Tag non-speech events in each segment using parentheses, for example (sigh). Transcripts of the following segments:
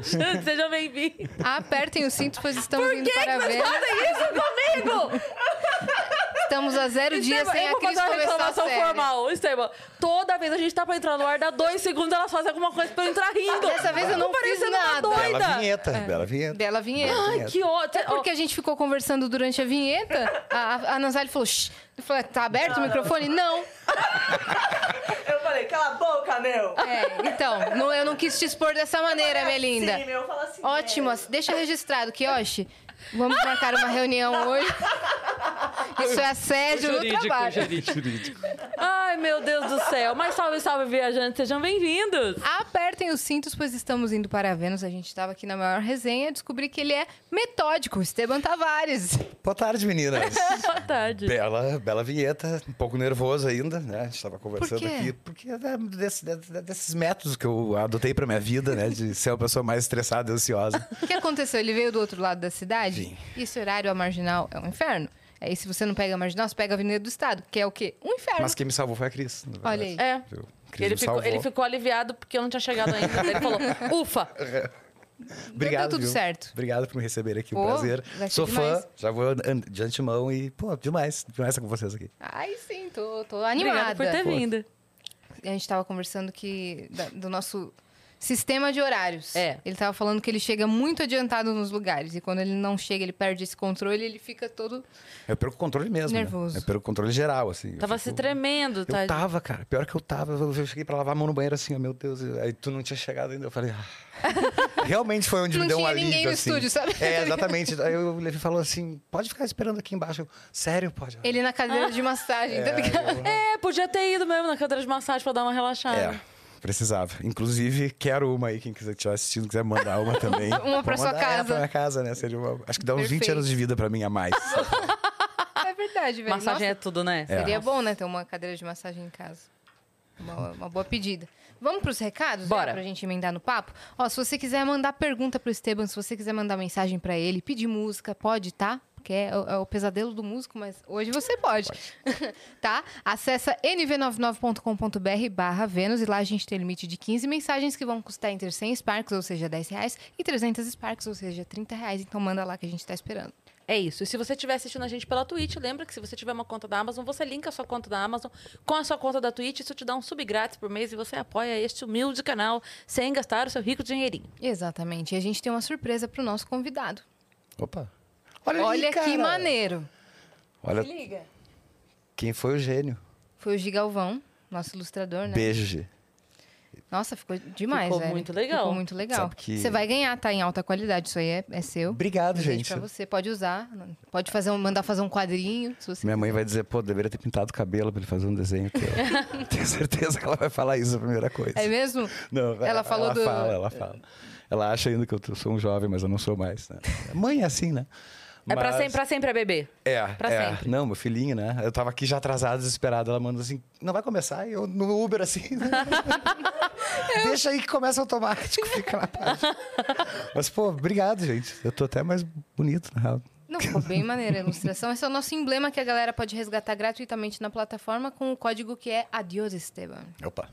(laughs) sejam bem-vindos. Apertem o cinto, pois estamos Por indo que, que para vocês ver. fazem isso comigo? Estamos a zero dias sem eu a vou Cris fazer uma reclamação formal. Esteban, toda vez a gente tá pra entrar no ar, dá dois segundos, elas fazem alguma coisa pra eu entrar rindo. Dessa vez eu não Tô fiz nada. uma Bela doida. vinheta, bela vinheta. Bela vinheta. Ai, que ótimo. É porque a gente ficou conversando durante a vinheta, a, a Nanzali falou, Shh. Eu falei, tá aberto o microfone? Não. (laughs) Eu falei, cala a boca, meu! É, então, não- eu não quis te expor dessa maneira, minha linda. Sim, meu, fala assim. Ótimo, deixa registrado, Kiyoshi. Vamos marcar uma reunião hoje. Isso é assédio no trabalho. Ai, meu Deus do céu. Mas salve, salve, viajantes, sejam bem-vindos. Apertem os cintos, pois estamos indo para Vênus. A gente estava aqui na maior resenha e descobri que ele é metódico, Esteban Tavares. Boa tarde, meninas. (laughs) Boa tarde. bela, bela vinheta, um pouco nervoso ainda, né? A gente tava conversando Por quê? aqui. Porque é desse- de- desses métodos que eu adotei pra minha vida, né? De ser uma pessoa mais estressada e ansiosa. O que aconteceu? Ele veio do outro lado da cidade? Sim. E esse horário, a marginal, é um inferno. Aí, se você não pega a marginal, você pega a Avenida do Estado, que é o quê? Um inferno. Mas quem me salvou foi a Cris. na Olha verdade. É. Cris Ele me ficou, ele ficou aliviado porque eu não tinha chegado ainda. Ele falou, (laughs) ufa. Obrigado, Deu tudo viu? certo. Obrigado por me receber aqui, um Pô, prazer. vai ser Sou demais. fã, já vou de antemão e, pô, demais, demais estar com vocês aqui. Ai, sim, tô, tô Obrigada animada. por ter Pô. vindo. A gente tava conversando que da- do nosso sistema de horários. É. Ele tava falando que ele chega muito adiantado nos lugares. E quando ele não chega, ele perde esse controle, ele fica todo. Eu perco o controle mesmo. Nervoso. Né? Eu perco o controle geral, assim. Tava fico- se tremendo, tá? Eu tava, cara. Pior que eu tava. Eu cheguei pra lavar a mão no banheiro assim, ó, meu Deus. Aí tu não tinha chegado ainda. Eu falei, ah. (laughs) Realmente foi onde Não me deu um tinha alívio. ninguém no assim. estúdio, sabe? É, exatamente. Aí o Levi falou assim: pode ficar esperando aqui embaixo. Eu, Sério, pode. Ele na cadeira de massagem, tá ligado? eu- É, podia ter ido mesmo na cadeira de massagem pra dar uma relaxada. É, precisava. Inclusive, quero uma aí, quem quiser estiver assistindo, quiser mandar uma também. (laughs) Uma pra sua mandar, É, casa. pra minha casa, né? Seria uma... Acho que dá uns 20 Perfeito. anos de vida pra mim a mais. (laughs) É verdade, velho. Massagem é Nossa, tudo, né? Seria bom, né, ter uma cadeira de massagem em casa. Uma, uma boa pedida. Vamos pros recados? já, Bora. Pra gente emendar no papo? Ó, se você quiser mandar pergunta pro Esteban, se você quiser mandar mensagem pra ele, pedir música, pode, tá? Porque é, o- é o pesadelo do músico, mas hoje você pode. (laughs) tá? Acessa nv99.com.br barra Vênus e lá a gente tem limite de 15 mensagens que vão custar entre 100 Sparks, ou seja, 10 reais, e 300 Sparks, ou seja, 30 reais. Então manda lá que a gente tá esperando. É isso. E se você estiver assistindo a gente pela Twitch, lembra que se você tiver uma conta da Amazon, você linka a sua conta da Amazon com a sua conta da Twitch. Isso te dá um sub grátis por mês e você apoia este humilde canal sem gastar o seu rico dinheirinho. Exatamente. E a gente tem uma surpresa pro nosso convidado. Opa. Olha, ali, Olha que cara. maneiro. Olha liga. quem foi o gênio. Foi o Gigalvão, nosso ilustrador, né? Beijo, G. Nossa, ficou demais, Ficou velho. muito legal. Ficou muito legal. Que- Você vai ganhar, tá? Em alta qualidade. Isso aí é, é seu. Obrigado, gente. Pra você. Pode usar. Pode fazer um, mandar fazer um quadrinho. Se você Minha mãe vai dizer, pô, deveria ter pintado o cabelo pra ele fazer um desenho. Que eu (laughs) tenho certeza que ela vai falar isso a primeira coisa. É mesmo? Não, Ela falou ela do- fala, ela fala. Ela acha ainda que eu sou um jovem, mas eu não sou mais, né? Mãe é assim, né? É pra Mas- sempre, pra sempre é bebê. É, pra é. sempre. Não, meu filhinho, né? Eu tava aqui já atrasado, desesperado. Ela manda assim, não vai começar? E eu no Uber, assim... (laughs) Deixa aí que começa automático, fica na página. Mas, pô, obrigado, gente. Eu tô até mais bonito, na real. Não, ficou bem maneira a ilustração. Esse é o nosso emblema que a galera pode resgatar gratuitamente na plataforma com o código que é Adios Esteban. Opa.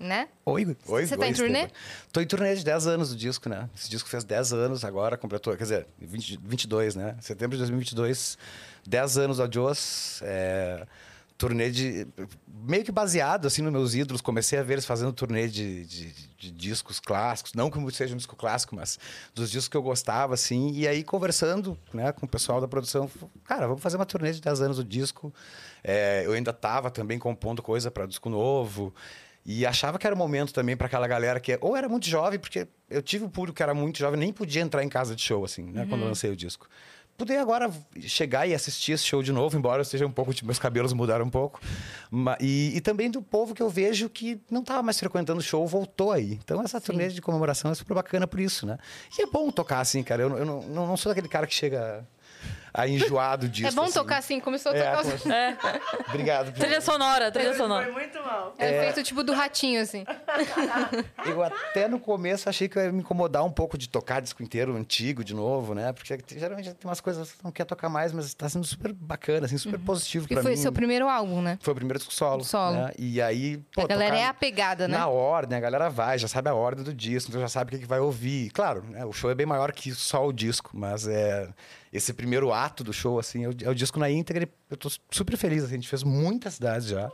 Né? Oi, oi. Você tá oi, em turnê? Esteban. Tô em turnê de 10 anos do disco, né? Esse disco fez 10 anos agora, completou, quer dizer, 20, 22, né? Setembro de 2022, 10 anos do Adios. É, turnê de... Meio que baseado, assim, nos meus ídolos. Comecei a ver eles fazendo turnê de, de, de discos clássicos. Não que seja um disco clássico, mas dos discos que eu gostava, assim. E aí, conversando né, com o pessoal da produção, cara, vamos fazer uma turnê de 10 anos do disco. É, eu ainda tava também compondo coisa para disco novo. E achava que era o momento também para aquela galera que ou era muito jovem, porque eu tive um público que era muito jovem, nem podia entrar em casa de show, assim, né? Quando eu lancei o disco. Poder agora chegar e assistir esse show de novo, embora eu esteja um pouco, meus cabelos mudaram um pouco. E, e também do povo que eu vejo que não estava mais frequentando o show, voltou aí. Então essa turnê de comemoração é super bacana por isso, né? E é bom tocar assim, cara. Eu, eu não, não sou daquele cara que chega. A enjoar do disco. É bom assim. tocar assim, começou a É, tocar. começou- É. Obrigado. Trilha sonora, trilha Foi sonora. muito mal. É feito tipo do ratinho, assim. (laughs) Eu até no começo achei que ia me incomodar um pouco de tocar disco inteiro antigo de novo, né? Porque geralmente tem umas coisas que você não quer tocar mais, mas tá sendo super bacana, assim, super positivo Porque pra foi mim. seu primeiro álbum, né? Foi o primeiro disco solo. Solo. Né? E aí, pô, a galera tocar é apegada, né? Na ordem, a galera vai, já sabe a ordem do disco, então já sabe o que, que vai ouvir. Claro, né, o show é bem maior que só o disco, mas é esse primeiro ato do show, assim, é o, é o disco na íntegra. Eu tô super feliz, assim, a gente fez muitas cidades já.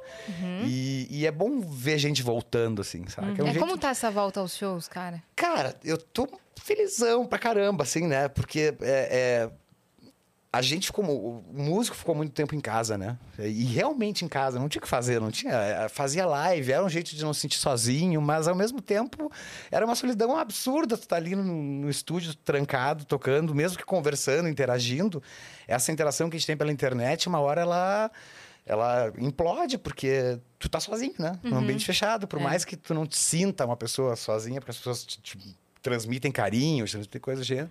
E, e é bom ver gente voltando, assim, sabe? Que é um É jeito como tá essa volta aos shows, cara? Cara, eu tô felizão pra caramba, assim, né? Porque é, é, a gente ficou. O músico ficou muito tempo em casa, né? E realmente em casa, não tinha o que fazer, não tinha. é, Fazia live, era um jeito de não se sentir sozinho, mas ao mesmo tempo era uma solidão absurda. Tu tá ali no, no estúdio, trancado, tocando, mesmo que conversando, interagindo. Essa interação que a gente tem pela internet, uma hora ela. Ela implode, porque tu tá sozinho, né? Num ambiente fechado. Por mais que tu não te sinta uma pessoa sozinha, porque as pessoas te, te transmitem carinho, transmitem coisas do gênero.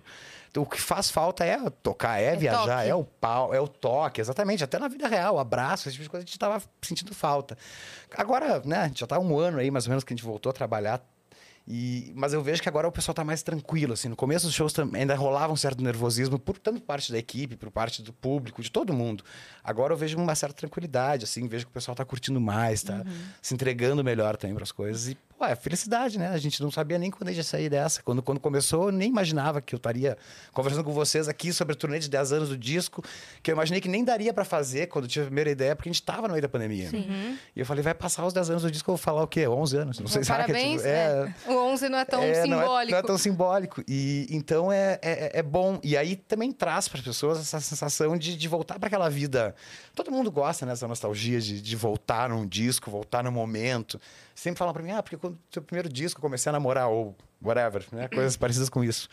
Então, o que faz falta é tocar, é, viajar, toque. é o pau, é o toque, exatamente. Até na vida real, abraço, esse tipo de coisa a gente tava sentindo falta. Agora, né, a gente já tá um ano aí, mais ou menos, que a gente voltou a trabalhar. E, mas eu vejo que agora o pessoal tá mais tranquilo, assim. No começo dos shows também ainda rolava um certo nervosismo, por tanto parte da equipe, por parte do público, de todo mundo. Agora eu vejo uma certa tranquilidade, assim. Vejo que o pessoal tá curtindo mais, tá se entregando melhor também pras coisas. E, pô, é felicidade, né? A gente não sabia nem quando ia sair dessa. Quando, quando começou, eu nem imaginava que eu estaria conversando com vocês aqui sobre a turnê de 10 anos do disco, que eu imaginei que nem daria pra fazer quando eu tive a primeira ideia, porque a gente tava no meio da pandemia. E eu falei, vai passar os 10 anos do disco, eu vou falar o quê? 11 anos? Não sei se Parabéns. é, é. O 11 não é tão é, não é- simbólico. Não é, tão simbólico. E então é, é, é bom. E aí também traz para as pessoas essa sensação de, de voltar para aquela vida. Todo mundo gosta nessa nostalgia de, de voltar num disco, voltar num momento. Sempre falam para mim, ah, porque quando teu primeiro disco eu comecei a namorar ou whatever, né? Coisas parecidas com isso.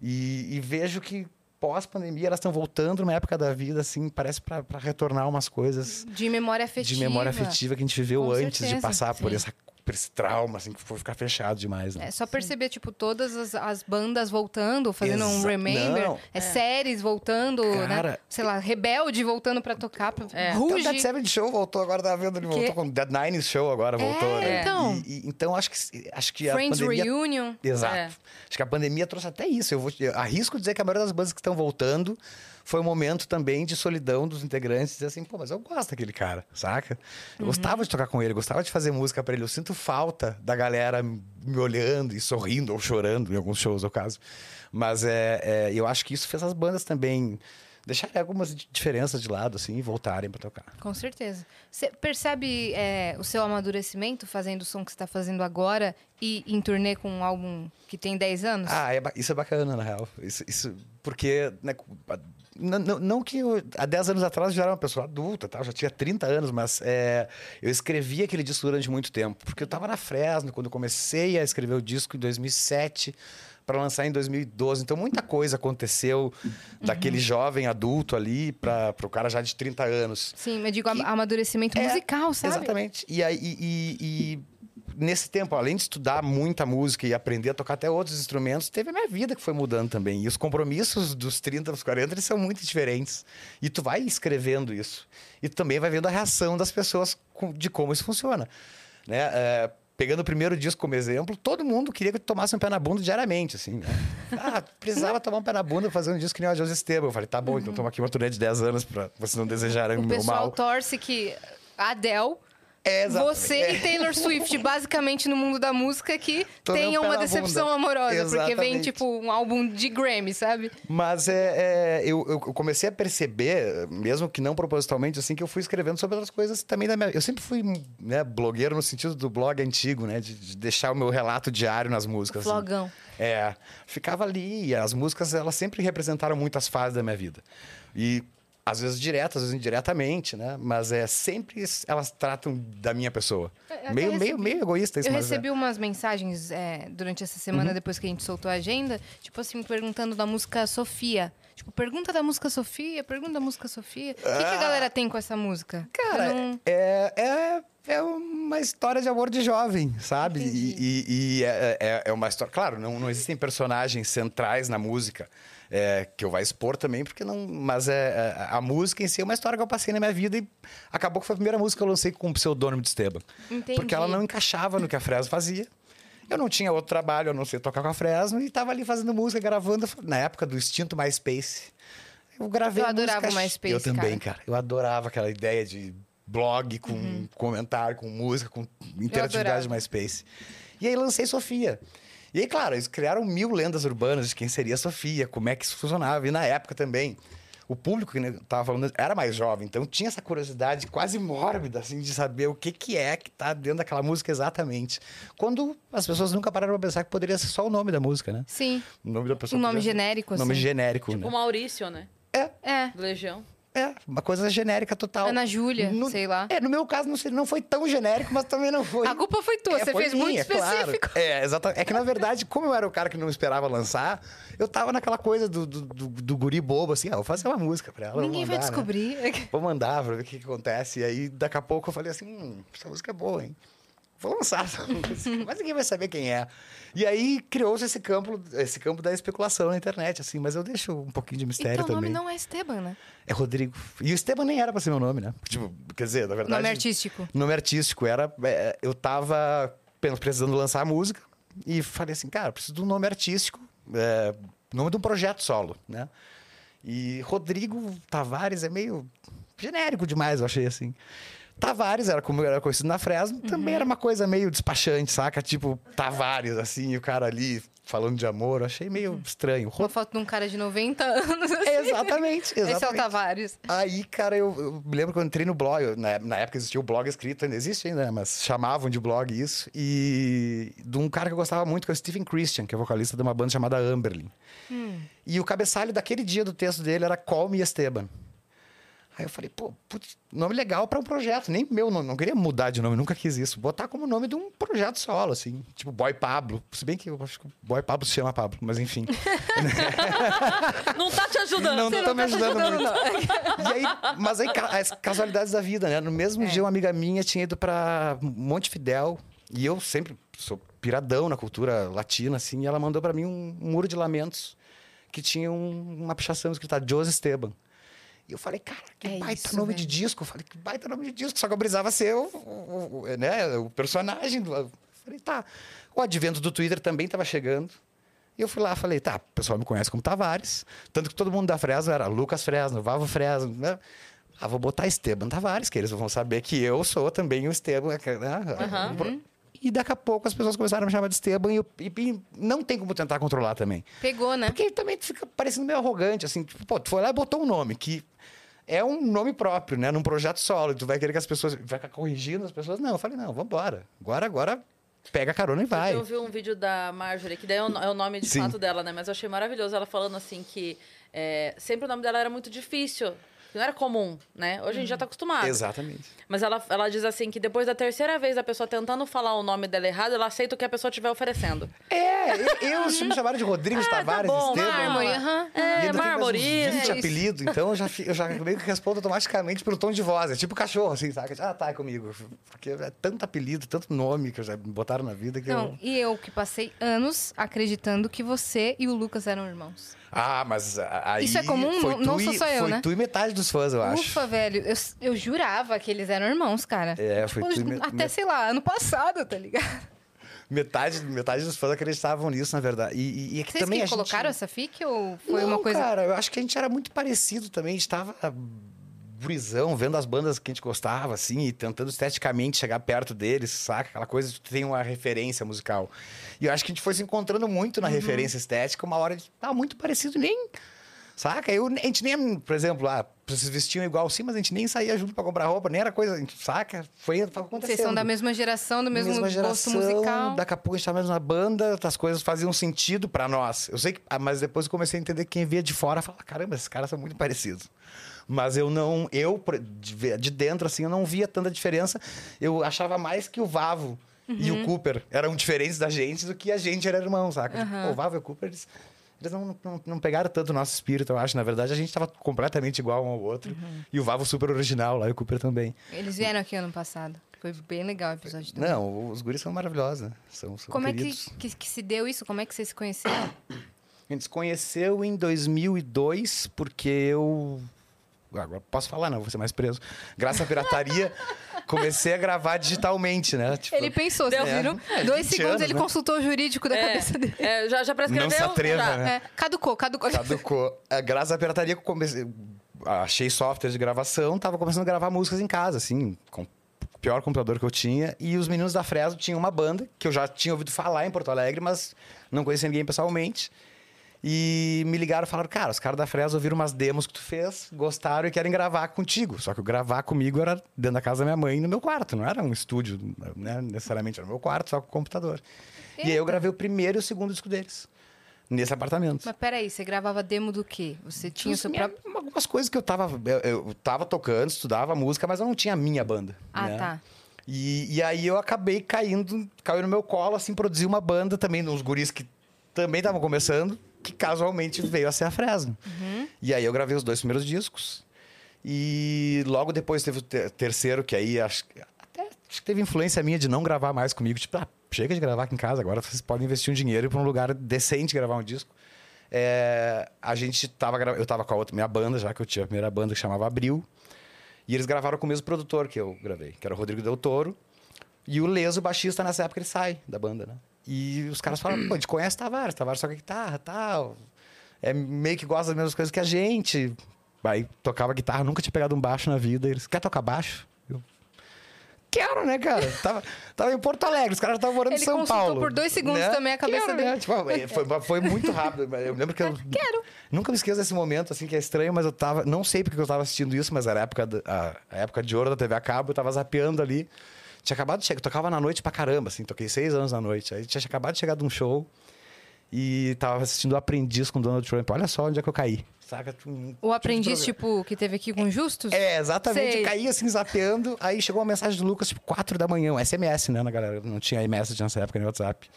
E, e vejo que pós-pandemia elas estão voltando numa época da vida assim, parece para retornar umas coisas De memória afetiva. de memória afetiva que a gente viveu Com antes de certeza, passar por sim. essa por esse trauma, assim, que foi ficar fechado demais, né? É só perceber, tipo, todas as, as bandas voltando, fazendo um Exa- remember. Não. É, séries voltando, Cara- né? Sei lá, Rebelde voltando pra tocar. Pra... É. Ruge. Dead Seven Show voltou agora, tava vendo, ele Que- voltou com o Dead Nine Show agora, voltou, né? então. E- e- então acho que, acho que a Friends pandemia... Reunion. Exato. É. Acho que a pandemia trouxe até isso. Eu, vou, eu arrisco dizer que a maioria das bandas que estão voltando foi um momento também de solidão dos integrantes. Dizer assim, pô, mas eu gosto daquele cara, saca? Eu gostava de tocar com ele, gostava de fazer música pra ele. Eu sinto falta da galera me olhando e sorrindo ou chorando, em alguns shows, no caso. Mas é, é, eu acho que isso fez as bandas também deixarem algumas di- diferenças de lado, assim, e voltarem pra tocar. Com certeza. Você percebe é, o seu amadurecimento fazendo o som que você está fazendo agora e em turnê com um álbum que tem 10 anos? Ah, é isso é bacana, na real. Isso, isso- porque, né, não, não- que eu, há 10 anos atrás eu já era uma pessoa adulta, tá? eu já tinha 30 anos, mas é, eu escrevi aquele disco durante muito tempo. Porque eu tava na Fresno quando eu comecei a escrever o disco em 2007 para lançar em 2012. Então muita coisa aconteceu daquele jovem adulto ali para o cara já de 30 anos. Sim, mas digo que- amadurecimento É, musical, sabe? Exatamente. E, aí, e, e- e nesse tempo, além de estudar muita música e aprender a tocar até outros instrumentos, teve a minha vida que foi mudando também. E os compromissos dos 30 aos 40 eles são muito diferentes. E tu vai escrevendo isso. E tu também vai vendo a reação das pessoas de como isso funciona. Né? É, pegando o primeiro disco como exemplo, todo mundo queria que tu tomasse um pé na bunda diariamente, assim. Né? Ah, precisava tomar um pé na bunda fazer um disco que nem o José Esteban. Eu falei, tá bom, então toma aqui uma turnê de 10 anos pra vocês não desejarem o O meu pessoal mal. torce que a Adele, É, exatamente. você e Taylor Swift, basicamente no mundo da música, que Tomei um tenham uma decepção bunda. amorosa. Porque vem, Exatamente. tipo, um álbum de Grammy, sabe? Mas é, é, eu, eu comecei a perceber, mesmo que não propositalmente, assim, que eu fui escrevendo sobre outras coisas também da minha. Eu sempre fui né, blogueiro no sentido do blog antigo, né? De, de deixar o meu relato diário nas músicas. assim. Flogão. É, ficava ali e as músicas elas sempre representaram muitas fases da minha vida. E às vezes direto, às vezes indiretamente, né? Mas é sempre elas tratam da minha pessoa. Eu Meio, meio, recebi- meio egoísta isso, Eu mas é. recebi umas mensagens é, durante essa Uhum. semana, depois que a gente soltou a agenda, tipo assim, perguntando da música Sofia. Tipo, pergunta da música Sofia, pergunta da música Sofia. O que, que a galera tem com essa música? Ah. Cara, não- é, é é uma história de amor de jovem, sabe? E, e- e é, é- é uma história. Claro, não, não existem personagens centrais na música. É, que eu vou expor também, porque não. Mas é, é, a música em si é uma história que eu passei na minha vida e acabou que foi a primeira música que eu lancei com o pseudônimo de Esteban. Entendi. Porque ela não encaixava no que a Fresno fazia. Eu não tinha outro trabalho, eu não sei tocar com a Fresno e tava ali fazendo música, gravando. Na época do extinto MySpace. Eu gravei Eu adorava música- o MySpace, Eu também, cara. cara. Eu adorava aquela ideia de blog com comentário, com música, com interatividade de adorava. MySpace. E aí lancei Sofia. E aí, claro, eles criaram mil lendas urbanas de quem seria a Sofia, como é que isso funcionava. E na época também, o público que eu tava falando era mais jovem, então tinha essa curiosidade quase mórbida, assim, de saber o que, que é que tá dentro daquela música exatamente. Quando as pessoas nunca pararam pra pensar que poderia ser só o nome da música, né? Sim. O nome da pessoa. Um nome genérico, Nome assim. genérico, Tipo né? Maurício, né? É, É. Do Legião. É, uma coisa genérica total. Ana Júlia, No- sei lá. É, no meu caso não, sei- não foi tão genérico, mas também não foi. A culpa foi tua, É, você foi fez minha, muito claro. específico. É, exatamente. É que, na verdade, como eu era o cara que não esperava lançar, eu tava naquela coisa do, do, do- do guri bobo, assim, ah, vou fazer uma música pra ela. Ninguém vai mandar, né? descobrir. Vou mandar pra ver o que, que acontece. E aí, daqui a pouco, eu falei assim, hum, essa música é boa, hein? Vou lançar essa (laughs) música, mas ninguém vai saber quem é. E aí, criou-se esse campo, esse campo da especulação na internet, assim. Mas eu deixo um pouquinho de mistério Então o também. nome não é Esteban, né? É Rodrigo. E o Esteban nem era pra ser meu nome, né? Tipo, quer dizer, na verdade... Nome artístico. Nome artístico. Era, é, eu tava precisando lançar a música e falei assim, cara, preciso de um nome artístico, é, nome de um projeto solo, né? E Rodrigo Tavares é meio genérico demais, eu achei assim. Tavares era como eu era conhecido na Fresno, também era uma coisa meio despachante, saca? Tipo, Tavares, assim, o cara ali falando de amor, achei meio estranho. Uma foto de um cara de 90 anos. assim. Exatamente, Esse é o exatamente. Tavares. Aí, cara, eu, eu lembro que eu entrei no blog. eu- na, na época existia o blog escrito, ainda existe ainda, né? Mas chamavam de blog isso. E de um cara que eu gostava muito, que é o Stephen Christian, que é vocalista de uma banda chamada Amberlin. E o cabeçalho daquele dia do texto dele era Call Me Esteban. Aí eu falei, pô, putz, nome legal para um projeto. Nem meu nome, não queria mudar de nome, nunca quis isso. Botar como nome de um projeto solo, assim. Tipo Boy Pablo. Se bem que eu acho que o Boy Pablo se chama Pablo, mas enfim. (laughs) Não tá te ajudando. Não, Você não tá me te ajudando muito. Aí, mas aí, as casualidades da vida, né? No mesmo dia, uma amiga minha tinha ido pra Montevidéu. E eu sempre sou piradão na cultura latina, assim. E ela mandou pra mim um, muro de lamentos que tinha um- uma pichação escrita José Esteban. E eu falei, cara, que É baita isso, nome velho. de disco. Eu falei, que baita nome de disco. Só que eu brisava ser o, o- o- né, o personagem. Do... Eu falei, tá. O advento do Twitter também estava chegando. E eu fui lá falei, tá, o pessoal me conhece como Tavares. Tanto que todo mundo da Fresno era Lucas Fresno, Vavo Fresno, né? Ah, vou botar Esteban Tavares, que eles vão saber que eu sou também o Esteban. Né? E daqui a pouco as pessoas começaram a me chamar de Esteban e, eu, e- não tem como tentar controlar também. Pegou, né? Porque também fica parecendo meio arrogante, assim. Tipo, pô, tu foi lá e botou um nome que é um nome próprio, né? Num projeto solo. Tu vai querer que as pessoas... Vai ficar corrigindo as pessoas? Não, eu falei, não, vambora. Agora, agora, pega a carona e vai. Eu vi um vídeo da Marjorie, que daí é o, é o nome de Sim. fato dela, né? Mas eu achei maravilhoso ela falando assim que é, sempre o nome dela era muito difícil. Não era comum, né? Hoje a gente já tá acostumado. Exatamente. Mas ela, ela diz assim que depois da terceira vez a pessoa tentando falar o nome dela errado, ela aceita o que a pessoa estiver oferecendo. É, eu, eu se me chamaram de Rodrigues (laughs) Ah, tá Tavares, bom, Esteban. Mármore, aham. É, mármore, 20 é isso. apelidos, então eu já, eu já meio que respondo automaticamente pelo tom de voz. É tipo cachorro, assim, sabe? Ah, tá, é comigo. Porque é tanto apelido, tanto nome que já me botaram na vida que Não, eu... e eu que passei anos acreditando que você e o Lucas eram irmãos. Ah, mas aí... Isso é comum? Foi Não- tu sou e- só eu, foi né? tu e metade dos fãs, eu acho. Ufa, velho, eu, eu jurava que eles eram irmãos, cara. É, foi Tipo, tu e me- até, me- sei lá, ano passado, tá ligado? Metade, metade dos fãs acreditavam nisso, na verdade. E, e- e é que Vocês também que a gente... colocaram essa fic ou foi Não, uma coisa... cara, eu acho que a gente era muito parecido também. A gente tava brisão, vendo as bandas que a gente gostava, assim, e tentando esteticamente chegar perto deles, saca? Aquela coisa de ter uma referência musical. E eu acho que a gente foi se encontrando muito Uhum. na referência estética, uma hora de tá muito parecido, nem. Saca? Eu, a gente nem, por exemplo, ah, vocês vestiam igual sim, mas a gente nem saía junto pra comprar roupa, nem era coisa, a gente, saca? Foi tava acontecendo. Vocês são da mesma geração, do mesmo Mesma gosto musical. Daqui a pouco a gente tava na mesma banda, as coisas faziam sentido pra nós. Eu sei que. ah, Mas depois eu comecei a entender que quem via de fora fala: caramba, esses caras são muito parecidos. Mas eu não. Eu, de dentro, assim, eu não via tanta diferença. Eu achava mais que o Vavo e Uhum. o Cooper eram diferentes da gente do que a gente era irmão, saca? Tipo, pô, o Vavo e o Cooper, eles. Eles não, não, não pegaram tanto o nosso espírito, eu acho. Na verdade, a gente tava completamente igual um ao outro. E o Vavo super original lá, e o Cooper também. Eles vieram aqui ano passado. Foi bem legal o episódio também. Não, os guris são maravilhosos, né? São, são Como é que, queridos. que, que se deu isso? Como é que vocês se conheceram? A gente se conheceu em 2002, porque eu. Agora posso falar, não, vou ser mais preso. Graças à pirataria, (laughs) comecei a gravar digitalmente, né? Tipo, Ele pensou, vocês É, viram? é, Dois 20 segundos anos, ele né? consultou o jurídico da É, cabeça dele. é, já, já prescreveu? Não se atreva, Já. né? É, caducou, caducou. Caducou. É, Graças à pirataria que eu comecei. Achei software de gravação, tava começando a gravar músicas em casa, assim, com o pior computador que eu tinha. E os meninos da Fresno tinham uma banda que eu já tinha ouvido falar em Porto Alegre, mas não conhecia ninguém pessoalmente. E me ligaram e falaram: Cara, os caras da Fresno ouviram umas demos que tu fez, gostaram e querem gravar contigo. Só que o gravar comigo era dentro da casa da minha mãe, no meu quarto, não era um estúdio, né, necessariamente, era no meu quarto, só com o computador. E aí eu gravei o primeiro e o segundo disco deles, nesse apartamento. Mas peraí, você gravava demo do quê? Você tinha o seu Minha- próprio. Algumas coisas que eu tava. Eu, eu tava tocando, estudava música, mas eu não tinha a minha banda. Ah, né? tá. E, e aí eu acabei caindo, caiu no meu colo, assim, produzi uma banda também, uns guris que também estavam começando, que casualmente veio a ser a Fresno. Uhum. E aí eu gravei os dois primeiros discos. E logo depois teve o te- terceiro, que aí acho, que- até acho que teve influência minha de não gravar mais comigo. Tipo, ah, chega de gravar aqui em casa, agora vocês podem investir um dinheiro e ir pra um lugar decente gravar um disco. É, a gente tava eu tava com a outra minha banda já que eu tinha a primeira banda que chamava Abril e eles gravaram com o mesmo produtor que eu gravei que era o Rodrigo Del Toro e o Leso o baixista nessa época ele sai da banda né e os caras falaram pô a gente conhece Tavares Tavares toca guitarra tal é meio que gosta das mesmas coisas que a gente aí tocava guitarra nunca tinha pegado um baixo na vida eles quer tocar baixo eu Quero, né, cara? Tava, tava em Porto Alegre, os caras estavam morando Ele em São Paulo. por dois segundos né? também a cabeça Quero, dele. Né? Tipo, foi, foi muito rápido. Eu lembro que eu. (laughs) Quero. Nunca me esqueço desse momento, assim, que é estranho, mas eu tava. Não sei porque eu tava assistindo isso, mas era a época, da- a, a época de ouro da TV a cabo, eu tava zapeando ali. Tinha acabado de chegar, eu tocava na noite pra caramba, assim, toquei seis anos na noite. Aí tinha acabado de chegar de um show e tava assistindo o Aprendiz com Donald Trump. Olha só onde é que eu caí. Saca? Um- O aprendiz, tipo, que teve aqui com Justus? É, exatamente. Sei. Eu caí assim, zapeando. Aí chegou uma mensagem do Lucas, tipo, 4 da manhã, um SMS, né, na galera? Não tinha iMessage nessa época, nem WhatsApp.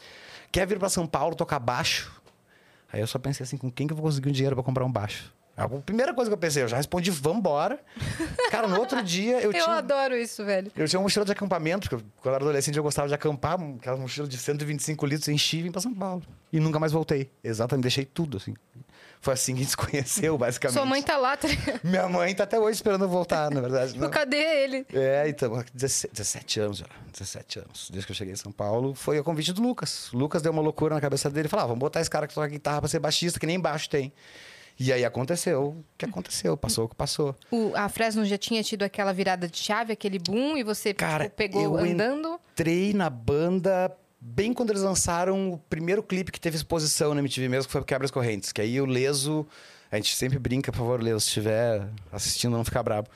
Quer vir pra São Paulo tocar baixo? Aí eu só pensei assim, com quem que eu vou conseguir um dinheiro pra comprar um baixo? A primeira coisa que eu pensei, eu já respondi, vambora. Cara, no outro dia eu, (laughs) Eu tinha... adoro isso, velho. Eu tinha uma mochila de acampamento, porque eu- quando eu era adolescente eu gostava de acampar, aquela mochila de 125 litros, enchi e vim pra São Paulo. E nunca mais voltei. Exatamente, deixei tudo, assim. Foi assim que a gente se conheceu, basicamente. Sua mãe tá lá, tá? (laughs) Minha mãe tá até hoje esperando eu voltar, na verdade. Não. Cadê ele? É, então, 17, 17 anos já. 17 anos. Desde que eu cheguei em São Paulo, foi o convite do Lucas. O Lucas deu uma loucura na cabeça dele. Falou: ah, vamos botar esse cara que toca guitarra pra ser baixista, que nem baixo tem. E aí aconteceu o que aconteceu, passou o que passou. O, a Fresno já tinha tido aquela virada de chave, aquele boom, e você Cara, tipo, pegou andando? Entrei na banda bem quando eles lançaram o primeiro clipe que teve exposição na MTV mesmo, que foi Quebra as Correntes. Que aí o Leso. A gente sempre brinca, por favor, Leso, se estiver assistindo, não ficar brabo.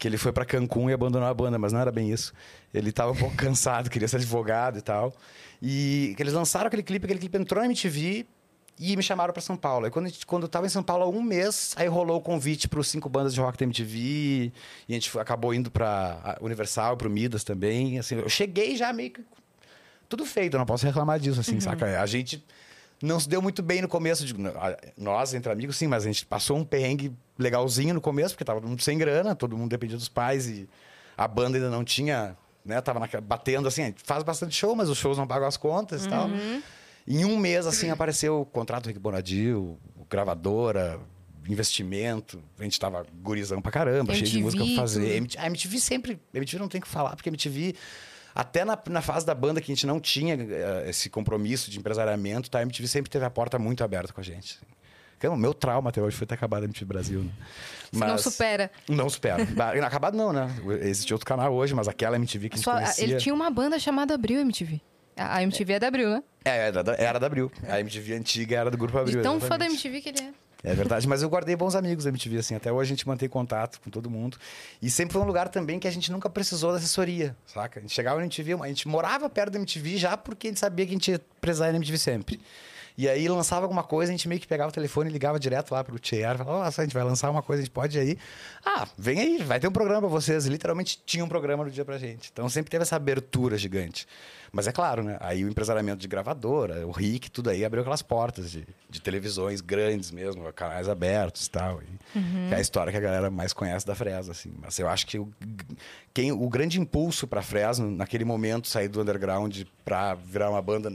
Que ele foi pra Cancún e abandonou a banda, mas não era bem isso. Ele tava um pouco (laughs) cansado, queria ser advogado e tal. E que eles lançaram aquele clipe, aquele clipe entrou na MTV e me chamaram pra São Paulo. Aí quando, gente- quando eu tava em São Paulo há um mês, aí rolou o convite para cinco bandas de rock da MTV e a gente acabou indo pra Universal, pro Midas também. Assim, eu cheguei já meio que tudo feito, não posso reclamar disso, assim, saca? A gente não se deu muito bem no começo, de, nós entre amigos, sim, mas a gente passou um perrengue legalzinho no começo, porque tava todo mundo sem grana, todo mundo dependia dos pais e a banda ainda não tinha, né, tava naquela- batendo assim, faz bastante show, mas os shows não pagam as contas e tal. Em um mês, assim, apareceu o contrato do Rick Bonadil, gravadora, investimento, a gente tava gurizão pra caramba, cheio de MTV, música pra fazer. A MTV sempre. A MTV não tem o que falar, porque a MTV. Até na, na fase da banda que a gente não tinha eh, esse compromisso de empresariamento, tá? A MTV sempre teve a porta muito aberta com a gente. O meu trauma até hoje foi ter acabado a MTV Brasil. Né? Você não supera. Não supera. Ba- acabado não, né? Existe outro canal hoje, mas aquela MTV que a gente Só- conhecia... ele tinha uma banda chamada Abril MTV. A MTV é da Abril, né? É, era da, era da Abril. A MTV antiga era do Grupo Abril. De tão fã da. MTV que ele é. É verdade, mas eu guardei bons amigos da MTV, assim. Até hoje a gente mantém contato com todo mundo. E sempre foi um lugar também que a gente nunca precisou da assessoria, saca? A gente chegava na MTV, a gente morava perto da MTV já porque a gente sabia que a gente ia precisar da MTV sempre. E aí lançava alguma coisa, a gente meio que pegava o telefone e ligava direto lá pro Tchear, falava, nossa, a gente vai lançar uma coisa, a gente pode ir aí. Ah, vem aí, vai ter um programa pra vocês. E literalmente tinha um programa no dia pra gente. Então sempre teve essa abertura gigante. Mas é claro, né? Aí o empresariamento de gravadora, o RIC, tudo aí abriu aquelas portas de, de televisões grandes mesmo, canais abertos e tal. E Que é a história que a galera mais conhece da Fresno, assim. Mas eu acho que o, quem, o grande impulso pra Fresno, naquele momento, sair do underground pra virar uma banda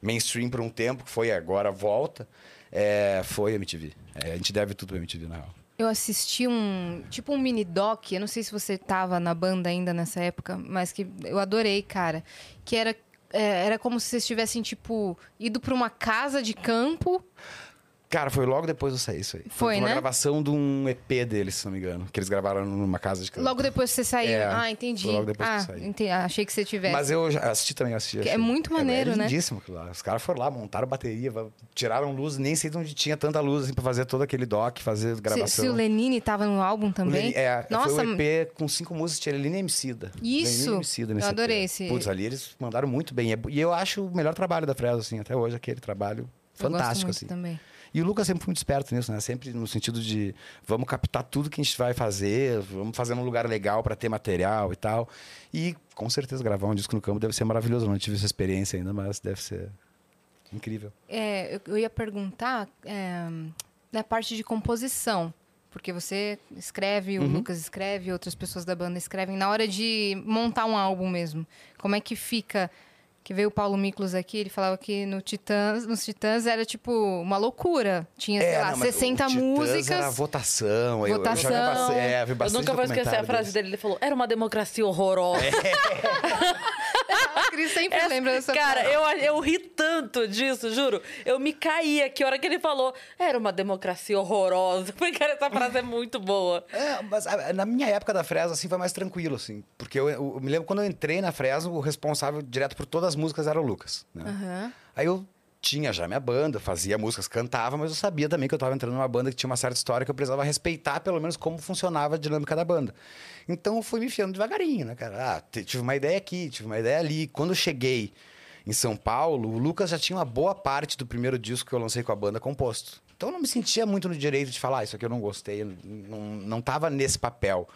mainstream por um tempo, que foi agora volta, é, foi MTV. É, a gente deve tudo pra MTV, na real. Eu assisti um. Tipo um mini doc. Eu não sei se você tava na banda ainda nessa época, mas que eu adorei, cara. Que era. é, era como se vocês tivessem, tipo, ido pra uma casa de campo. Cara, foi logo depois do sair isso aí. Foi, uma né? gravação de um EP deles, se não me engano. Que eles gravaram numa casa de. Logo depois que você saiu. É, ah, entendi. foi logo depois que ah, eu saí. ente- achei que você tivesse. Mas eu assisti também, eu assisti. Que é muito maneiro, é, né? lindíssimo aquilo lá. Os caras foram lá, montaram bateria, tiraram luz, nem sei de onde tinha tanta luz assim pra fazer todo aquele doc, fazer se, gravação. se o Lenine tava no álbum também. Lenine- é, Nossa, foi um EP com cinco músicas, tinha Lenine e Emicida. Isso! Lenine e Emicida nesse Eu EP. adorei esse- Putz, ali eles mandaram muito bem. É E eu acho o melhor trabalho da Fresno, assim, até hoje, aquele trabalho eu fantástico, assim. também. E o Lucas sempre foi muito esperto nisso, né? Sempre no sentido de vamos captar tudo que a gente vai fazer, vamos fazer num lugar legal para ter material e tal. E com certeza gravar um disco no campo deve ser maravilhoso. Eu não tive essa experiência ainda, mas deve ser incrível. É, eu, ia perguntar é, na parte de composição. Porque você escreve, o Uhum. Lucas escreve, outras pessoas da banda escrevem. Na hora de montar um álbum mesmo, como é que fica? Que veio o Paulo Miklos aqui, ele falava que no Titãs, nos Titãs era tipo uma loucura. Tinha, sei lá, É, não, mas 60 o Titãs músicas. Era votação. eu- Eu, Votação. bastante, é, vi Eu bastante nunca vou esquecer a frase dele. Ele falou: era uma democracia horrorosa. (laughs) A Cris sempre Essa- lembra dessa Cara, frase. eu, eu ri tanto disso, juro. Eu me caí aqui a hora que ele falou. Era uma democracia horrorosa. (laughs) Eu Falei, cara, essa frase é muito boa. É, mas na minha época da Fresno, assim, foi mais tranquilo, assim. Porque eu, eu me lembro quando eu entrei na Fresno, o responsável direto por todas as músicas era o Lucas, né? Aham. Aí eu tinha já minha banda, fazia músicas, cantava, mas eu sabia também que eu estava entrando numa banda que tinha uma certa história que eu precisava respeitar, pelo menos, como funcionava a dinâmica da banda. Então eu fui me enfiando devagarinho, né, cara? Ah, tive uma ideia aqui, tive uma ideia ali. Quando eu cheguei em São Paulo, o Lucas já tinha uma boa parte do primeiro disco que eu lancei com a banda composto. Então eu não me sentia muito no direito de falar, ah, isso aqui eu não gostei, não, não tava nesse papel.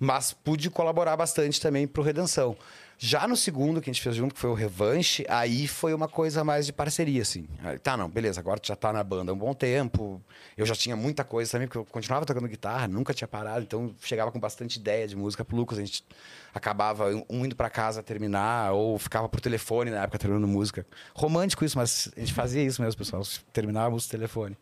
Mas pude colaborar bastante também pro Redenção. Já no segundo que a gente fez junto, que foi o Revanche, aí foi uma coisa mais de parceria, assim. Tá, não, beleza, agora tu já tá na banda há um bom tempo. Eu já tinha muita coisa também, porque eu continuava tocando guitarra, nunca tinha parado, então chegava com bastante ideia de música pro Lucas. A gente acabava um indo pra casa terminar, ou ficava por telefone na época terminando música. Romântico isso, mas a gente fazia isso mesmo, pessoal. Terminávamos o telefone.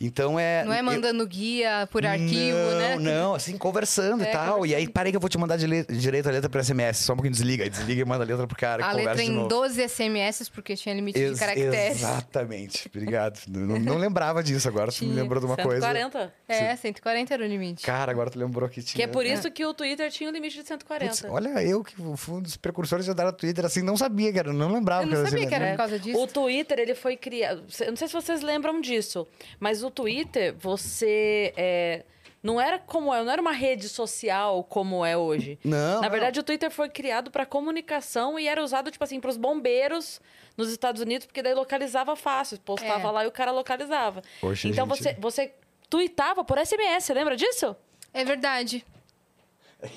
Então é. Não é eu- mandando guia por arquivo, não, né? Não, assim, conversando e tal. E aí, parei que eu vou te mandar dile- direito a letra por SMS. Só um pouquinho desliga. Aí desliga e manda a letra pro cara. A que conversa letra de em novo. 12 SMS, porque tinha limite de Ex- caracteres. Exatamente. Obrigado. não, não lembrava disso agora. Tu me Tinha. lembrou de uma coisa. 140. É, 140 era o limite. Cara, agora tu lembrou que tinha. Que é por isso que o Twitter tinha o limite de Putz, 140. olha, eu que fui um dos precursores de andar no Twitter, assim, não sabia, cara. Não lembrava Eu que não era sabia que era né? por causa disso. O Twitter, ele foi criado. Eu não sei se vocês lembram disso, mas o Twitter, você. é, não era como é, não era uma rede social como é hoje. Não. Na não. verdade, o Twitter foi criado para comunicação e era usado, tipo assim, para os bombeiros nos Estados Unidos, porque daí localizava fácil. Postava É. lá e o cara localizava. Hoje a então gente- você, você tweetava por SMS, você lembra disso? É verdade.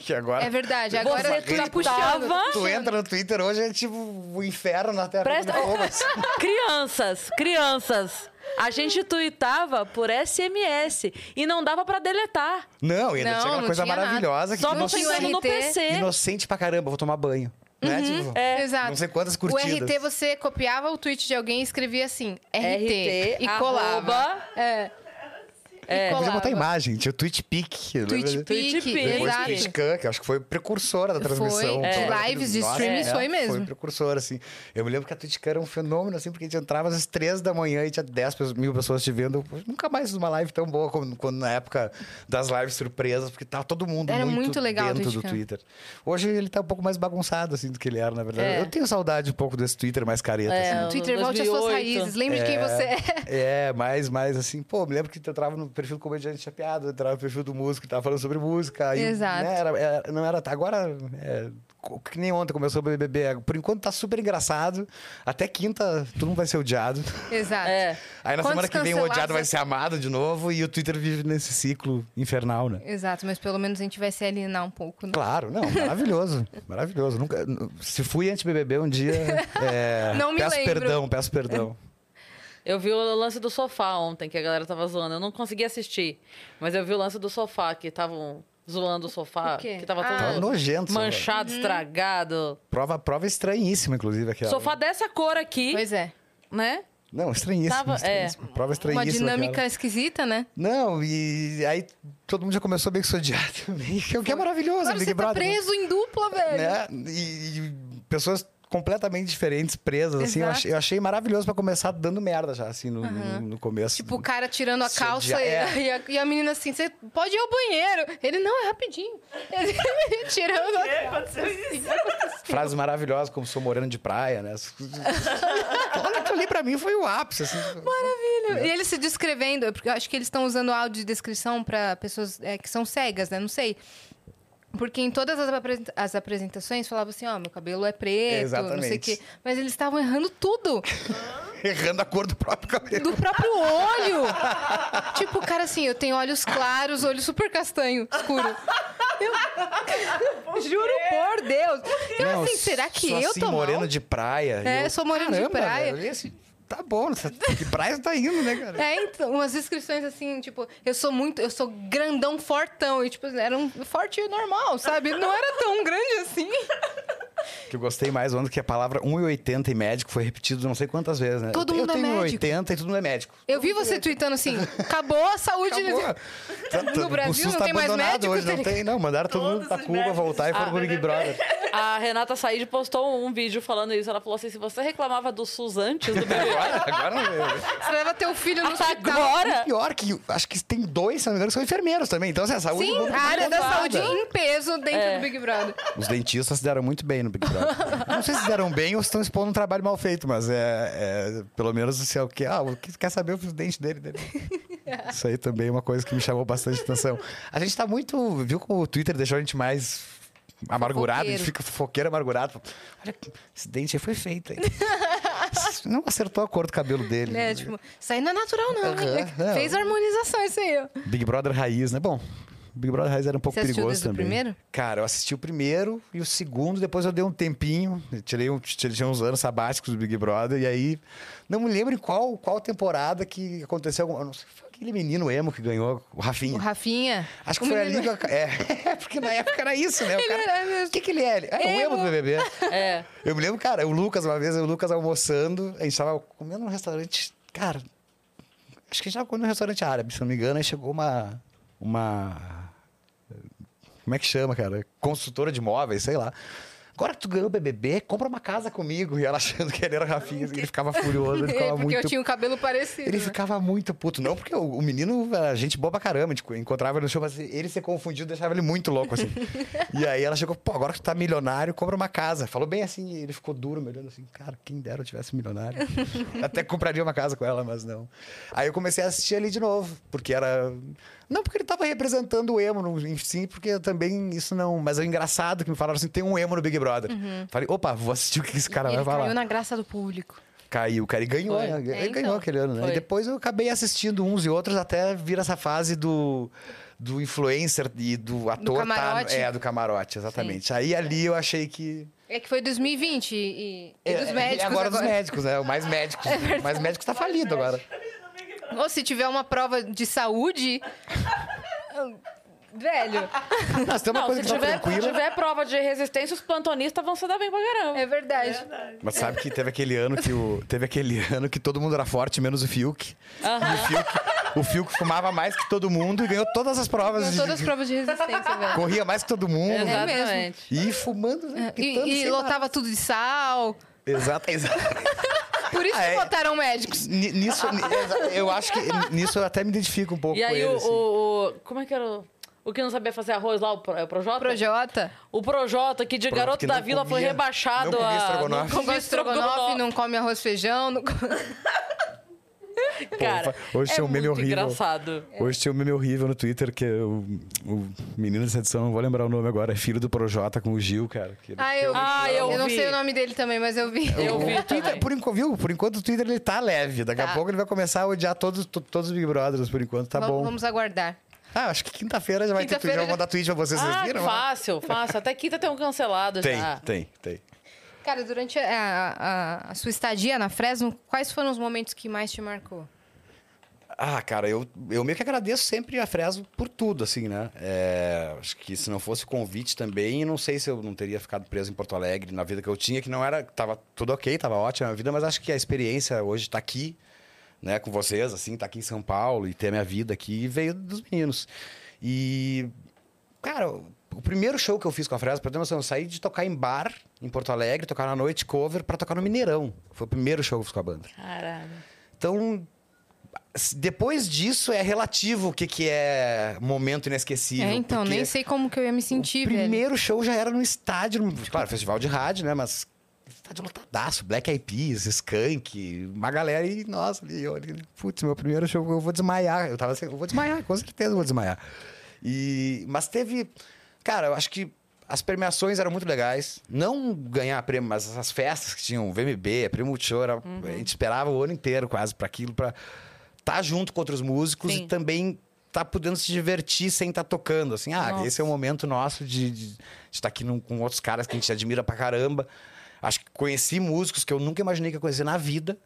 Que agora. É verdade. Agora Você tu tá puxando. Tu entra no Twitter hoje, é tipo o inferno na Terra. Presta- (laughs) crianças, crianças. A gente tweetava por SMS e não dava para deletar. Não, e ainda Não, tinha uma não coisa tinha nada. maravilhosa que Só não não tinha o pensando no RT. PC. inocente pra caramba, vou tomar banho. Né? Tipo, É. Exato. Não sei quantas O curtidas. RT, você copiava o tweet de alguém e escrevia assim, RT, RT, e colava. arroba. É. É. Podia botar imagem, tinha o TweetPic. lembra? TweetPic, TweetPic. Depois exato. o Twitchcam, que eu acho que foi precursora da transmissão. Foi, Então, lives, de streams, foi mesmo. Foi precursora, assim. Eu me lembro que a Twitchcam era um fenômeno, assim, porque a gente entrava às três da manhã e tinha 10 pessoas- mil pessoas te vendo. Eu nunca mais fiz uma live tão boa como quando na época das lives surpresas, porque tava todo mundo Era muito, muito legal dentro do. Twitter. Hoje ele tá um pouco mais bagunçado, assim, do que ele era, na verdade. É. Eu tenho saudade um pouco desse Twitter mais careta, É, assim. Twitter, volte às suas 2008. raízes. Lembre de quem você é. É, mais, mais assim, pô, me lembro que eu entrava no perfil do comediante chapeado, eu entrava no perfil do músico, tava falando sobre música. aí, Exato. né, era- era- não era. Agora, é, que nem ontem começou o BBB. Por enquanto tá super engraçado. Até quinta, todo mundo vai ser odiado. Exato. É. Aí na Quantos semana que vem o odiado vai ser amado de novo e o Twitter vive nesse ciclo infernal, né? Exato, mas pelo menos a gente vai se alienar um pouco. Né? Claro, não, maravilhoso. (laughs) maravilhoso. Nunca, se fui anti-BBB um dia, é, Não me peço lembro. perdão, peço perdão. Eu vi o lance do sofá ontem, que a galera tava zoando. Eu não consegui assistir, mas eu vi o lance do sofá, que estavam zoando o sofá. O quê? Que tava Ah. todo Tava nojento. manchado, estragado. Prova, prova estranhíssima, inclusive, aquela. Sofá dessa cor aqui, Pois é. né? Não, estranhíssima. Tava- é. estranhíssima. Prova Uma estranhíssima. dinâmica aquela. esquisita, né? Não, e aí todo mundo já começou meio que se odiar também. (laughs) O que é maravilhoso, Agora Big você tá Brother. né? preso em dupla, velho. né? E, e pessoas completamente diferentes, presas, assim. Eu achei, eu achei maravilhoso pra começar dando merda já, assim, no, no, no começo. Tipo, o cara tirando a calça e, é. e a, e a menina assim, você pode ir ao banheiro. Ele, não, é rapidinho. Ele (laughs) tirando a O que aconteceu isso? Frases maravilhosas, como sou moreno de praia, né? Aquilo ali pra mim foi o ápice, assim. Maravilha. E ele se descrevendo, porque eu acho que eles estão usando áudio de descrição pra pessoas é, que são cegas, né? Não sei. Porque em todas as, apresenta- as apresentações falava assim, ó, meu cabelo é preto, não sei o Exatamente. quê. Mas eles estavam errando tudo. (laughs) Errando a cor do próprio cabelo. Do próprio olho. tipo, cara, assim, eu tenho olhos claros, olho super castanho, escuro. Eu... Juro por Deus. Eu, Não, assim, será que sou eu assim, tô moreno mal? de praia. É, eu, sou moreno de caramba, praia. velho, assim, tá bom, você- que praia você tá indo, né, cara? É, então, umas descrições assim, tipo, eu sou muito, eu sou grandão fortão. E, tipo, era um forte normal, sabe? Não era tão grande assim. Que eu gostei mais ontem que a palavra 1,80 em médico foi repetido não sei quantas vezes, né? Todo eu, mundo é eu tenho médico. 1,80 e todo mundo é médico. Eu vi você tweetando assim, acabou a saúde. Acabou. Tá- tá- No Brasil o SUS não tá tem mais médico, hoje, tá não tem, não. Mandaram todo mundo pra Cuba médicos voltar e foram Ah, pro Big Brother. A Renata Said postou um vídeo falando isso. Ela falou assim: se você reclamava do SUS antes do BBB, Agora, agora não. Você leva teu filho no hospital. agora. Pior que acho que tem dois, se não me engano, que são enfermeiros também. Então, assim, a saúde. Sim, a área da saúde em peso dentro É. do Big Brother. Os dentistas se deram muito bem no Big Brother. não sei se se deram bem ou se estão expondo um trabalho mal feito, mas é, é pelo menos se é o que. Ah, o que quer saber os dentes dele, dele. (laughs) Isso aí também é uma coisa que me chamou bastante atenção. A gente tá muito. Viu como o Twitter deixou a gente mais amargurado? Fofoqueiro. fica fofoqueiro amargurado. Olha, esse dente aí foi feito, hein? (laughs) Não acertou a cor do cabelo dele. É, tipo, isso aí não é natural, não. Aham, não. Fez harmonização isso aí, ó. Big Brother Raiz, né? Bom, Big Brother Raiz era um pouco Você perigoso desde o também. primeiro? Cara, eu assisti o primeiro e o segundo, depois eu dei um tempinho, tirei, um, tirei uns anos sabáticos do Big Brother, e aí não me lembro em qual, qual temporada que aconteceu Não sei, foi aquele menino emo que ganhou, o Rafinha. O Rafinha. Acho que o foi menino- ali que eu, é, (laughs) porque na época era isso, né? O, cara, era que, que ele é? É o emo do BBB. é. Eu me lembro, cara, o Lucas, uma vez, o Lucas almoçando, a gente tava comendo num restaurante, cara, acho que a gente tava comendo num restaurante árabe, se não me engano, aí chegou uma, uma, como é que chama, cara? Construtora de móveis, sei lá. Agora que tu ganhou o BBB, compra uma casa comigo. E ela achando que ele era Rafinha, ele ficava furioso, ele (laughs) ficava Porque muito eu tinha um cabelo parecido. ele né? ficava muito puto. Não porque o, menino era gente boa pra caramba. Tipo, encontrava ele no show, mas ele ser confundido deixava ele muito louco, assim. (laughs) e aí ela chegou, pô, agora que tu tá milionário, compra uma casa. Falou bem assim, ele ficou duro, me olhando assim, cara, quem dera eu tivesse milionário. (laughs) Até compraria uma casa com ela, mas não. Aí eu comecei a assistir ali de novo, porque era... Não porque ele tava representando o emo, no- em si, porque também isso não... Mas é engraçado que me falaram assim, tem um emo no Big Brother. Falei, opa, vou assistir o que esse cara Ele vai falar. caiu na graça do público. Caiu, cara, e ganhou, Foi. né? É, Ele então. ganhou aquele ano, né? Foi. E depois eu acabei assistindo uns e outros até vir essa fase do, do influencer e do ator. tá- camarote. é, do camarote, exatamente. Aí ali eu achei que. É que foi 2020 e, e dos É, médicos e agora, agora. dos médicos, né? O mais médicos. (laughs) o mais médicos tá falido agora. Ou se tiver uma prova de saúde... Velho, Mas tem uma Não, coisa se que tá tiver, se tranquila. tiver prova de resistência, os plantonistas vão se dar bem pra caramba. é verdade. Mas sabe que teve aquele ano que o. Teve aquele (laughs) ano que todo mundo era forte, menos o Fiuk. E o Fiuk, o Fiuk fumava mais que todo mundo e ganhou todas as provas. Ganhou de- todas as provas de resistência, velho. Corria mais que todo mundo. É mesmo. Exatamente. E fumando, né? pitando E, e lotava tudo de sal. Exato, exato. (laughs) Por isso que é. botaram médicos. Ni- Nisso, eu acho que nisso eu até me identifico um pouco E com aí ele. o, assim. o, o- Como é que era o. O que não sabia fazer arroz lá, o, Pro- é o Projota? Projota. O Projota, que de garoto que da vila foi comia- rebaixado não a. estrogonofe. não come estrogonofe, não come arroz e feijão. Não... (laughs) (laughs) Cara, hoje é tinha um meme horrível. engraçado. Hoje tinha um meme horrível no Twitter que o, o menino dessa edição, não vou lembrar o nome agora, é filho do Projota com o Gil, cara. Ah, eu, Ah, eu não vi. sei o nome dele também, mas eu vi. Eu o vi Twitter, por, enquanto, viu? por enquanto o Twitter ele tá leve. Daqui Tá. a pouco ele vai começar a odiar todos, to- todos os Big Brothers, por enquanto tá Vamos- bom. Vamos aguardar. Ah, acho que quinta-feira já vai ter tweet. Já vou mandar tweet pra vocês, vocês Ah, viram? fácil, fácil. Até quinta tem um cancelado Tem, já. tem, tem. Cara, durante a, a- a sua estadia na Fresno, quais foram os momentos que mais te marcou? Ah, cara, eu, eu meio que agradeço sempre a Fresno por tudo, assim, né? É, acho que se não fosse o convite também, não sei se eu não teria ficado preso em Porto Alegre na vida que eu tinha, que não era. Tava tudo ok, tava ótima a vida, mas acho que a experiência hoje tá aqui, né, com vocês, assim, tá aqui em São Paulo e ter a minha vida aqui veio dos meninos. E, cara, o primeiro show que eu fiz com a Fresno, pra ter noção, eu saí de tocar em bar em Porto Alegre, tocar na noite cover, pra tocar no Mineirão. Foi o primeiro show que eu fiz com a banda. Caralho. Então, depois disso é relativo o que, que é momento inesquecível. É, então, nem sei como que eu ia me sentir, O velho. primeiro show já era no estádio, no- claro, festival de rádio, né? Mas estádio lotadaço, Black Eyed Peas, Skank, uma galera e, nossa, ali, eu, ali, putz, meu primeiro show, eu vou desmaiar. Eu tava assim, eu vou desmaiar, com certeza eu vou desmaiar. E, mas teve, cara, eu acho que as premiações eram muito legais. Não ganhar prêmio, mas as festas que tinham, VMB, Prêmio Multishow, era- a gente esperava o ano inteiro quase para aquilo, para estar junto com outros músicos Sim. e também estar podendo se divertir sem estar tocando. Assim, ah, Nossa. esse é o momento nosso de estar aqui num- com outros caras que a gente admira pra caramba. Acho que conheci músicos que eu nunca imaginei que ia conhecer na vida.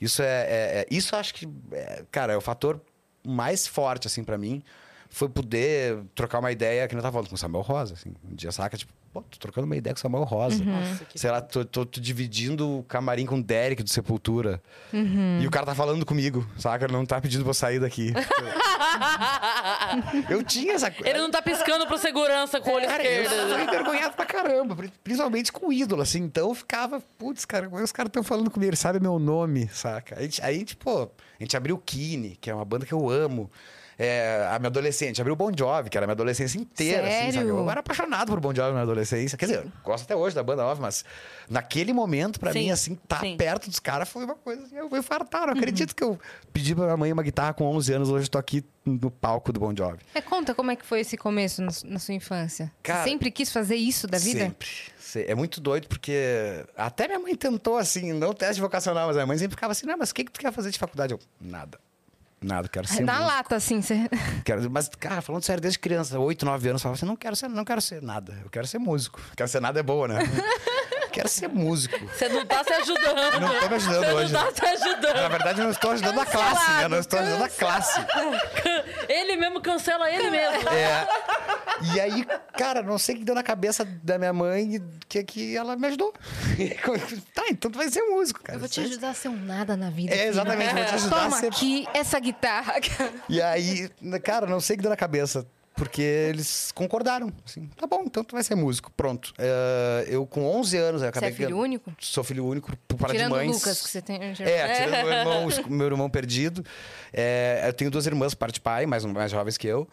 Isso é, é- é- isso acho que, é, cara, é o fator mais forte assim para mim. Foi poder trocar uma ideia que não tava falando com o Samuel Rosa, assim. Um dia saca, tipo, pô, tô trocando uma ideia com o Samuel Rosa. Nossa, que Sei lá, tô, tô- tô dividindo o camarim com o Derek do Sepultura. E o cara tá falando comigo, saca? Ele não tá pedindo pra eu sair daqui. (laughs) eu tinha essa coisa. Ele não tá piscando pro segurança com o olho Cara, eu esquerdo. sou envergonhado pra caramba, pri- principalmente com o ídolo, assim. Então eu ficava, putz, cara, os caras estão falando comigo, ele sabe meu nome, saca? Aí, aí, tipo, a gente abriu o Kine, que é uma banda que eu amo. É, a minha adolescente, abriu o Bon Jovi, que era a minha adolescência inteira, assim, sabe? Sério? Eu era apaixonado por Bon Jovi na minha adolescência. Quer dizer, gosto até hoje da banda nova, mas naquele momento, pra Sim, mim, assim, tá sim. perto dos caras foi uma coisa assim, eu vou infartar. Não acredito que eu pedi pra minha mãe uma guitarra com 11 anos, hoje eu tô aqui no palco do Bon Jovi. É, conta como é que foi esse começo na, su- na sua infância. Cara, Você sempre quis fazer isso da vida? Sempre. Se- É muito doido, porque até minha mãe tentou, assim, não teste vocacional, mas a minha mãe sempre ficava assim, não, mas o que, que tu quer fazer de faculdade? Eu, nada. Nada, quero ser Na músico. lata, assim. (laughs) Quero, mas, cara, falando sério, desde criança, 8, 9 anos, eu falava assim, não quero ser, não quero ser nada, eu quero ser músico. Quero ser nada é boa, né? (laughs) quero ser músico. Você não tá se ajudando. Não tô me ajudando Você hoje. não tá se Na ajudando. verdade, eu não estou ajudando a classe, né? Eu não estou ajudando a classe. Ele mesmo cancela ele mesmo. É. E aí, cara, não sei o que deu na cabeça da minha mãe que, que ela me ajudou. (laughs) tá, então tu vai ser músico, cara. Eu vou te ajudar a ser um nada na vida. É, filho. exatamente, vou te ajudar Toma a ser aqui essa guitarra. E aí, cara, não sei o que deu na cabeça. Porque eles concordaram. Assim, tá bom, então tu vai ser músico. Pronto. É, eu, com 11 anos, eu Você acabei... é filho que- único? Sou filho único, por para de Tirando o mães. Lucas, que você tem... É, tirando meu irmão, (laughs) meu irmão perdido. É, eu tenho duas irmãs, parte de pai, mais, mais jovens que eu.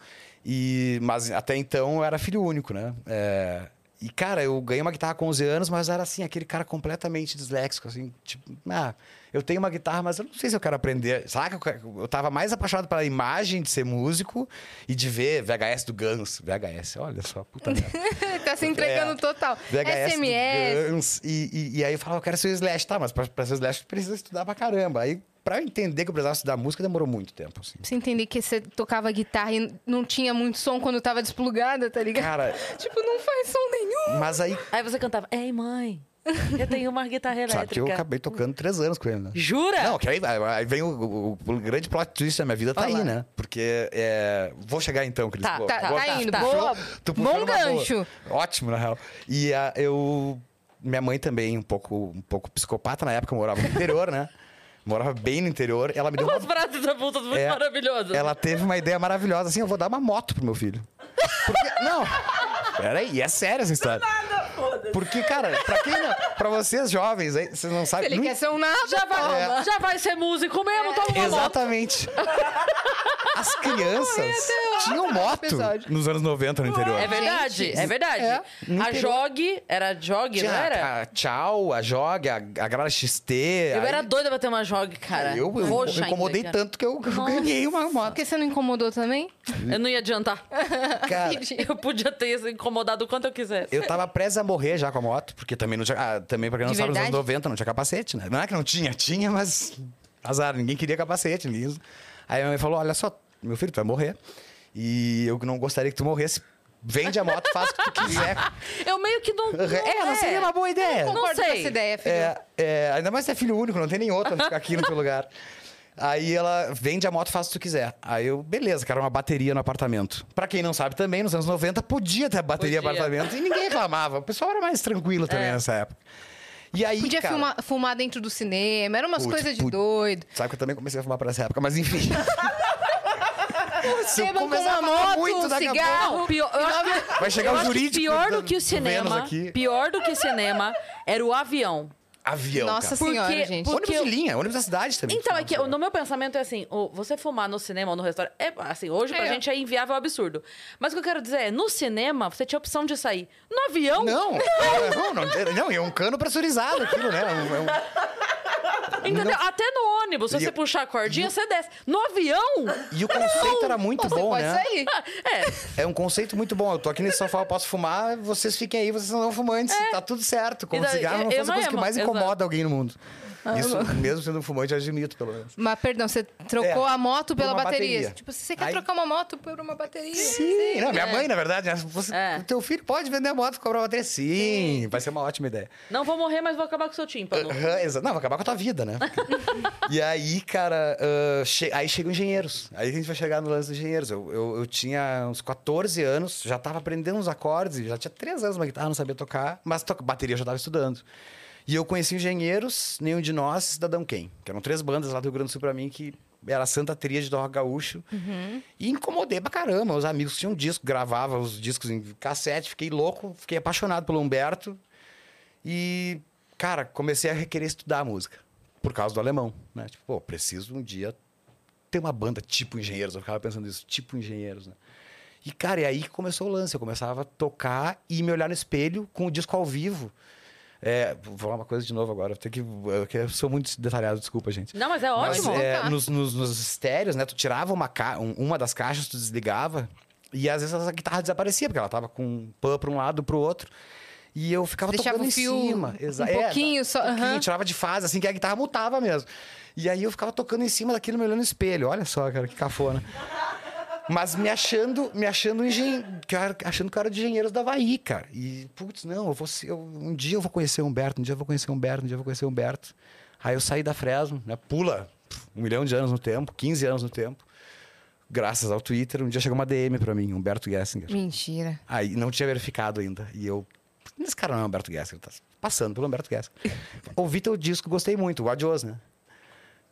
E, mas até então eu era filho único, né? É, e, cara, eu ganhei uma guitarra com 11 anos, mas era assim, aquele cara completamente disléxico, assim, tipo, ah, eu tenho uma guitarra, mas eu não sei se eu quero aprender. Saca? Eu eu tava mais apaixonado pela imagem de ser músico e de ver VHS do Guns. VHS, olha só, puta merda. (laughs) tá se entregando É. total. VHS SMS. do Guns, e, e, e aí eu falava, eu quero ser o Slash. Tá, mas pra, pra ser o Slash precisa estudar pra caramba. Aí, pra eu entender que eu precisava estudar música, demorou muito tempo, assim. Você entender que você tocava guitarra e não tinha muito som quando tava desplugada, tá ligado? Cara, (laughs) Tipo, não faz som nenhum. mas aí, Aí você cantava, ei mãe, (laughs) eu tenho uma guitarra elétrica. sabe que eu acabei tocando três anos com ele, né? Jura? Não, que aí, aí vem o, o- o grande plot twist da minha vida, tá Olha aí, né? Porque é, vou chegar então, Cris. Tá, Boa, Tá, boa. tá indo. tá. Boa. Bom numa boa. gancho. Ótimo, na real. E ah, eu. Minha mãe também, um pouco, um pouco psicopata na época, eu morava no interior, né? (laughs) Morava bem no interior. Ela me deu uma Umas frases avulsas muito É, maravilhosas. Ela teve uma ideia maravilhosa, assim, eu vou dar uma moto pro meu filho. Porque, não, peraí, é sério essa história. Porque, cara, pra quem não, pra vocês jovens aí, vocês não Se sabem... ele não- quer ser um nada, Já vai, É. já vai ser músico mesmo, toma uma. Exatamente. As (laughs) crianças tinham moto episódio. nos anos 90 no interior. É verdade, Gente, é verdade. é, no a interior. Jog, era Jog, não era? a Tchau, a Jog, a, a Grala XT. Eu aí- era doida pra ter uma Jog, cara. Eu, eu, Roxa eu incomodei cara. tanto que eu, ganhei uma moto. Porque você não incomodou também? Eu não ia adiantar. (laughs) Cara, (laughs) Eu podia ter se incomodado o quanto eu quisesse. eu tava prestes a morrer já com a moto, porque também não tinha. Ah, também, pra quem não De sabe, nos anos verdade? 90 não tinha capacete, né? Não é que não tinha, tinha, mas. Azar, ninguém queria capacete, ninguém. Aí a minha mãe falou: olha só, meu filho, tu vai morrer. E eu não gostaria que tu morresse. Vende a moto, faz o que tu quiser. (laughs) Eu meio que não. É, não seria uma boa ideia. Não Concordo com sei. essa ideia, filho. É, é, ainda mais se é filho único, não tem nem outro pra ficar aqui no teu lugar. Aí ela vende a moto, faz o que tu quiser. Aí eu, beleza, quero uma bateria no apartamento. Pra quem não sabe também, nos anos 90 podia ter bateria no Podia. apartamento e ninguém reclamava. O pessoal era mais tranquilo também É. nessa época. E aí, Podia cara, filmar- fumar dentro do cinema, eram umas coisas de doido. Sabe que eu também comecei a fumar por essa época, mas enfim. (laughs) Esteban com a uma moto, muito um cigarro. Não, pior, eu Vai chegar eu o jurídico pior do- que o cinema. Pior do que o cinema era o avião. Avião, Nossa cara. senhora, Porque- gente. porque- Ônibus de linha, ônibus da cidade também. Então, é que no meu pensamento é assim, o- você fumar no cinema ou no restaurante, é assim, hoje pra É. gente é inviável, é um absurdo. Mas o que eu quero dizer é, no cinema, você tinha a opção de sair. No avião, Não, não, não, não, é um cano pressurizado aquilo, né? É um- é um- (laughs) entendeu? Até no ônibus, se E- você puxar a cordinha, você desce. No avião, E o conceito era muito Você bom, pode né? sair. (laughs) é. É um conceito muito bom. Eu tô aqui nesse sofá, eu posso fumar, vocês fiquem aí, vocês não são fumantes. Tá tudo certo. Como E daí- cigarro não eu faz a coisa que mais exato. Incomoda alguém no mundo. Isso, mesmo sendo um fumante, eu admito, pelo menos. Mas, perdão, você trocou É, a moto pela bateria. bateria. Tipo, se você quer Aí- trocar uma moto por uma bateria. Sim, não, minha mãe, na verdade, né? Você, É. o teu filho pode vender a moto e comprar uma bateria. Sim, vai ser uma ótima ideia. Não vou morrer, mas vou acabar com o seu tímpano. Exa- Não, vai acabar com a tua vida, né? (laughs) e aí, cara, ah, che- aí chegam engenheiros. Aí a gente vai chegar no lance dos engenheiros. Eu, eu, eu tinha uns 14 anos, já tava aprendendo uns acordes, já tinha 3 anos uma guitarra, não sabia tocar, mas to- bateria eu já tava estudando. E eu conheci engenheiros, nenhum de nós, Cidadão Quem, que eram três bandas lá do Rio Grande do Sul pra mim, que era a Santa Tríade do Rock Gaúcho. E incomodei pra caramba. Os amigos tinham disco, gravava os discos em cassete, fiquei louco, fiquei apaixonado pelo Humberto. E, cara, comecei a querer estudar música. Por causa do alemão, né? Tipo, pô, preciso um dia ter uma banda tipo Engenheiros. Eu ficava pensando isso, tipo Engenheiros, né? E, cara, e aí que começou o lance. Eu começava a tocar e me olhar no espelho com o disco ao vivo. É, vou falar uma coisa de novo agora. Eu, tenho que, eu, sou muito detalhado, desculpa, gente. Não, mas é Mas, ótimo. é, Contar. nos, nos, nos estéreos, né? Tu tirava uma, ca... um- uma das caixas, tu desligava. E às vezes a guitarra desaparecia, porque ela tava com um pan pra um lado pro outro. E eu ficava Deixava tocando o fio em cima. Exa- um é, pouquinho só, Um pouquinho, aham. tirava de fase, assim, que a guitarra mutava mesmo. E aí eu ficava tocando em cima daquilo, me olhando no espelho. Olha só, cara, que cafona. Mas me achando, me achando engen... cara, achando que eu era de engenheiros da Havaí, cara. E, putz, não, eu vou ser, eu- um dia eu vou conhecer o Humberto, um dia eu vou conhecer o Humberto, um dia eu vou conhecer o Humberto. Aí eu saí da Fresno, né? Pula um milhão de anos no tempo, 15 anos no tempo. Graças ao Twitter, um dia chegou uma DM pra mim, Humberto Gessinger. Mentira. Aí não tinha verificado ainda. E eu. Esse cara não é Humberto Gessinger, tá passando pelo Humberto Gessinger. (laughs) Ouvi teu disco, gostei muito, o Adios, né?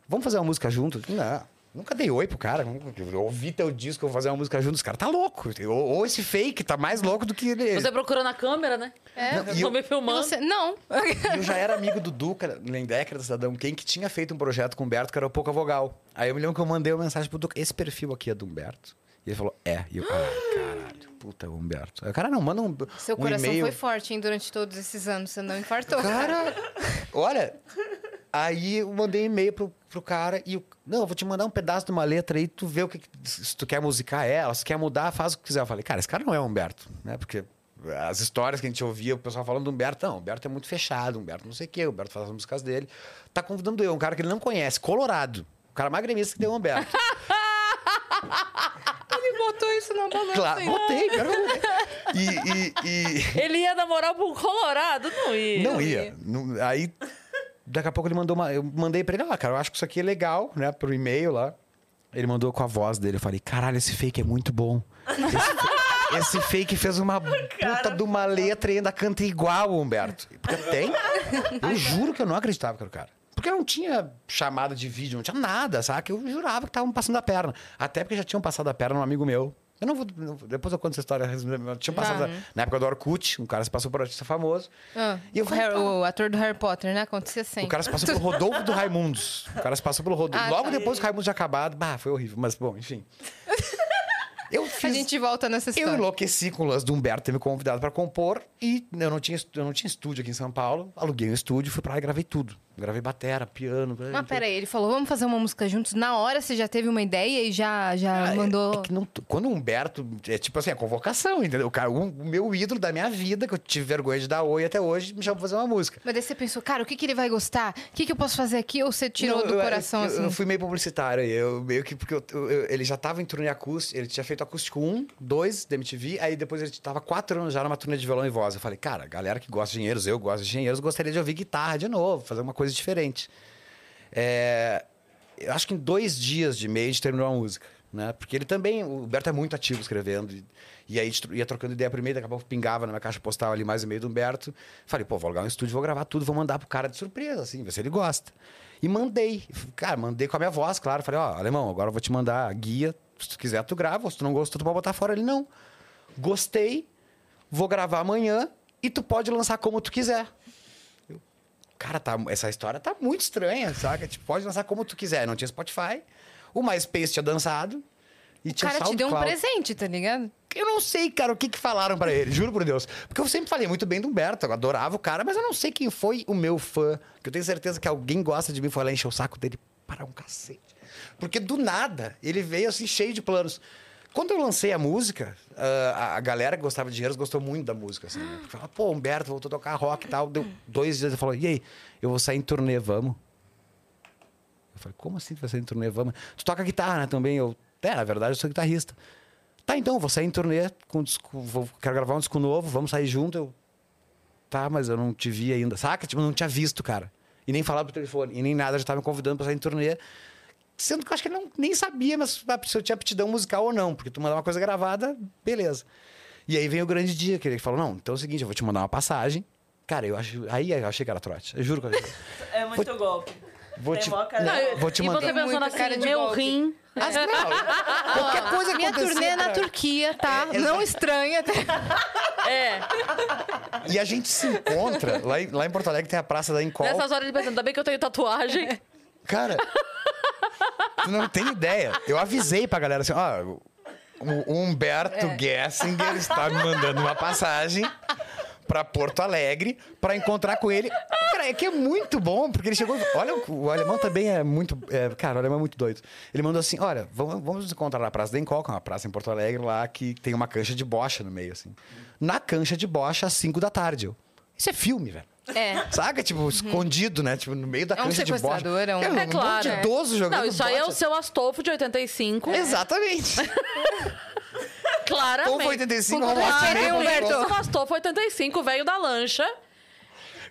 Vamos fazer uma música junto? Não. Nunca dei oi pro cara. Eu ouvi teu disco, eu vou fazer uma música junto. Esse cara tá louco. Ou, ou esse fake tá mais louco do que ele. Você procurando a câmera, né? É. Não, Eu e tô eu- me filmando. você... Não. Eu já era amigo do Duca, Lendecker, da Cidadão Quem, que tinha feito um projeto com o Humberto que era o Pouca Vogal. Aí eu me lembro que eu mandei uma mensagem pro Duca: esse perfil aqui é do Humberto? E ele falou: é. E eu, ai, caralho, puta, é o Humberto. Aí o cara não, manda um. Seu um coração e-mail. foi forte, hein, durante todos esses anos. Você não infartou. Cara, olha. Aí eu mandei e-mail pro, pro cara e eu, não, eu vou te mandar um pedaço de uma letra aí, tu vê o que, se tu quer musicar ela, se quer mudar, faz o que quiser. Eu falei, cara, esse cara não é o Humberto, né? Porque as histórias que a gente ouvia, o pessoal falando do Humberto, não, o Humberto é muito fechado, o Humberto não sei o quê, o Humberto faz as músicas dele. Tá convidando eu, um cara que ele não conhece, Colorado. O cara mais gremista que tem o Humberto. (laughs) Ele botou isso na balança. claro, hein? botei, cara. botei. E, e, e, Ele ia namorar pro Colorado? Não ia. Não ia. Não- aí, daqui a pouco ele mandou uma. Eu mandei pra ele, ah, cara, eu acho que isso aqui é legal, né? Pro e-mail lá. Ele mandou com a voz dele. Eu falei, caralho, esse fake é muito bom. Esse, (laughs) esse fake fez uma puta de uma letra e ainda canta igual Humberto. Porque tem. (laughs) Eu juro que eu não acreditava que era o cara. Porque não tinha chamada de vídeo, não tinha nada, sabe? Eu jurava que estavam passando a perna. Até porque já tinham passado a perna num amigo meu. Eu não vou. não depois eu conto essa história. resumidamente. Tinha passado. a- Na época do Orkut, um cara se passou por artista famoso. Ah, E eu o, falei, o ator do Harry Potter, né? Acontecia sempre. O cara se passou pelo Rodolfo do Raimundos. O cara se passou pelo Rodolfo. Ah, Logo tá. depois que o Raimundos tinha acabado. Bah, foi horrível. Mas, bom, enfim. (laughs) Eu A fiz... gente volta nessa Eu história. enlouqueci com o lance do Humberto ter me convidado para compor e eu não, tinha, eu não tinha estúdio aqui em São Paulo. Aluguei um estúdio, fui pra lá e gravei tudo. Gravei batera, piano. Mas peraí, ele falou, vamos fazer uma música juntos. Na hora você já teve uma ideia e já, já Ah, é- mandou... É, que não, quando o Humberto. É tipo assim, a convocação, entendeu? O, cara, o, o meu ídolo da minha vida, que eu tive vergonha de dar oi até hoje, me chamou pra fazer uma música. Mas daí você pensou, cara, o que, que ele vai gostar? O que, que eu posso fazer aqui? Ou você tirou Não, do eu- coração, eu, assim? Eu fui meio publicitário. Eu meio que. Porque eu- eu- eu- ele já tava em turnê acústico. Ele tinha feito acústico 1, 2 da MTV. Aí depois ele tava quatro anos já numa turnê de violão e voz. Eu falei, cara, galera que gosta de engenheiros, eu gosto de engenheiros, gostaria de ouvir guitarra de novo, fazer uma coisa diferente. É, eu acho que em dois dias de meio a gente terminou a música. Né? Porque ele também, o Humberto é muito ativo escrevendo. E, e aí ia trocando ideia primeiro, daqui a pouco pingava na minha caixa postal ali mais e meio do Humberto. Falei, pô, vou alugar um estúdio, vou gravar tudo, vou mandar pro cara de surpresa, assim, ver se ele gosta. E mandei. Cara, mandei com a minha voz, claro. Falei, ó, alemão, agora eu vou te mandar a guia. Se tu quiser, tu grava. Se tu não gostou, tu pode botar fora. Ele, não. Gostei, vou gravar amanhã e tu pode lançar como tu quiser. Eu, Cara, tá, essa história tá muito estranha, saca? Tipo, pode lançar como tu quiser. Não tinha Spotify. O MySpace tinha dançado. E O tinha cara te deu um presente, tá ligado? Eu não sei, cara, o que que falaram pra ele, juro por Deus. Porque eu sempre falei muito bem do Humberto, eu adorava o cara, mas eu não sei quem foi o meu fã. Que eu tenho certeza que alguém gosta de mim foi lá encher o saco dele para um cacete. Porque do nada, ele veio assim cheio de planos. Quando eu lancei a música, ah, a, galera que gostava de dinheiros gostou muito da música. Assim, (gasps) né? Porque Falava, pô, Humberto voltou a tocar rock e tal. Deu dois dias, ele falou, e aí, eu vou sair em turnê, vamos? Eu falei, como assim tu vai sair em turnê, vamos? Tu toca guitarra, né, também? Eu, é, na verdade, eu sou guitarrista. Tá, então, vou sair em turnê, com disco, vou, quero gravar um disco novo, vamos sair junto. Eu, tá, mas eu não te vi ainda. Saca? Tipo, eu não tinha visto, cara. E nem falado pro telefone, e nem nada, já tava me convidando pra sair em turnê. Sendo que eu acho que ele não, nem sabia mas, se eu tinha aptidão musical ou não, porque tu mandar uma coisa gravada, beleza. E aí vem o grande dia, que ele falou: não, então é o seguinte, eu vou te mandar uma passagem. Cara, eu acho. Aí eu achei que era trote. Eu juro que eu achei. (laughs) É muito golpe. Vou te, cara não, vou te e mandar. você pensando Muita cara assim, de meu golpe. rim. Ah, não, qualquer coisa Minha turnê é na pra- Turquia, tá? É, não estranha. tá? É. E a gente se encontra, lá em, lá em Porto Alegre tem a Praça da Encol. Nessas horas de pensando, ainda bem que eu tenho tatuagem. Cara, tu não tem ideia. Eu avisei pra galera assim, ó, o Humberto Gessinger está me mandando uma passagem pra Porto Alegre pra encontrar com ele. Cara, é que é muito bom, porque ele chegou. Olha, o, o alemão também é muito. é, cara, o alemão é muito doido. Ele mandou assim: olha, vamos, vamos nos encontrar na Praça da Encol, que é uma praça em Porto Alegre lá que tem uma cancha de bocha no meio, assim. Na cancha de bocha, às 5 da tarde. Eu, Isso é filme, velho. É. Saca? Tipo, escondido, né? Tipo, no meio da É um de bocha. sequestrador, é um- um É claro. de é. idoso jogando Não, isso aí é o seu Astolfo de 85. Exatamente. (laughs) Claramente. Foi 85, Com hein, vamos Humberto? Astolfo 85, velho da lancha.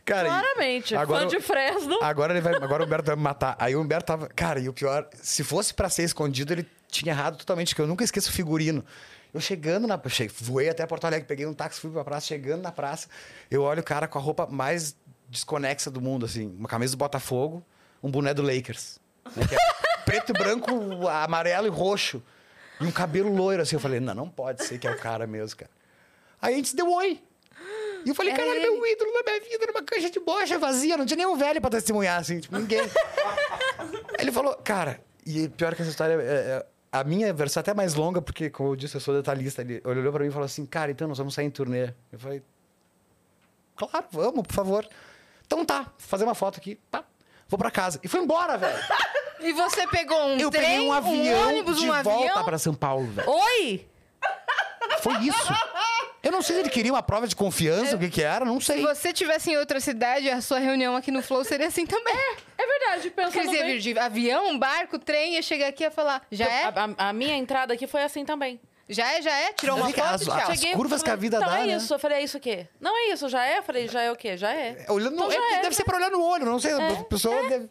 Cara, Claramente. agora, Fã de Fresno. agora ele vai, agora o Humberto vai me matar. Aí o Humberto tava, cara, e o pior, se fosse pra ser escondido, ele tinha errado totalmente, que eu nunca esqueço o figurino. Eu chegando na, cheguei, voei até Porto Alegre, peguei um táxi, fui pra praça, chegando na praça, eu olho o cara com a roupa mais desconexa do mundo assim, uma camisa do Botafogo, um boné do Lakers, né, é (laughs) preto e branco, amarelo e roxo. E um cabelo loiro, assim. Eu falei, não, não pode ser que é o cara mesmo, cara. Aí a gente se deu oi. E eu falei, Era caralho, ele. meu ídolo na minha vida, numa caixa de bocha vazia, não tinha nenhum velho pra testemunhar, assim, tipo, ninguém. (laughs) Aí ele falou, cara, e pior que essa história, é, é- a minha versão é até mais longa, porque, como eu disse, eu sou detalhista. Ele olhou pra mim e falou assim, cara, então nós vamos sair em turnê. Eu falei, claro, vamos, por favor. Então tá, vou fazer uma foto aqui, pá, vou pra casa. E foi embora, velho. (laughs) E você pegou um Eu trem, peguei um avião ônibus, de um volta pra São Paulo, velho. Oi! Foi isso. Eu não sei se ele queria uma prova de confiança, o que que era, não Se sei. você tivesse em outra cidade, a sua reunião aqui no Flow seria assim também. É verdade, Porque pensando bem. vir de avião, barco, trem, ia chegar aqui e ia falar, já é? A, a- a minha entrada aqui foi assim também. Já é, já é? Tirou uma foto, as- tchau. as- curvas que a vida então dá, é né? isso. Eu falei, é isso o quê? Não é isso, já é? Eu falei, já é o quê? Já é. Olhando no, Então já é, é, deve ser pra olhar no olho, não sei. a pessoa deve.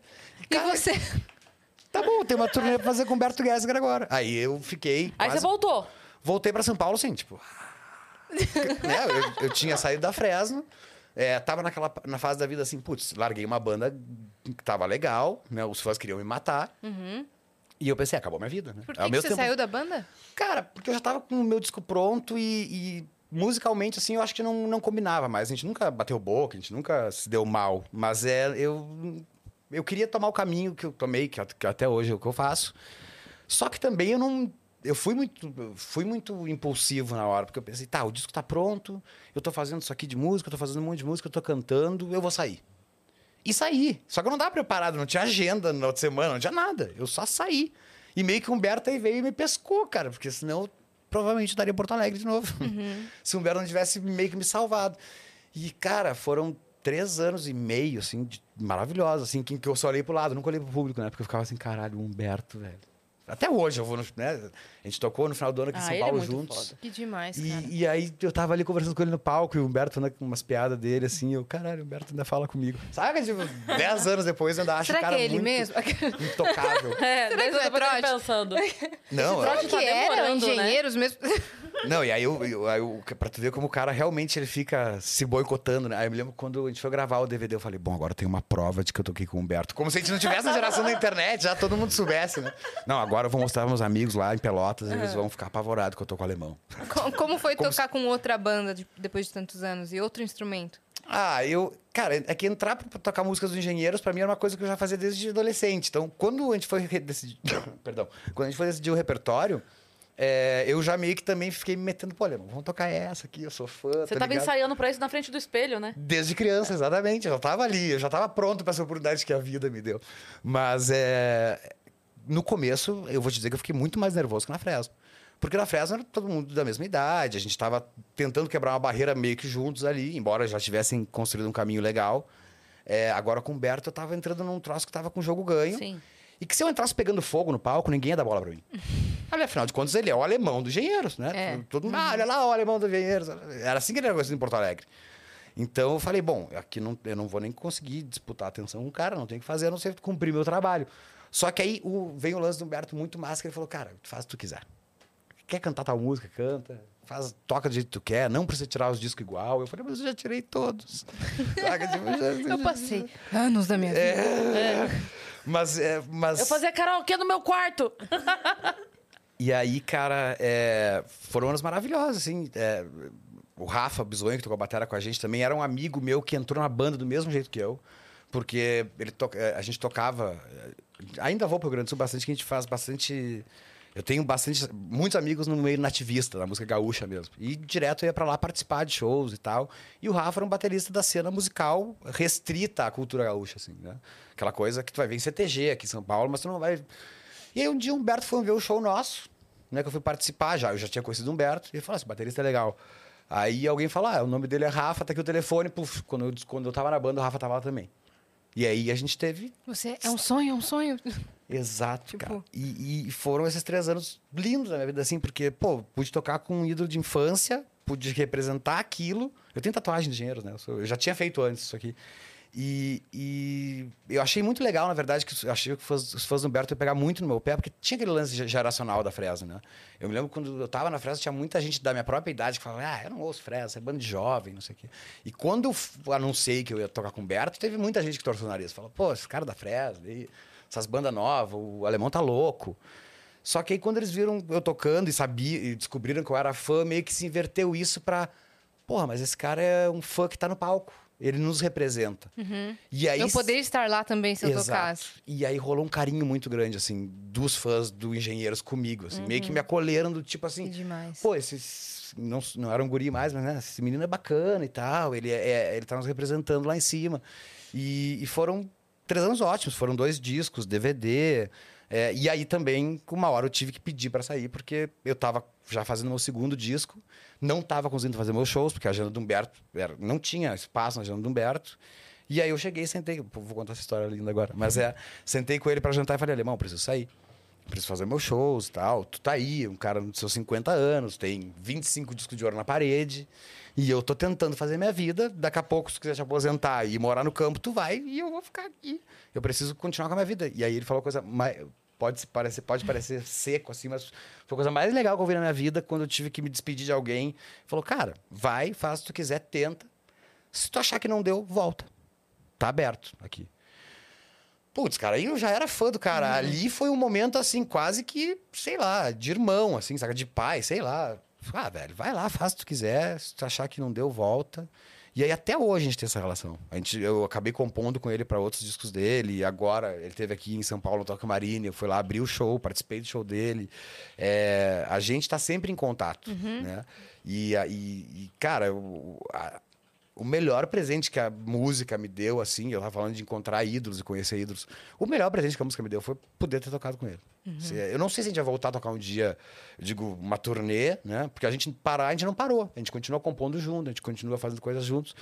E Cara, você? Tá bom, tem uma turnê pra fazer com o Humberto Gessinger agora. Aí eu fiquei. Aí quase- você voltou. Voltei pra São Paulo, assim, tipo. Né? eu, eu tinha saído da Fresno. É, tava naquela na fase da vida assim, putz, larguei uma banda que tava legal, né? Os fãs queriam me matar. E eu pensei, acabou minha vida, né? Por que, que você tempo- saiu da banda? Cara, porque eu já tava com o meu disco pronto e, e musicalmente, assim, eu acho que não, não combinava mais. A gente nunca bateu boca, a gente nunca se deu mal. Mas é, eu, eu queria tomar o caminho que eu tomei, que até hoje é o que eu faço. Só que também eu não, eu fui muito, fui muito impulsivo na hora, porque eu pensei, tá, o disco tá pronto, eu tô fazendo isso aqui de música, eu tô fazendo um monte de música, eu tô cantando, eu vou sair. E saí. Só que eu não tava preparado, não tinha agenda na outra semana, não tinha nada. Eu só saí. E meio que o Humberto aí veio e me pescou, cara, porque senão eu provavelmente estaria em Porto Alegre de novo. (laughs) Se o Humberto não tivesse meio que me salvado. E, cara, foram três anos e meio, assim, de- maravilhosos, assim, que, que eu só olhei pro lado, nunca olhei pro público, né? Porque eu ficava assim, caralho, o Humberto, velho. Até hoje eu vou, no, né? A gente tocou no final do ano aqui em Ah, São ele é Paulo muito juntos. foda. Que demais, cara. E, e aí eu tava ali conversando com ele no palco e o Humberto falando com umas piadas dele, assim, eu, caralho, o Humberto ainda fala comigo. Sabe, tipo, dez anos depois eu ainda acho Será o cara que é ele muito mesmo? intocável. (laughs) É, Será que eu é trote? pensando. Não, trote eu- tá que eram demorando, né? engenheiros mesmo. (laughs) não, e aí eu, eu, aí eu, pra tu ver como o cara realmente ele fica se boicotando, né? Aí eu me lembro quando a gente foi gravar o DVD, eu falei, bom, agora tem uma prova de que eu toquei com o Humberto. Como se a gente não tivesse na geração da internet, já todo mundo soubesse, né? Não, agora eu vou mostrar pros meus amigos lá em Pelotas, eles vão ficar apavorados que eu tô com o alemão. Co- Como foi Como tocar com outra banda de- depois de tantos anos? E outro instrumento? Ah, eu. Cara, é que entrar pra tocar músicas dos engenheiros, pra mim, era uma coisa que eu já fazia desde adolescente. Então, quando a gente foi decidir. (coughs) Perdão. Quando a gente foi decidir o repertório, é, eu já meio que também fiquei me metendo, pô, Alemão, vamos tocar essa aqui, eu sou fã. Você tá tava ligado? ensaiando pra isso na frente do espelho, né? Desde criança, exatamente. Eu já tava ali, eu já tava pronto pra essa oportunidade que a vida me deu. Mas é. No começo, eu vou te dizer que eu fiquei muito mais nervoso que na Fresno. Porque na Fresno era todo mundo da mesma idade, a gente tava tentando quebrar uma barreira meio que juntos ali, embora já tivessem construído um caminho legal. É, agora com o Humberto eu tava entrando num troço que tava com jogo ganho. Sim. E que se eu entrasse pegando fogo no palco, ninguém ia dar bola pra mim. (laughs) Olha, afinal de contas, ele é o alemão dos engenheiros, né? É. Todo mundo, ah, olha lá o alemão dos engenheiros. Era assim que ele era conhecido em Porto Alegre. Então eu falei, bom, aqui não, eu não vou nem conseguir disputar a atenção com o cara, não tenho o que fazer, a não ser cumprir meu trabalho. Só que aí o, vem o lance do Humberto muito massa, que ele falou, cara, faz o que tu quiser. Quer cantar tal música, canta. Faz, toca do jeito que tu quer, não precisa tirar os discos igual. Eu falei, mas eu já tirei todos. (laughs) Tipo, já- Eu passei anos da minha vida. (laughs) Mas, é, mas... Eu fazia karaokê no meu quarto. (laughs) E aí, cara, é, foram anos maravilhosos, assim. é, o Rafa Bisonho, que tocou a bateria com a gente, também era um amigo meu que entrou na banda do mesmo jeito que eu. Porque ele to- é, a gente tocava... Ainda vou pro Rio Grande do Sul bastante, que a gente faz bastante... Eu tenho bastante, muitos amigos no meio nativista, da música gaúcha mesmo. E direto eu ia pra lá participar de shows e tal. E o Rafa era um baterista da cena musical restrita à cultura gaúcha, assim, né? Aquela coisa que tu vai ver em CTG aqui em São Paulo, mas tu não vai... E aí um dia o Humberto foi ver o show nosso, né? Que eu fui participar já. Eu já tinha conhecido o Humberto. E ele falou, esse baterista é legal. Aí alguém falou, ah, o nome dele é Rafa, tá aqui o telefone. Puf, quando eu, quando eu tava na banda, o Rafa tava lá também. E aí a gente teve Você é um sonho, é um sonho. (laughs) Exato, Tipo- cara. E, e foram esses três anos lindos na minha vida, assim, porque, pô, pude tocar com um ídolo de infância, pude representar aquilo. Eu tenho tatuagem de engenheiro, né? Eu já tinha feito antes isso aqui. E, e eu achei muito legal, na verdade, que achei que os fãs- do Humberto iam pegar muito no meu pé, porque tinha aquele lance ge- geracional da Fresno, né? Eu me lembro quando eu tava na Fresno, tinha muita gente da minha própria idade que falava, ah, eu não ouço Fresno, é banda de jovem, não sei o quê. E quando eu anunciei que eu ia tocar com o Humberto, teve muita gente que torceu o nariz. Falou, pô, esse cara da Fresno, e essas bandas novas, o alemão tá louco. Só que aí quando eles viram eu tocando e sabia e descobriram que eu era fã, meio que se inverteu isso pra. Porra, mas esse cara é um fã que tá no palco. Ele nos representa. E aí. Eu poderia estar lá também se eu Exato. tocasse. E aí rolou um carinho muito grande, assim, dos fãs do Engenheiros comigo, assim. Meio que me acolheram do tipo Que assim. demais. Pô, esses. Não, não era um guri mais, mas né? Esse menino é bacana e tal. Ele, é, é- ele tá nos representando lá em cima. E, e foram três anos ótimos. Foram dois discos, DVD. É, e aí também, uma hora, eu tive que pedir pra sair, porque eu tava já fazendo meu segundo disco. Não tava conseguindo fazer meus shows, porque a agenda do Humberto era, não tinha espaço na agenda do Humberto. E aí eu cheguei sentei. Vou contar essa história linda agora. Mas é, sentei com ele pra jantar e falei, alemão, preciso sair. Preciso fazer meus shows e tal. Tu tá aí, um cara dos seus 50 anos, tem 25 discos de ouro na parede. E eu tô tentando fazer minha vida. Daqui a pouco, se tu quiser te aposentar e morar no campo, tu vai e eu vou ficar aqui. Eu preciso continuar com a minha vida. E aí ele falou coisa mais. Pode parecer, pode parecer (laughs) seco, assim, mas foi a coisa mais legal que eu vi na minha vida quando eu tive que me despedir de alguém. Ele Falou, cara, vai, faz o que tu quiser, tenta. Se tu achar que não deu, volta. Tá aberto aqui. Putz, cara, aí eu já era fã do cara. Ali foi um momento, assim, quase que, sei lá, de irmão, assim, saca? De pai, sei lá. Ah, velho, vai lá, faz o que tu quiser. Se tu achar que não deu, volta. E aí até hoje a gente tem essa relação. A gente, eu acabei compondo com ele para outros discos dele. E agora ele teve aqui em São Paulo no Toca Marine. Eu fui lá abrir o show, participei do show dele. É, a gente está sempre em contato, né? E, e, e, cara, o, a- o melhor presente que a música me deu, assim, eu tava falando de encontrar ídolos e conhecer ídolos. O melhor presente que a música me deu foi poder ter tocado com ele. Se- Eu não sei se a gente vai voltar a tocar um dia, eu digo, uma turnê, né? Porque a gente parar, a gente não parou. A gente continua compondo junto, a gente continua fazendo coisas juntos.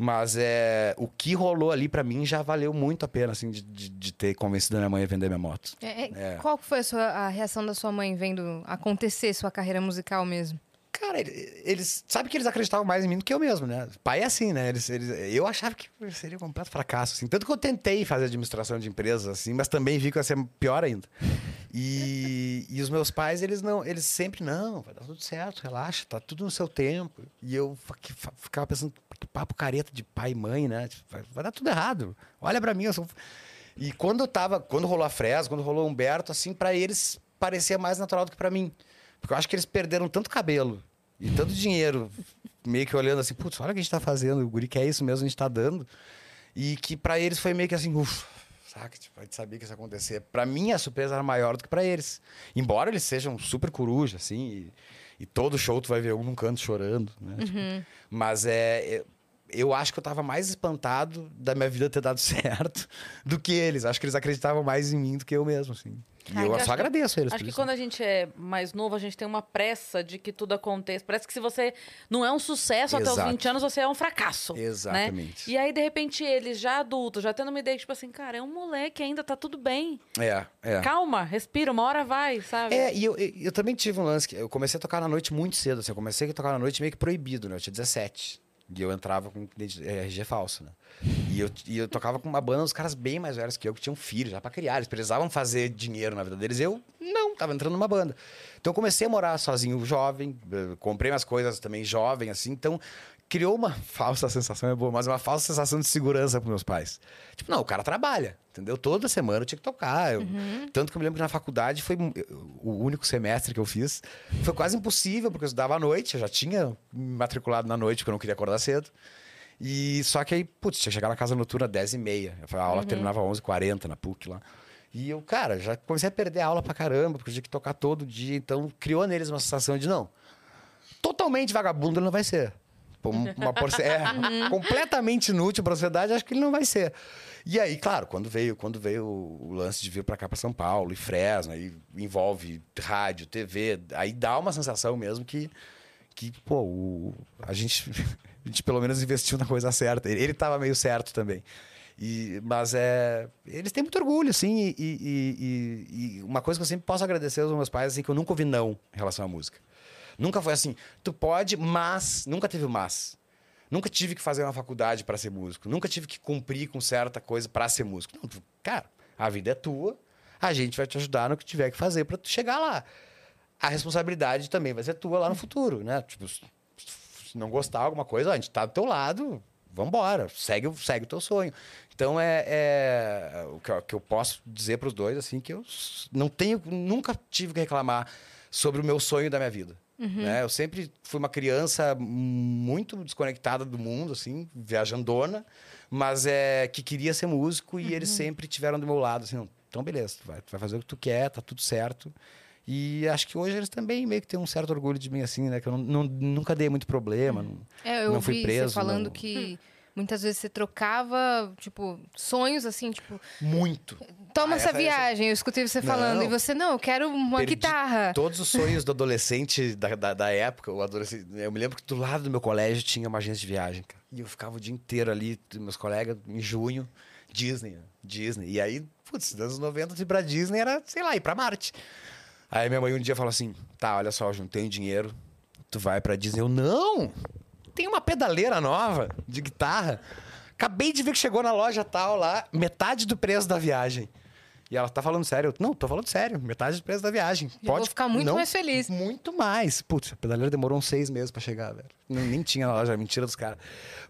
Mas é, o que rolou ali pra mim já valeu muito a pena, assim, de, de, de ter convencido a minha mãe a vender minha moto. É, é, É. Qual foi a, sua, a reação da sua mãe vendo acontecer sua carreira musical mesmo? Cara, ele- eles. Sabe que eles acreditavam mais em mim do que eu mesmo, né? Pai é assim, né? Eles, eles- eu achava que seria um completo fracasso, assim. Tanto que eu tentei fazer administração de empresas, assim, mas também vi que ia ser pior ainda. E, (laughs) e os meus pais, eles não. Eles sempre, não, vai dar tudo certo, relaxa, tá tudo no seu tempo. E eu ficava pensando, que papo careta de pai e mãe, né? Tipo, Vai, vai dar tudo errado. Olha pra mim, eu sou. E quando eu tava. Quando rolou a Fresno, quando rolou o Humberto, assim, pra eles parecia mais natural do que pra mim. Porque eu acho que eles perderam tanto cabelo e tanto dinheiro, meio que olhando assim, putz, olha o que a gente tá fazendo, o guri que é isso mesmo, a gente tá dando. E que pra eles foi meio que assim, ufa, saca? Tipo, a gente sabia que isso ia acontecer. Pra mim, a surpresa era maior do que pra eles. Embora eles sejam super coruja, assim, e, e todo show tu vai ver um num canto chorando, né? Tipo, mas é... Eu, eu acho que eu tava mais espantado da minha vida ter dado (laughs) certo do que eles. Acho que eles acreditavam mais em mim do que eu mesmo, assim. E Cara, eu que só acho que- agradeço eles Acho que isso. quando a gente é mais novo, a gente tem uma pressa de que tudo aconteça. Parece que se você não é um sucesso até os Exato. 20 anos, você é um fracasso. né? Exatamente. E aí, de repente, eles já adultos, já tendo uma ideia, tipo assim, cara, é um moleque ainda, tá tudo bem. É, é. Calma, respira, uma hora vai, sabe? É, e eu, eu, eu também tive um lance que eu comecei a tocar na noite muito cedo, assim, eu comecei a tocar na noite meio que proibido, né? Eu tinha 17. E eu entrava com eh, RG falso, né? E eu, e eu tocava com uma banda, uns caras bem mais velhos que eu, que tinham filhos já pra criar. Eles precisavam fazer dinheiro na vida deles. Eu não, tava entrando numa banda. Então eu comecei a morar sozinho, jovem, eh, comprei minhas coisas também jovem, assim. Então criou uma (laughs) falsa sensação, é boa, mas uma falsa sensação de segurança pros meus pais. Tipo, não, o cara trabalha, entendeu? Toda semana eu tinha que tocar. Eu- Tanto que eu me lembro que na faculdade foi o único semestre que eu fiz. Foi quase impossível, porque eu estudava à noite, eu já tinha me matriculado na noite, porque eu não queria acordar cedo. E só que aí, putz, tinha que chegar na casa noturna às 10h30. A aula terminava às 11h40 na PUC lá. E eu, cara, já comecei a perder a aula pra caramba, porque eu tinha que tocar todo dia. Então criou neles uma sensação de não. Totalmente vagabundo ele não vai ser. Um- Uma porce... é, (laughs) completamente inútil pra sociedade, acho que ele não vai ser. E aí, claro, quando veio, quando veio o lance de vir pra cá, pra São Paulo, e Fresno, aí envolve rádio, TV, aí dá uma sensação mesmo que, que pô, o- a, gente, (laughs) a gente pelo menos investiu na coisa certa. Ele, ele tava meio certo também. E, mas é. Eles têm muito orgulho, assim, e, e- e- e uma coisa que eu sempre posso agradecer aos meus pais, assim, que eu nunca ouvi não em relação à música. Nunca foi assim, tu pode, mas. Nunca teve mas. Nunca tive que fazer uma faculdade para ser músico. Nunca tive que cumprir com certa coisa para ser músico. Não, tu- cara, a vida é tua. A gente vai te ajudar no que tiver que fazer para tu chegar lá. A responsabilidade também vai ser tua lá no futuro, né? Tipo, se não gostar alguma coisa, ó, a gente tá do teu lado, vambora, segue, segue o teu sonho. Então é, é o que eu, que eu posso dizer para os dois assim que eu não tenho, nunca tive que reclamar sobre o meu sonho da minha vida. Né? Eu sempre fui uma criança muito desconectada do mundo, assim, viajandona, mas é que queria ser músico e eles sempre tiveram do meu lado, assim, não, então beleza, tu vai, tu vai fazer o que tu quer, tá tudo certo. E acho que hoje eles também meio que têm um certo orgulho de mim, assim, né? Que eu não, não- nunca dei muito problema. não- É, eu Não fui preso, você falando não. que muitas vezes você trocava, tipo, sonhos assim, tipo, Muito. toma Ah, essa essa- viagem, eu escutei você falando, Não. e você, não, eu quero uma Perdi guitarra. Todos os sonhos do (laughs) adolescente da, da, da época, o adolescente, eu me lembro que do lado do meu colégio tinha uma agência de viagem, cara. E eu ficava o dia inteiro ali, meus colegas, em junho, Disney, né? Disney. E aí, putz, nos anos 90, ir pra Disney era, sei lá, ir pra Marte. Aí minha mãe um dia falou assim: tá, olha só, eu juntei dinheiro, tu vai pra Disney. Eu, não! Tem uma pedaleira nova de guitarra. Acabei de ver que chegou na loja tal lá, metade do preço da viagem. E ela tá falando sério. Eu, não, tô falando sério, metade do preço da viagem. Já vou ficar muito não- mais feliz. Muito mais. Putz, a pedaleira demorou uns seis meses pra chegar, velho. Nem, nem tinha na loja, mentira dos caras.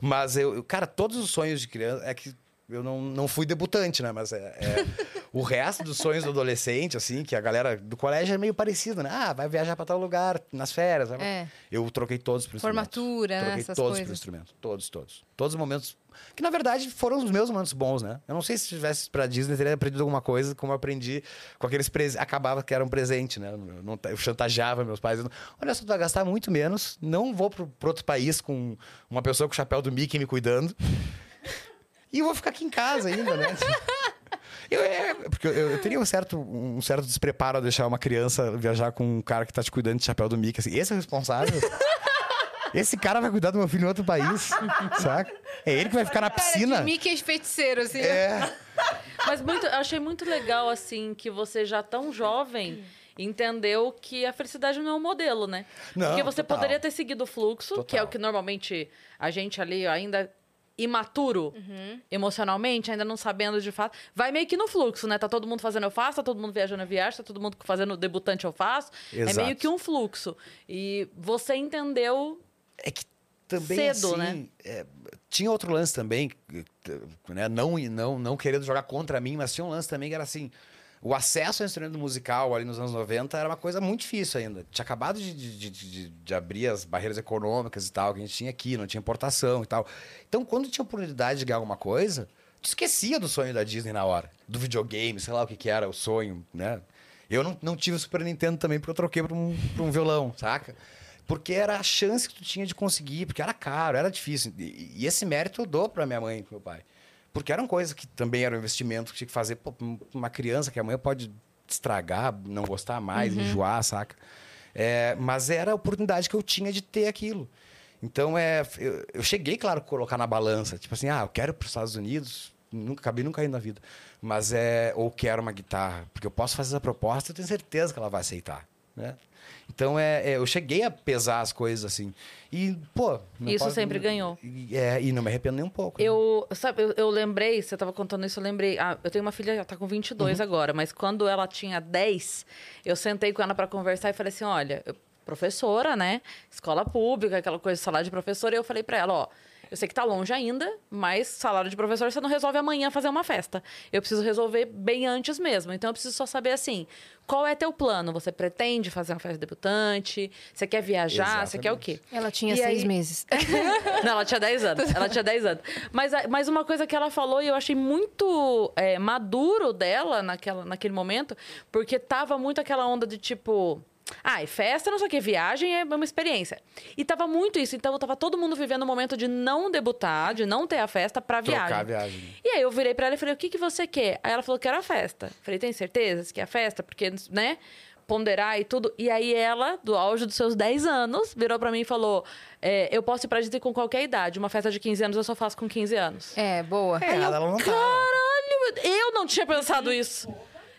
Mas eu, eu- cara, todos os sonhos de criança. É que eu não, não fui debutante, né? Mas é. é- O resto dos sonhos do adolescente, assim, que a galera do colégio é meio parecido, né? Ah, vai viajar pra tal lugar nas férias. É. Eu troquei todos pro instrumento. Formatura, Troquei todos coisas. pro instrumento. Todos, todos. Todos os momentos. Que na verdade foram os meus momentos bons, né? Eu não sei se tivesse pra Disney, teria aprendido alguma coisa, como eu aprendi com aqueles presentes. Acabava que era um presente, né? Eu, não- eu chantageava meus pais. Olha só, tu vai gastar muito menos. Não vou pro, pro outro país com uma pessoa com o chapéu do Mickey me cuidando. E eu vou ficar aqui em casa ainda, né? (laughs) Eu, é, porque eu, eu teria um certo, um certo despreparo a deixar uma criança viajar com um cara que tá te cuidando de chapéu do Mickey. Assim, esse é o responsável? (laughs) Esse cara vai cuidar do meu filho em outro país, saca? É ele que vai ficar na piscina. Mickey feiticeiro, assim. É. Mas muito, eu achei muito legal, assim, que você já tão jovem entendeu que a felicidade não é um modelo, né? Não, Porque você total. poderia ter seguido o fluxo, que é o Total. que normalmente a gente ali ainda imaturo emocionalmente, ainda não sabendo de fato, vai meio que no fluxo, né? Tá todo mundo fazendo eu faço, tá todo mundo viajando eu viajo, tá todo mundo fazendo debutante eu faço. É Exato. meio que um fluxo. E você entendeu É que também Cedo, assim, né? é, tinha outro lance também, né? Não, não, não querendo jogar contra mim, mas tinha um lance também que era assim. O acesso ao instrumento musical ali nos anos 90 era uma coisa muito difícil ainda. Tinha acabado de, de, de- de- abrir as barreiras econômicas e tal, que a gente tinha aqui, não tinha importação e tal. Então, quando tinha oportunidade de ganhar alguma coisa, tu esquecia do sonho da Disney na hora. Do videogame, sei lá o que, que era o sonho, né? Eu não, não tive o Super Nintendo também, porque eu troquei pra um, pra um violão, saca? Porque era a chance que tu tinha de conseguir, porque era caro, era difícil. E, e esse mérito eu dou pra minha mãe e pro meu pai. Porque eram coisas que também era um investimento que tinha que fazer pô, uma criança que amanhã pode estragar, não gostar mais, enjoar, saca? É, mas era a oportunidade que eu tinha de ter aquilo. Então, é, eu, eu cheguei, claro, a colocar na balança. Tipo assim, ah, eu quero para os Estados Unidos. Nunca, acabei nunca indo na vida. Mas é... Ou quero uma guitarra. Porque eu posso fazer essa proposta, eu tenho certeza que ela vai aceitar, né? Então, é, é, eu cheguei a pesar as coisas, assim. E, pô... Isso pode- sempre ganhou. E, é, e não me arrependo nem um pouco. né? Eu, sabe, eu, eu lembrei, você estava contando isso, eu lembrei. Ah, eu tenho uma filha, ela tá com 22 agora, mas quando ela tinha 10, eu sentei com ela para conversar e falei assim: olha, eu- professora, né? Escola pública, aquela coisa, salário de professora, e eu falei para ela: ó. Eu sei que tá longe ainda, mas salário de professor você não resolve amanhã fazer uma festa. Eu preciso resolver bem antes mesmo. Então eu preciso só saber assim, qual é teu plano? Você pretende fazer uma festa debutante? Você quer viajar? Você quer o quê? Ela tinha E seis aí- meses. (laughs) Não, ela tinha 10 anos. Ela tinha 10 anos. Mas, mas uma coisa que ela falou e eu achei muito é, maduro dela naquela, naquele momento, porque tava muito aquela onda de tipo. Ah, e festa, não sei o que, viagem é uma experiência. E tava muito isso. Então, tava todo mundo vivendo o momento de não debutar, de não ter a festa pra Trocar viagem. a viagem. E aí eu virei pra ela e falei, o que, que você quer? Aí ela falou, quero a festa. Falei, tem certeza que quer a festa? Porque, né? Ponderar e tudo. E aí ela, do auge dos seus 10 anos, virou pra mim e falou: é, Eu posso ir pra Disney com qualquer idade. Uma festa de 15 anos eu só faço com 15 anos. É, boa. É, ela não tá. Caralho, eu não tinha pensado isso.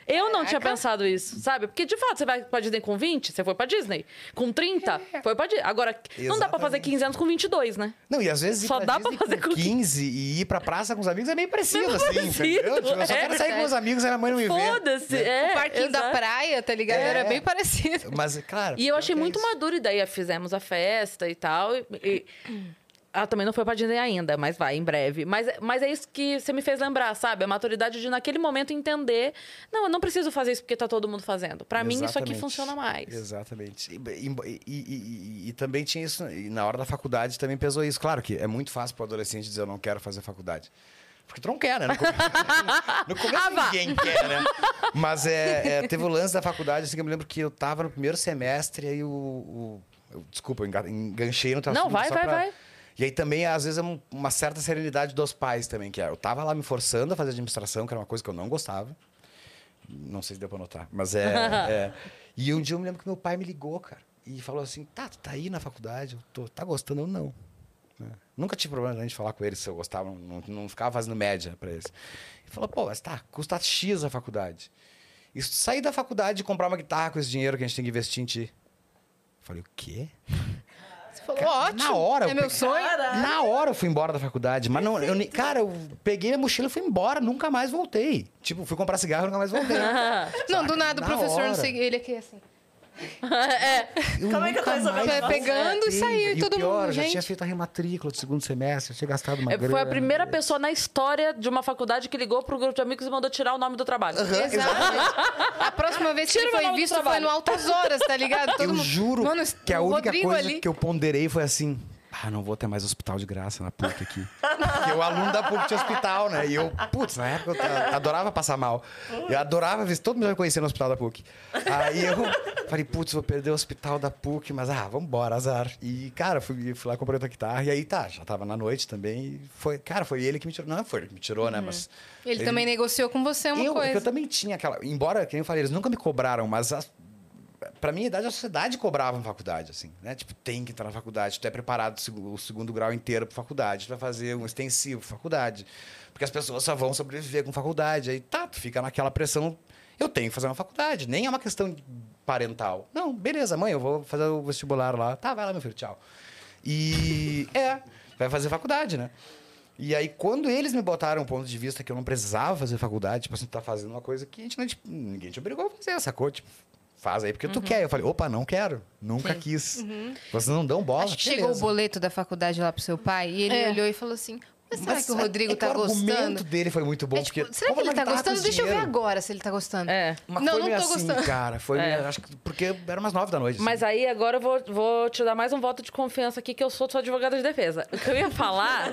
Eu não tinha pensado isso, sabe? Porque, de fato, você vai pra Disney com 20, você foi pra Disney. Com 30, foi pra Disney. Agora, não dá pra fazer Exatamente. 15 anos com 22, né? Não, e às vezes ir Só pra dá pra fazer com com 15 e ir pra praça com os amigos é meio parecido, assim, parecido, entendeu? Tipo, eu só é quero sair com verdade. meus amigos e a minha mãe não me vê. Foda-se. É, o parquinho da exato. praia, tá ligado? É. Era bem parecido. Mas, claro... E eu achei é muito isso. maduro, e daí fizemos a festa e tal. E, e- ela também não foi pra Disney ainda, mas vai, em breve. Mas, mas é isso que você me fez lembrar, sabe? A maturidade de, naquele momento, entender... Não, eu não preciso fazer isso porque tá todo mundo fazendo. Pra mim, isso aqui funciona mais. Exatamente. E, e- e- e- também tinha isso, e na hora da faculdade também pesou isso. Claro que é muito fácil pro adolescente dizer eu não quero fazer faculdade. Porque tu não quer, né? No começo, (laughs) no começo (laughs) Ah, ninguém quer, né? Mas é, é, teve o lance da faculdade, assim, que eu me lembro que eu tava no primeiro semestre e aí o... o- eu- desculpa, eu enga- enganchei no teu Não, vai, vai, pra- vai. E aí também, às vezes, é um- uma certa serenidade dos pais também, que é, eu tava lá me forçando a fazer administração, que era uma coisa que eu não gostava. Não sei se deu pra notar, mas é, (laughs) é. E um dia eu me lembro que meu pai me ligou, cara, e falou assim: tá, tu tá aí na faculdade, eu tô, tá gostando ou não? né? Nunca tive problema de falar com eles se eu gostava, não, não ficava fazendo média pra eles. E falou: pô, mas tá, custa X a faculdade. E sair da faculdade e comprar uma guitarra com esse dinheiro que a gente tem que investir em ti? Eu falei: o quê? Falou, ótimo. na hora, É eu meu peguei- sonho. Na hora eu fui embora da faculdade, mas não, eu, nem- cara, eu peguei a mochila e fui embora, nunca mais voltei. Tipo, fui comprar cigarro e nunca mais voltei. (laughs) Não, do nada o Na professor não hora. sei. Ele aqui assim. (laughs) é. Eu Como é que eu resolvendo mais Foi pegando e saiu, E todo o pior, mundo, eu já gente. tinha feito a rematrícula do segundo semestre, eu tinha gastado uma É, grana. Foi a primeira pessoa na história de uma faculdade que ligou pro grupo de amigos e mandou tirar o nome do trabalho. Exatamente. A próxima vez que Tira ele foi visto foi no Altas Horas, tá ligado? Todo Eu mundo- juro Mano, que a única Rodrigo coisa ali. que eu ponderei foi assim... Ah, não vou ter mais hospital de graça na PUC aqui. (laughs) Porque o aluno da PUC tinha hospital, né? E eu, putz, na época eu adorava passar mal. Eu adorava ver, todo mundo me conhecia no hospital da PUC. Aí eu falei, putz, vou perder o hospital da PUC, mas ah, vambora, azar. E, cara, fui, fui lá, comprei outra guitarra, e aí tá, já tava na noite também. E foi, cara, foi ele que me tirou. Não foi ele que me tirou, né? Mas. Ele, também negociou com você uma eu, é coisa. eu também tinha aquela. Embora, quem eu falei, eles nunca me cobraram, mas a, pra minha idade, a sociedade cobrava na faculdade, assim, né? Tipo, tem que entrar na faculdade, tu é preparado o seg- o segundo grau inteiro pra faculdade, tu vai fazer um extensivo faculdade. Porque as pessoas só vão sobreviver com faculdade. Aí tá, tu fica naquela pressão. Eu tenho que fazer uma faculdade, nem é uma questão parental. Não, beleza, mãe, eu vou fazer o vestibular lá. Tá, vai lá, meu filho, tchau. E é, vai fazer faculdade, né? E aí, quando eles me botaram um ponto de vista que eu não precisava fazer faculdade, tipo assim, tá fazendo uma coisa que a gente não, tipo, ninguém te obrigou a fazer, sacou? Tipo, faz aí porque tu quer. Eu falei, opa, não quero. Nunca quis. Vocês não dão bola. Acho que chegou o boleto da faculdade lá pro seu pai e ele É. olhou e falou assim: Mas será Mas que o Rodrigo é tá o argumento gostando? dele foi muito bom. É, tipo, porque, será que ele tá gostando? Deixa eu ver dinheiro? agora se ele tá gostando. É. Mas Não, foi não meio tô assim, gostando. cara. Foi, É. acho que porque era umas nove da noite. Mas assim. aí agora eu vou, vou te dar mais um voto de confiança aqui, que eu sou sua advogada de defesa. O que eu ia falar.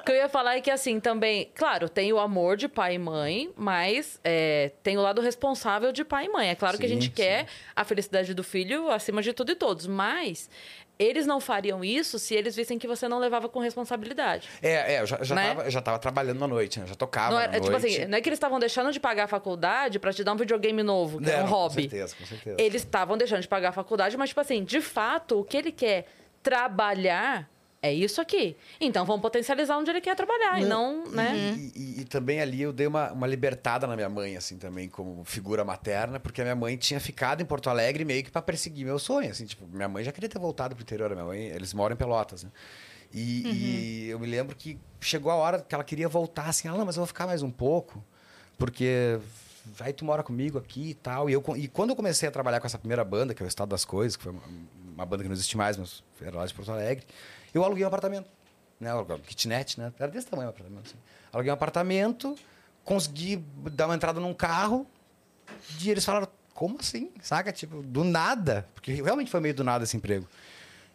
o que eu ia falar é que, assim, também, claro, tem o amor de pai e mãe, mas é, tem o lado responsável de pai e mãe. É claro que a Sim, gente sim. quer a felicidade do filho acima de tudo e todos, mas. Eles não fariam isso se eles vissem que você não levava com responsabilidade. É, é, eu já, já, Né? tava, já tava trabalhando à noite, né? Já tocava Não à era, é, tipo noite. assim, não é que eles estavam deixando de pagar a faculdade pra te dar um videogame novo, que é Não, um Com hobby. certeza, com certeza. Eles estavam deixando de pagar a faculdade, mas, tipo assim, de fato, o que ele quer trabalhar é isso aqui. Então vamos potencializar onde ele quer trabalhar e não, né? E, e- e também ali eu dei uma, uma libertada na minha mãe, assim, também, como figura materna, porque a minha mãe tinha ficado em Porto Alegre meio que pra perseguir meu sonho, assim, tipo, minha mãe já queria ter voltado pro interior, minha mãe, eles moram em Pelotas, né? E, e eu me lembro que chegou a hora que ela queria voltar, assim, ela, não, mas eu vou ficar mais um pouco, porque aí tu mora comigo aqui e tal. E, eu, e quando eu comecei a trabalhar com essa primeira banda, que é o Estado das Coisas, que foi uma, uma banda que não existe mais, mas era lá de Porto Alegre, eu aluguei um apartamento. Né? Um kitnet, né? Era desse tamanho o apartamento. Assim. Aluguei um apartamento, consegui dar uma entrada num carro, e eles falaram, como assim? Saca? Tipo, do nada. Porque realmente foi meio do nada esse emprego.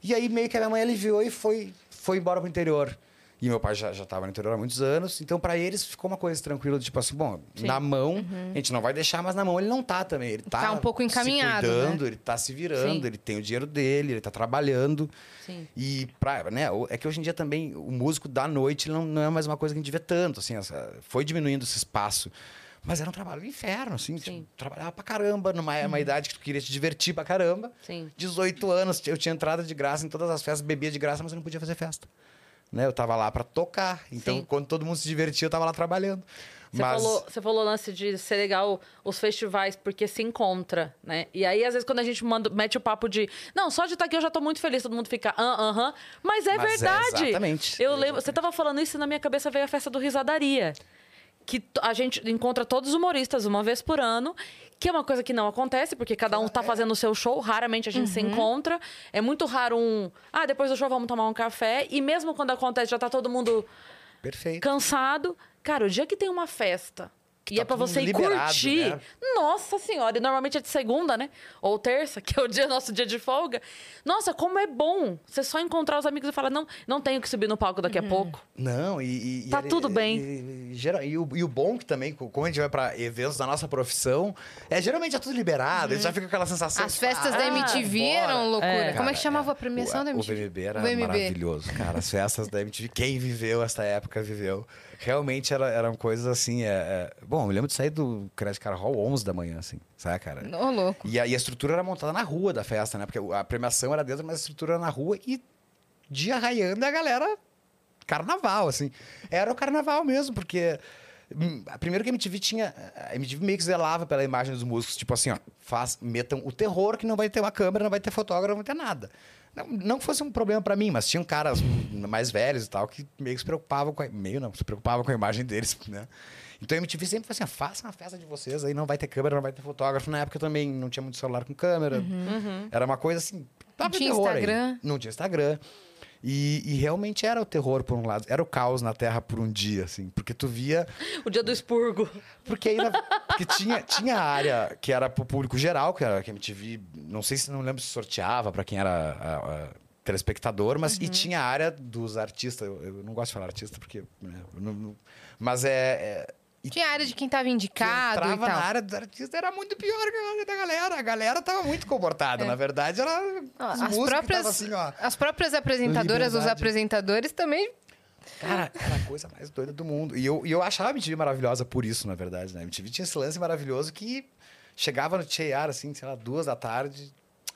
E aí meio que a minha mãe aliviou e foi, foi embora pro interior. E meu pai já, já tava no interior há muitos anos, então para eles ficou uma coisa tranquila, tipo assim, bom, Sim. na mão, a gente não vai deixar, mas na mão ele não tá também. Ele tá, Tá um pouco encaminhado, se cuidando, ele tá se virando, Sim. ele tem o dinheiro dele, ele tá trabalhando. Sim. E pra, né, é que hoje em dia também o músico da noite não, não é mais uma coisa que a gente vê tanto, assim, essa- foi diminuindo esse espaço. Mas era um trabalho do inferno, assim, Sim. tipo, trabalhava pra caramba, numa uma idade que tu queria te divertir pra caramba. Sim. 18 anos, eu tinha entrada de graça em todas as festas, bebia de graça, mas eu não podia fazer festa. Né? Eu tava lá pra tocar. Então, Sim. quando todo mundo se divertia, eu tava lá trabalhando. Você, mas falou, você falou o lance de ser legal os festivais porque se encontra, né? E aí, às vezes, quando a gente manda, mete o papo de não, só de estar aqui eu já tô muito feliz, todo mundo fica ah, aham. Mas é Mas é verdade. exatamente. Eu lembro, você tava falando isso e na minha cabeça veio a festa do Risadaria. Que a gente encontra todos os humoristas uma vez por ano, que é uma coisa que não acontece, porque cada um tá fazendo o seu show, raramente a gente se encontra. É muito raro um. Ah, depois do show vamos tomar um café. E mesmo quando acontece, já tá todo mundo perfeito. cansado. Cara, o dia que tem uma festa e tá é pra todo você ir curtir. né? Nossa senhora, e normalmente é de segunda, né? Ou terça, (laughs) que é o dia nosso dia de folga. Nossa, como é bom você só encontrar os amigos e falar: não, não tenho que subir no palco daqui a pouco. Não, e. e- Tá e- tudo bem. E, e, geral- e o, e o bom que também, como a gente vai pra eventos da nossa profissão, é geralmente é tudo liberado, a gente já fica com aquela sensação. As de, festas ah, da MTV eram loucura. É. Como é que chamava a é, premiação o, da MTV? O VMB era O VMB. maravilhoso, cara. As festas da MTV, quem viveu essa época viveu. Realmente era, eram coisas assim. É, é- Bom, eu me lembro de sair do Credit Card Hall 11 da manhã, assim, sabe, cara? Ô, louco. E a, e a estrutura era montada na rua da festa, né? Porque a premiação era dentro, mas a estrutura era na rua e dia raiando a galera carnaval, assim. Era o carnaval mesmo, porque. hum, Primeiro que a MTV tinha. A MTV meio que zelava pela imagem dos músicos, tipo assim, ó, faz, metam o terror que não vai ter uma câmera, não vai ter fotógrafo, não vai ter nada. Não, não que fosse um problema pra mim, mas tinham caras mais velhos e tal que meio que se preocupavam com a, meio não, se preocupavam com a imagem deles, (laughs) né? Então a MTV sempre foi assim: ah, faça uma festa de vocês, aí não vai ter câmera, não vai ter fotógrafo. Na época também não tinha muito celular com câmera. Era uma coisa assim. Não tinha terror aí. Instagram. Não tinha Instagram. E, e realmente era o terror por um lado, era o caos na Terra por um dia, assim, porque tu via O dia do expurgo. porque aí, na- porque tinha, tinha a área que era pro público geral, que era que a MTV, não sei se não lembro se sorteava para quem era a- a telespectador, mas e tinha a área dos artistas. Eu, eu não gosto de falar artista porque, né, não- não- mas é, é e Tinha a área de quem tava indicado e entrava tal. na área dos artistas era muito pior que a área da galera. A galera tava muito comportada, na verdade era Ó, os É. As próprias, assim, ó. as próprias apresentadoras, os Liberdade. apresentadores também. Cara, era a coisa mais doida do mundo. E eu, e eu achava a MTV maravilhosa por isso, na verdade, né? A MTV tinha esse lance maravilhoso que chegava no Cheiar, assim, sei lá, duas da tarde.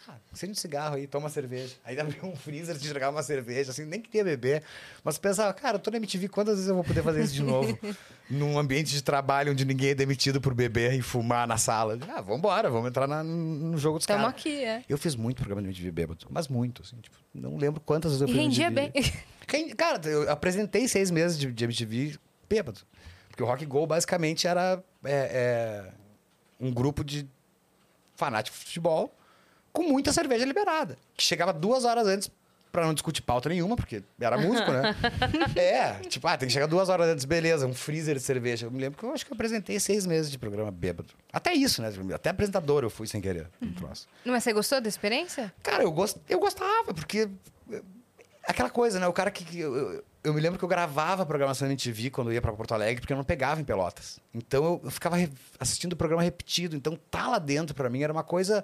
Ah, acende um cigarro aí, toma cerveja. Aí abria um freezer, te entregava uma cerveja, assim, nem queria beber. Mas pensava, cara, eu tô na MTV, quantas vezes eu vou poder fazer isso de novo? (laughs) Num ambiente de trabalho onde ninguém é demitido por beber e fumar na sala. Ah, vambora, vamos entrar na- no jogo dos Estamos caras. aqui, é. Eu fiz muito programa de MTV bêbado, mas muito, assim, tipo, não lembro quantas vezes eu E fiz rendia bem. Cara, eu apresentei seis meses de, de MTV bêbado. Porque o Rock Go basicamente era é, é, um grupo de fanáticos de futebol com muita cerveja liberada. Que chegava duas horas antes pra não discutir pauta nenhuma, porque era músico, né? (laughs) é, tipo, ah, tem que chegar duas horas antes, beleza, um freezer de cerveja. Eu me lembro que eu acho que eu apresentei seis meses de programa bêbado. Até isso, né? Até apresentador eu fui sem querer. no troço. Mas você gostou da experiência? Cara, eu, gost... eu gostava, porque. eh, Aquela coisa, né? O cara que. eu, eu- me lembro que eu gravava a programação na MTV quando eu ia pra Porto Alegre, porque eu não pegava em Pelotas. Então eu, eu ficava assistindo o programa repetido. Então tá lá dentro, pra mim, era uma coisa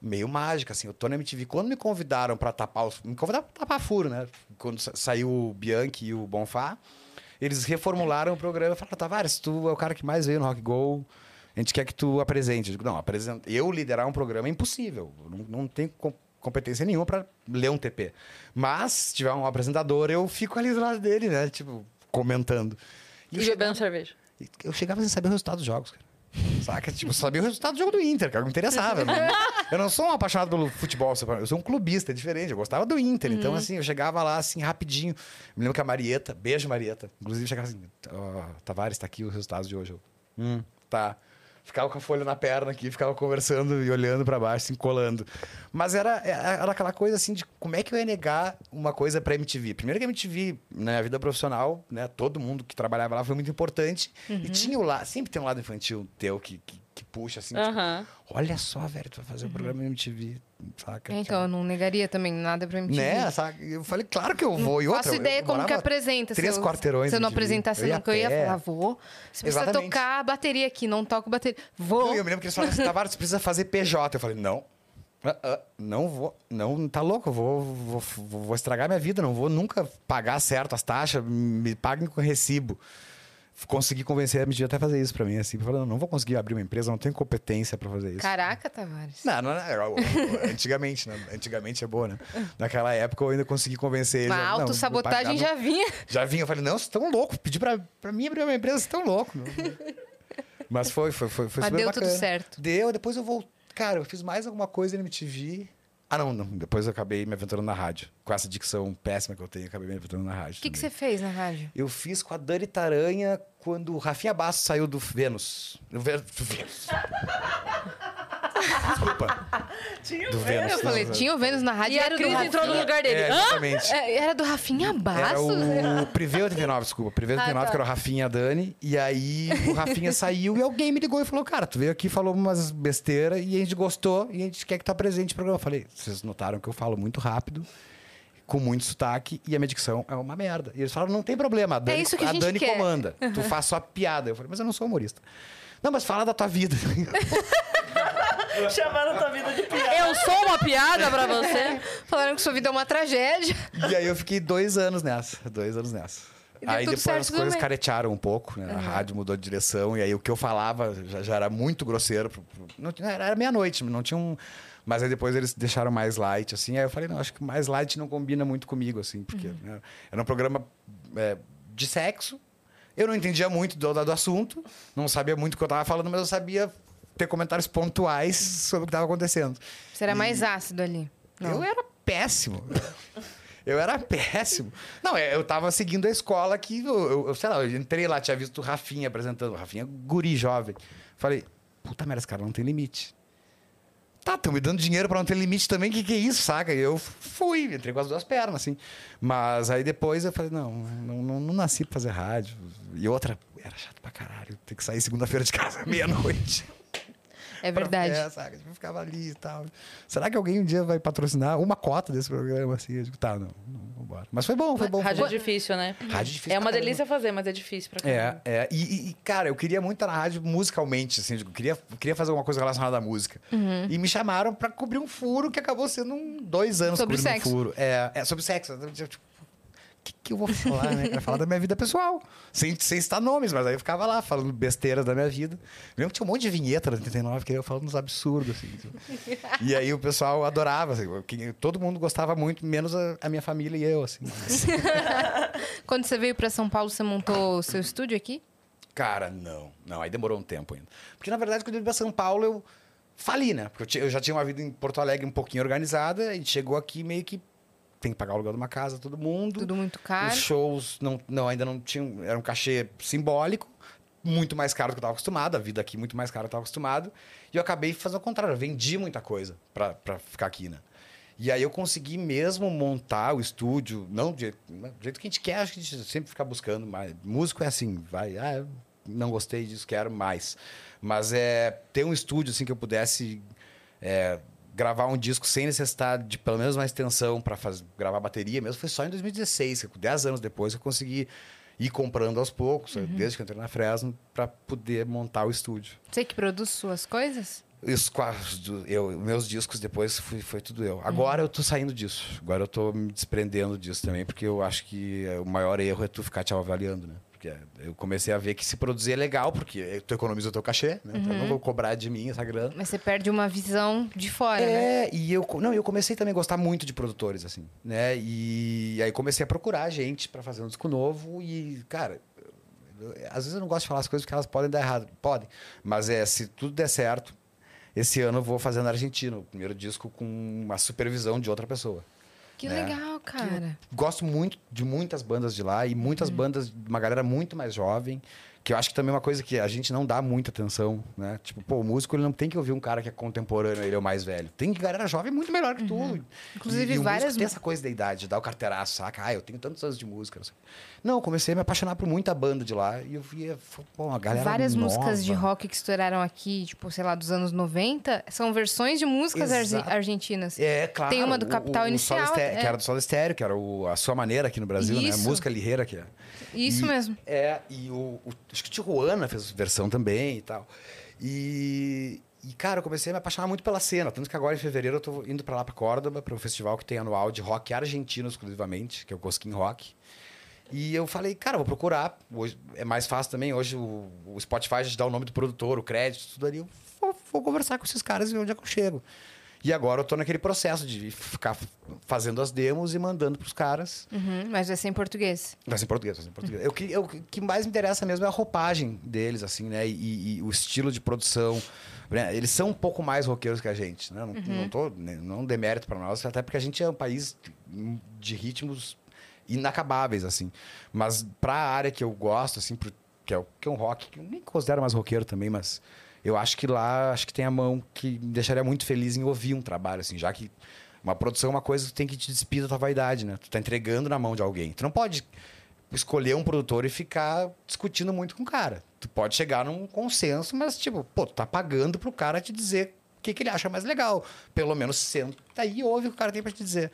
meio mágica, assim. Eu tô na MTV. Quando me convidaram pra tapar os. Me convidaram pra tapar furo, né? Quando sa- saiu o Bianchi e o Bonfá, eles reformularam o programa e falaram: Tavares, tu é o cara que mais veio no Rock Go. A gente quer que tu apresente. Eu digo, não, apresenta. Eu liderar um programa é impossível. Eu não, não tenho com- competência nenhuma para ler um TP. Mas, se tiver um apresentador, eu fico ali do lado dele, né? Tipo, comentando. E eu, bebendo cerveja. eu chegava sem saber o resultado dos jogos, cara. Saca? Tipo, sabia o resultado do jogo do Inter, cara. Me interessava. Não, eu não sou um apaixonado pelo futebol, eu sou um clubista, é diferente. Eu gostava do Inter. Então, assim, eu chegava lá, assim, rapidinho. Me lembro que a Marieta, beijo, Marieta. Inclusive, chegava assim, ó, Tavares, tá aqui os resultados de hoje. Eu, hum, tá. Ficava com a folha na perna aqui, ficava conversando e olhando pra baixo, assim, colando. Mas era, era aquela coisa assim de como é que eu ia negar uma coisa pra MTV. Primeiro que a MTV, na minha vida profissional, né, todo mundo que trabalhava lá foi muito importante. E tinha o lado, sempre tem um lado infantil teu que, que, que puxa assim, tipo, Aham. olha só, velho, tu vai fazer um programa na MTV, saca? Então, eu não negaria também nada pra MTV. Né, saca? Eu falei, claro que eu vou. E outra, Faço eu- ideia eu como que apresenta. Três se eu, quarteirões Se eu não apresentasse Eu ia nunca, eu ia falar, vou. Você precisa Exatamente. tocar a bateria aqui, não toco bateria. Vou. Não, eu me lembro que eles falaram Tavares, você precisa fazer PJ. Eu falei, não. Ah, ah, não vou, não, tá louco, eu vou, vou, vou, vou estragar minha vida, não vou nunca pagar certo as taxas, me paguem com recibo. Consegui convencer a MTV até a fazer isso pra mim, assim, falando, não vou conseguir abrir uma empresa, não tenho competência pra fazer isso. Caraca, Tavares. Não, não, não, eu- eu- antigamente, né? Antigamente é boa, né? Naquela época eu ainda consegui convencer não, vou autossabotagem já vinha. já vinha, eu falei, não, vocês estão loucos. Pedi pra, pra mim abrir uma empresa, vocês estão loucos. Mas foi, foi, foi, foi Mas deu tudo bacana. certo. Deu, depois eu vou. Cara, eu fiz mais alguma coisa na MTV. Ah, não, não. Depois eu acabei me aventurando na rádio. Com essa dicção péssima que eu tenho, eu acabei me aventurando na rádio. O que, que você fez na rádio? Eu fiz com a Dani Taranha quando o Rafinha Bastos saiu do Vênus. Do Vê- do Vênus. (laughs) Desculpa. Tinha Do Vênus. Eu falei, tinha o Vênus na rádio E a era do Cris entrou no lugar dele. É, exatamente. É, Era do Rafinha Era Bastos? o Privé 89, desculpa. O Privé 89, tá. que era o Rafinha e a Dani. E aí o Rafinha (laughs) saiu e alguém me ligou e falou: Cara, tu veio aqui, falou umas besteiras e a gente gostou e a gente quer que tu apresente o programa. Eu falei: Vocês notaram que eu falo muito rápido, com muito sotaque e a minha dicção é uma merda. E eles falaram: Não tem problema, a Dani, isso que a a gente Dani quer." comanda. Tu (laughs) faz só piada. Eu falei: Mas eu não sou humorista. Não, mas fala da tua vida. (laughs) Chamaram tua vida de piada. Eu sou uma piada pra você? Falaram que sua vida é uma tragédia. E aí eu fiquei dois anos nessa. Dois anos nessa. Aí depois as coisas também. caretearam um pouco, né? A rádio mudou de direção, e aí o que eu falava já, já era muito grosseiro. pro- pro- não tinha- era meia-noite, não tinha um. Mas aí depois eles deixaram mais light, assim. Aí eu falei, não, acho que mais light não combina muito comigo, assim, porque Uhum. né, era um programa é, de sexo. Eu não entendia muito do, do assunto, não sabia muito o que eu tava falando, mas eu sabia ter comentários pontuais sobre o que estava acontecendo. Você era mais ácido ali. Não. Eu era péssimo. (laughs) Eu era péssimo. Não, é, eu tava seguindo a escola que, eu, eu, sei lá, eu entrei lá, tinha visto o Rafinha apresentando. O Rafinha, guri jovem. Falei, puta merda, esse cara não tem limite. Tá, estão me dando dinheiro pra não ter limite também, que que é isso, saca? E eu fui, entrei com as duas pernas, assim. Mas aí depois eu falei, não, não, não, não nasci pra fazer rádio. E outra, era chato pra caralho, ter que sair segunda-feira de casa, (laughs) meia-noite. (laughs) É verdade. É, saca? Tipo, ficava ali e tal. Será que alguém um dia vai patrocinar uma cota desse programa, assim? Eu digo, tá, não, não vambora. Mas foi bom, foi bom. Rádio é foi bom. difícil, né? Rádio é difícil É uma pra caramba. delícia fazer, mas é difícil pra caramba. É, é. E, e- cara, eu queria muito estar na rádio musicalmente, assim. Eu queria, queria fazer alguma coisa relacionada à música. E me chamaram pra cobrir um furo que acabou sendo um, dois anos Sobre cobrindo sexo. um furo. É, é sobre sexo. Tipo, que, que eu vou falar, né? Quero falar da minha vida pessoal. Sem, sem citar nomes, mas aí eu ficava lá falando besteiras da minha vida. Eu lembro que tinha um monte de vinheta na 89 que eu falando uns absurdos, assim. tipo. (laughs) E aí o pessoal adorava. assim, todo mundo gostava muito, menos a, a minha família e eu, assim. (laughs) Quando você veio pra São Paulo, você montou o seu estúdio aqui? Cara, não. Não, aí demorou um tempo ainda. Porque, na verdade, quando eu vim pra São Paulo, eu fali, né? Porque eu já tinha uma vida em Porto Alegre um pouquinho organizada e chegou aqui meio que tem que pagar o aluguel de uma casa, todo mundo. Tudo muito caro. Os shows não, não, ainda não tinham. Era um cachê simbólico, muito mais caro do que eu estava acostumado, a vida aqui muito mais cara do que eu estava acostumado. E eu acabei fazendo o contrário, eu vendi muita coisa pra ficar aqui, né? E aí eu consegui mesmo montar o estúdio, não do jeito, do jeito que a gente quer, acho que a gente sempre fica buscando mais. Músico é assim, vai, ah, não gostei disso, quero mais. Mas é ter um estúdio assim que eu pudesse é, gravar um disco sem necessidade de pelo menos uma extensão para gravar bateria mesmo, foi só em 2016, que 10 anos depois eu consegui ir comprando aos poucos, desde que eu entrei na Fresno, para poder montar o estúdio. Você que produz suas coisas? Do- eu, meus discos depois fui, foi tudo eu. Agora eu tô saindo disso. Agora eu tô me desprendendo disso também, porque eu acho que é, o maior erro é tu ficar te avaliando, né? Porque eu comecei a ver que se produzir é legal, porque tu economiza o teu cachê, né? Então eu não vou cobrar de mim essa grana. Mas você perde uma visão de fora, né? É, e eu, não, eu comecei também a gostar muito de produtores, assim, né? E aí comecei a procurar gente pra fazer um disco novo e, cara, eu- às vezes eu não gosto de falar as coisas porque elas podem dar errado. Podem. Mas é, se tudo der certo, esse ano eu vou fazer na Argentina, o primeiro disco com uma supervisão de outra pessoa. Que né? legal, cara. Gosto muito de muitas bandas de lá e muitas bandas, uma galera muito mais jovem, que eu acho que também é uma coisa que a gente não dá muita atenção, né? Tipo, pô, o músico ele não tem que ouvir um cara que é contemporâneo, ele é o mais velho. Tem galera jovem muito melhor que tu. Inclusive, e, e várias tem essa coisa da idade, de dar o carteiraço, saca? Ah, eu tenho tantos anos de música. Não, sei. não eu comecei a me apaixonar por muita banda de lá e eu via, pô, uma galera Várias nova. músicas de rock que estouraram aqui, tipo, sei lá, dos anos 90, são versões de músicas Exato. argentinas. É, claro. Tem uma do Capital o, o Inicial, é. Que era do Soda Estéreo, que era o- a sua maneira aqui no Brasil, né? Isso. Música lirreira que é. Isso E- mesmo. É, e o- acho que o Tijuana fez versão também e tal. E, e, cara, eu comecei a me apaixonar muito pela cena. Tanto que agora, em fevereiro, eu tô indo pra lá, pra Córdoba, para um festival que tem anual de rock argentino exclusivamente, que é o Cosquim Rock. E eu falei, cara, vou procurar. Hoje é mais fácil também. Hoje o, o Spotify já te dá o nome do produtor, o crédito, tudo ali. Eu vou, vou conversar com esses caras e ver onde é que eu chego. E agora eu tô naquele processo de ficar fazendo as demos e mandando pros caras. Uhum, mas vai ser em português. Vai ser em português, vai ser em português. Eu, que- eu- O que mais me interessa mesmo é a roupagem deles, assim, né? E, e o estilo de produção. né? Eles são um pouco mais roqueiros que a gente, né? Não, não tô, né, não demérito para nós, até porque a gente é um país de ritmos inacabáveis, assim. Mas pra área que eu gosto, assim, pro- que é, o- que é um rock, que eu nem considero mais roqueiro também, mas eu acho que lá, acho que tem a mão que me deixaria muito feliz em ouvir um trabalho, assim, já que uma produção é uma coisa que tem que te despir da tua vaidade, né? Tu tá entregando na mão de alguém. Tu não pode escolher um produtor e ficar discutindo muito com o cara. Tu pode chegar num consenso, mas, tipo, pô, tu tá pagando pro cara te dizer que, que ele acha mais legal. Pelo menos senta aí e ouve o que o cara tem pra te dizer.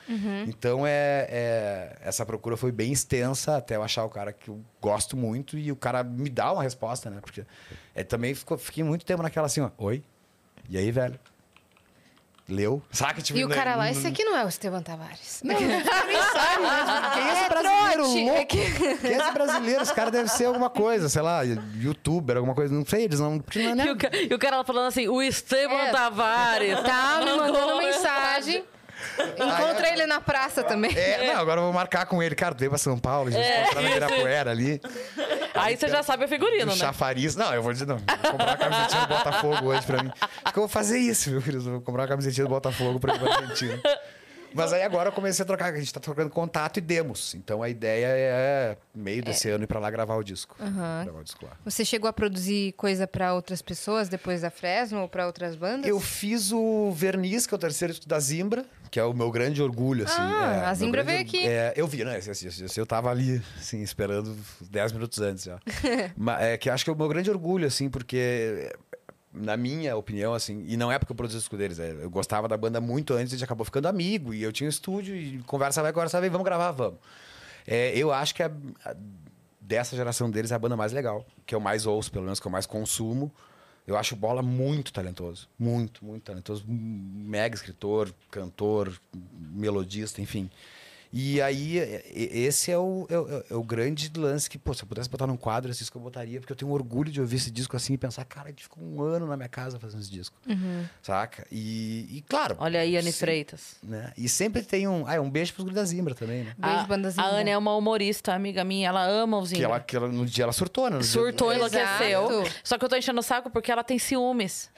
Então, é, é- essa procura foi bem extensa até eu achar o cara que eu gosto muito e o cara me dá uma resposta, né? Porque é, também ficou, fiquei muito tempo naquela assim, ó, oi? E aí, velho? Leu? Saca? Tipo, E o né, cara lá, não- esse aqui não é o Esteban Tavares. não, nem sabe, né? Quem é esse (laughs) brasileiro trote, louco? é que- Quem é esse brasileiro? Esse cara deve ser alguma coisa, sei lá, youtuber, alguma coisa. Não sei, eles não. não é E o, ca- e o cara lá falando assim, o Esteban É. Tavares. Tá me mandando mensagem. Encontrei ele na praça também. É, não, agora eu vou marcar com ele. Cara, tu veio pra São Paulo, a gente É, é, na. Ibirapuera ali. Aí você já sabe o figurino, né? chafariz. Não, eu vou dizer, não. Vou comprar uma camisetinha do Botafogo hoje pra mim. Acho que eu vou fazer isso, meu querido. Eu Vou comprar uma camisetinha do Botafogo pra ir pra Argentina. Mas aí agora eu comecei a trocar, a gente tá trocando contato e demos. Então a ideia é meio desse ano ir pra lá gravar o disco. Aham. Gravar o disco lá. Você chegou a produzir coisa pra outras pessoas depois da Fresno ou pra outras bandas? Eu fiz o Verniz, que é o terceiro disco da Zimbra, que é o meu grande orgulho, assim. Ah, é, a Zimbra grande veio aqui. É, eu vi, né? Eu tava ali, assim, esperando 10 minutos antes já. (laughs) Mas é que acho que é o meu grande orgulho, assim, porque, na minha opinião, assim, e não é porque eu produzi o disco deles, é, eu gostava da banda muito antes, a gente acabou ficando amigo, e eu tinha um estúdio, e conversa vai, conversa vai, vamos gravar, vamos. É, eu acho que a- a- dessa geração deles é a banda mais legal, que eu mais ouço, pelo menos, que eu mais consumo. Eu acho o Bola muito talentoso. Muito, muito talentoso. Mega escritor, cantor, melodista, enfim. E aí, esse é o, é, o- é o grande lance que, pô, se eu pudesse botar num quadro esse disco, eu botaria, porque eu tenho orgulho de ouvir esse disco assim e pensar, cara, a gente ficou um ano na minha casa fazendo esse disco. Saca? E, e, claro. Olha aí, Anne Freitas. Né? E sempre tem um. Ah, um beijo pros da Zimbra também, né? Beijo, a, banda a Zimbra. Anne é uma humorista, amiga minha. Ela ama os Que ela, que ela, no dia ela surtou, né? No dia- Surtou, enlouqueceu. Exato. Só que eu tô enchendo o saco porque ela tem ciúmes.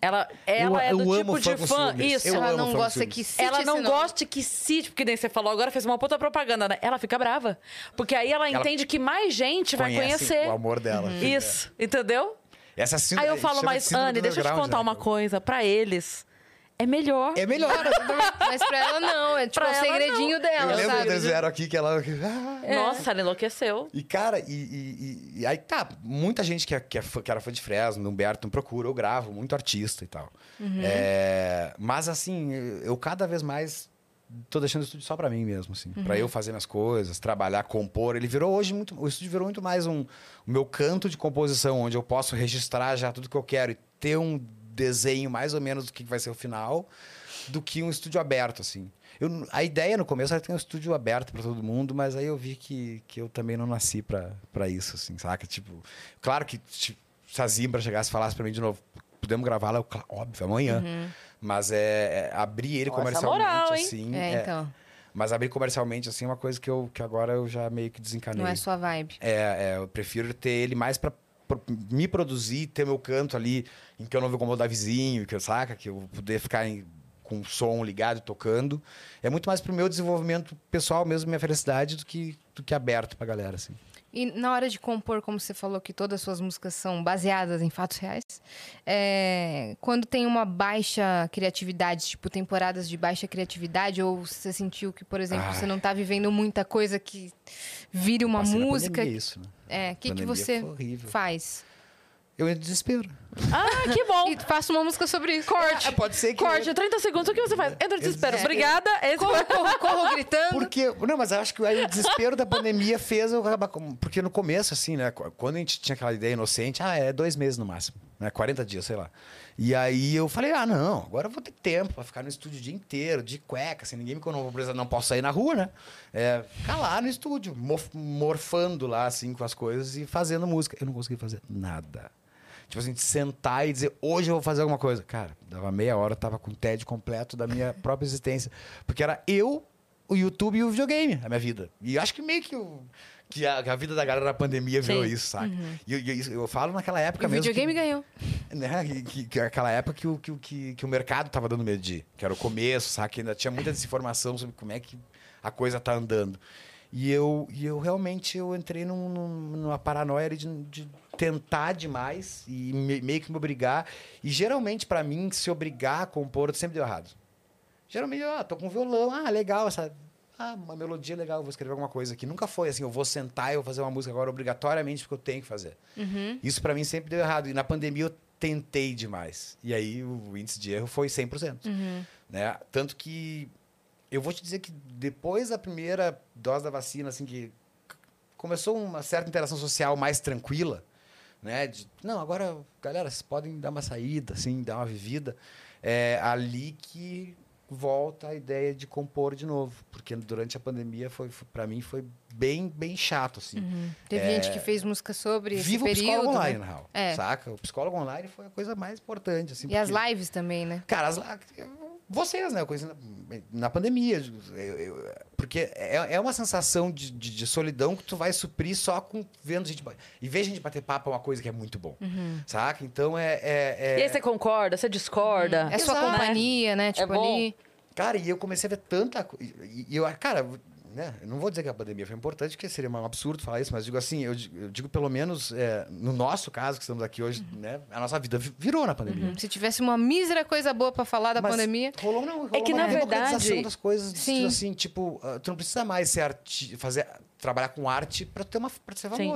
Ela, ela é eu do amo tipo de fã. Isso. Eu Ela não gosta que cite ela não gosta que cite, porque nem você falou agora, fez uma puta propaganda, né? Ela fica brava. Porque aí ela, Ela entende que mais gente vai Conhece conhecer. o amor dela. Isso, entendeu? Essa síndrome- Aí eu falo, mas Anne, do deixa eu te contar né? uma coisa. Pra eles, é melhor. É melhor. (laughs) Mas pra ela não, é tipo o ela, segredinho Eu dela, lembro sabe? quando eles aqui que ela. Ah. Nossa, ela enlouqueceu. E, cara, e, e- e- e aí tá, muita gente que, é, que, é fã- que era fã de Fresno, do Humberto, não procura, eu gravo, muito artista e tal. É, mas, assim, eu, eu cada vez mais tô deixando o estúdio só pra mim mesmo, assim. Pra eu fazer minhas coisas, trabalhar, compor. Ele virou hoje muito... O estúdio virou muito mais um... O meu canto de composição, onde eu posso registrar já tudo que eu quero e ter um desenho mais ou menos do que vai ser o final, do que um estúdio aberto, assim. Eu, a ideia no começo era ter um estúdio aberto pra todo mundo, mas aí eu vi que, que eu também não nasci pra isso, assim, saca? Tipo, claro que tipo, se a Zimbra chegasse e falasse pra mim de novo, podemos gravar lá, eu, "Claro, óbvio, amanhã. Mas é, é abrir ele Ó, essa comercialmente, moral, assim. É, é- então. mas abrir comercialmente, assim, é uma coisa que, eu, que agora eu já meio que desencanei. Não é sua vibe. É, é, eu prefiro ter ele mais pra pro- me produzir, ter meu canto ali, em que eu não vou incomodar vizinho, que eu saca, que eu vou poder ficar em- com o som ligado, tocando. É muito mais pro meu desenvolvimento pessoal mesmo, minha felicidade, do que, do que aberto pra galera, assim. E na hora de compor, como você falou que todas as suas músicas são baseadas em fatos reais, é, quando tem uma baixa criatividade, tipo temporadas de baixa criatividade, ou você sentiu que, por exemplo, Ah. você não tá vivendo muita coisa que vire uma na música, pandemia, isso, né? é, o que, que você faz? Eu entro em desespero. Ah, que bom. E faça uma música sobre isso. Corte. É, pode ser que- Corte, 30 segundos. O que você faz? Entra em desespero. É. Obrigada. Esse Corro, corro, corro gritando. Porque, não, mas eu acho que aí o desespero da pandemia fez eu acabar. com- Porque no começo, assim, né? qu- Quando a gente tinha aquela ideia inocente, ah, é dois meses no máximo, né? 40 dias, sei lá. E aí eu falei, ah, não, agora eu vou ter tempo pra ficar no estúdio o dia inteiro, de cueca, assim, ninguém me eu não vou precisar, não posso sair na rua, né? É, ficar lá no estúdio, morfando lá, assim, com as coisas e fazendo música. Eu não consegui fazer nada. Tipo assim, de sentar e dizer, hoje eu vou fazer alguma coisa. Cara, dava meia hora, eu tava com o TED completo da minha (laughs) própria existência. Porque era eu, o YouTube e o videogame, a minha vida. E acho que meio que, o, que, a, a vida da galera na pandemia virou Sim. isso, saca? E eu, e eu, eu falo naquela época o mesmo. videogame que, ganhou. (laughs) né, que, que, que aquela época que o, que, o- que, o mercado tava dando medo de ir, que era o começo, saca? Que ainda tinha muita desinformação sobre como é que a coisa tá andando. E eu, e eu realmente eu entrei num- num- numa paranoia de, de tentar demais e me- meio que me obrigar. E geralmente, pra mim, se obrigar a compor, sempre deu errado. Geralmente, ah, tô com violão, ah, legal, essa. Ah, uma melodia legal, vou escrever alguma coisa aqui. Nunca foi assim, eu vou sentar e vou fazer uma música agora obrigatoriamente porque eu tenho que fazer. Isso pra mim sempre deu errado. E na pandemia eu tentei demais. E aí o índice de erro foi 100%. Né? Tanto que eu vou te dizer que depois da primeira dose da vacina, assim, que começou uma certa interação social mais tranquila, né? De, não, agora, galera, vocês podem dar uma saída, assim, dar uma vivida. É ali que volta a ideia de compor de novo. Porque durante a pandemia, foi, foi para mim, foi bem, bem chato, assim. Teve gente que fez música sobre esse Viva o período. psicólogo né? online, na real. É. Saca? O psicólogo online foi a coisa mais importante, assim. E as porque- lives também, né? Cara, as, vocês, né? Eu conheci na, na pandemia. eu- eu- porque é, é uma sensação de, de, de solidão que tu vai suprir só com vendo gente. E ver gente bater papo é uma coisa que é muito bom. Saca? Então é. é- é- E aí você concorda, você discorda. É sua Exato. companhia, né? Tipo bom. ali. Cara, e eu comecei a ver tanta coisa. E, e eu, cara, né? Não vou dizer que a pandemia foi importante, porque seria um absurdo falar isso, mas digo assim, eu, digo- eu digo pelo menos, é, no nosso caso, que estamos aqui hoje, né? A nossa vida vi- virou na pandemia. Uhum. Se tivesse uma mísera coisa boa pra falar da Mas pandemia. Rolou, não, rolou É que, uma na verdade- das coisas, Sim. Sim. assim, tipo, ah, tu não precisa mais ser arti fazer, trabalhar com arte para ter uma pra ser Sim.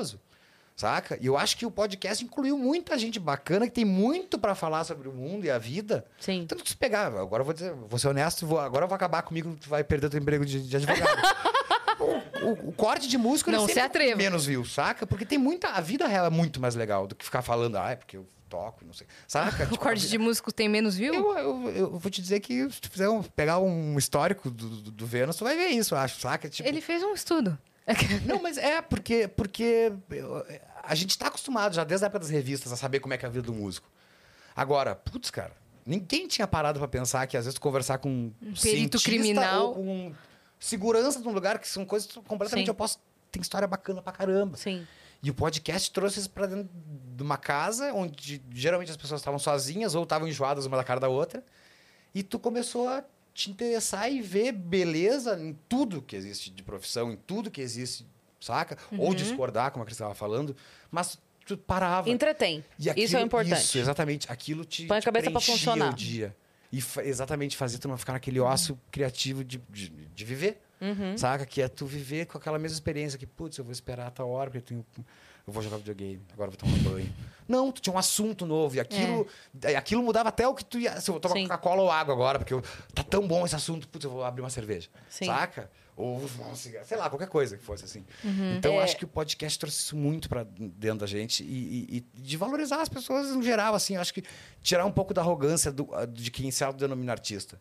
Saca? E eu acho que o podcast incluiu muita gente bacana que tem muito para falar sobre o mundo e a vida. Sim. Então, se pegar, agora eu vou dizer, vou ser honesto, vou, agora eu vou acabar comigo, tu vai perder teu emprego de, de advogado. (laughs) o, o- o corte de música ele Não se atreva. menos viu, saca? Porque tem muita. A vida real é muito mais legal do que ficar falando, ah, é porque eu toco, não sei. Saca? (laughs) O Tipo, corte de músico tem menos view? eu, eu, eu vou te dizer que se tu fizer um- pegar um histórico do, do, do Vênus, tu vai ver isso, eu acho, saca? Tipo, Ele fez um estudo. (laughs) Não, mas é porque, porque a gente tá acostumado já desde a época das revistas a saber como é que é a vida do músico. Agora, putz, cara, ninguém tinha parado pra pensar que às vezes conversar com um perito criminal. com segurança de um lugar que são coisas completamente opostas. Tem história bacana pra caramba. Sim. E o podcast trouxe isso pra dentro de uma casa onde geralmente as pessoas estavam sozinhas ou estavam enjoadas uma da cara da outra. E tu começou a te interessar e ver beleza em tudo que existe de profissão, em tudo que existe, saca? Ou discordar, como a Cris estava falando, mas tu parava. Entretém. E aquilo- Isso é importante. Isso, exatamente. Aquilo te, Põe a te cabeça preenchia funcionar. o dia. E fa- exatamente fazer tu não ficar naquele ócio criativo de, de, de viver. Uhum. Saca? Que é tu viver com aquela mesma experiência que, putz, eu vou esperar a tal hora, porque eu tenho. Eu vou jogar videogame, agora eu vou tomar banho. Não, tu tinha um assunto novo. E aquilo, É. e aquilo mudava até o que tu ia. Se eu vou tomar. Coca-Cola ou água agora, porque eu- tá tão bom esse assunto, putz, eu vou abrir uma cerveja. Sim. Saca? Ou um cigarro, sei lá, qualquer coisa que fosse assim. Então, eu É. acho que o podcast trouxe isso muito pra dentro da gente e, e- e de valorizar as pessoas no geral, assim. Eu acho que tirar um pouco da arrogância do- de quem se autodenomina artista.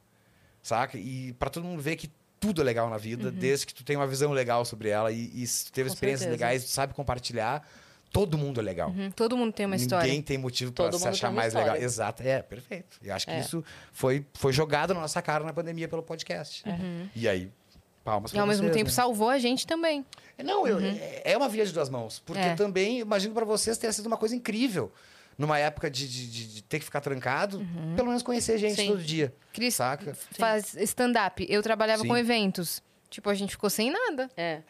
Saca? E pra todo mundo ver que tudo é legal na vida, desde que tu tem uma visão legal sobre ela e, e se tu teve Com experiências certeza. legais, tu sabe compartilhar, todo mundo é legal. Uhum, Todo mundo tem uma Ninguém história. tem motivo Todo se achar mais legal. Exato, é, perfeito. Eu acho que É. isso foi, foi jogado na nossa cara na pandemia pelo podcast. E aí, palmas E pra ao mesmo vocês, tempo né? salvou a gente também. Não, eu- é- é uma via de duas mãos. Porque É. também, imagino pra vocês, tenha sido uma coisa incrível. Numa época de, de- de- de ter que ficar trancado, pelo menos conhecer gente Sim. todo dia. Cris Saca? faz stand-up. Eu trabalhava Sim. com eventos. Tipo, a gente ficou sem nada. É.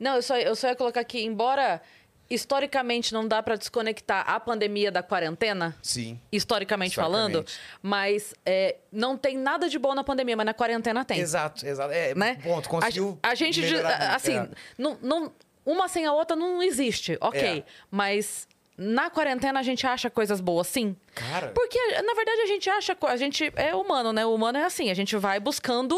Não, eu só, eu só ia colocar aqui, embora historicamente não dá pra desconectar a pandemia da quarentena, Sim. historicamente falando, mas é, não tem nada de bom na pandemia, mas na quarentena tem. Exato, exato. É, né? Tu conseguiu. a, a gente, muito, assim, é. não, não- uma sem a outra não existe, ok. É. Mas na quarentena a gente acha coisas boas, sim. Cara. Porque, na verdade, a gente acha. A gente é humano, né? O humano é assim, a gente vai buscando.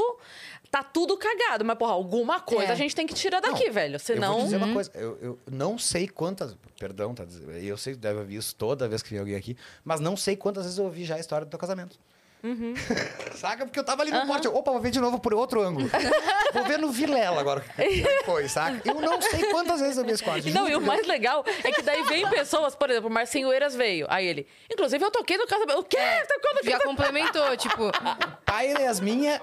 Tá tudo cagado, mas, porra, alguma coisa É. a gente tem que tirar daqui, Não, velho. Eu Senão. vou dizer uma coisa, eu, eu não sei quantas. Perdão, tá, dizendo- eu sei que deve ouvir isso toda vez que vem alguém aqui, mas não sei quantas vezes eu ouvi já a história do teu casamento. (laughs) saca? Porque eu tava ali no corte. Opa, vou ver de novo por outro ângulo. (laughs) vou ver no Vilela agora. É Foi, saca? Eu não sei quantas vezes eu vi esse corte. Não, e o mais legal é que daí vem pessoas, por exemplo, o Marcinho Eiras veio. Aí ele, inclusive eu toquei no casamento. O quê? Tá quando Já complementou, tipo, pai da Yasmin é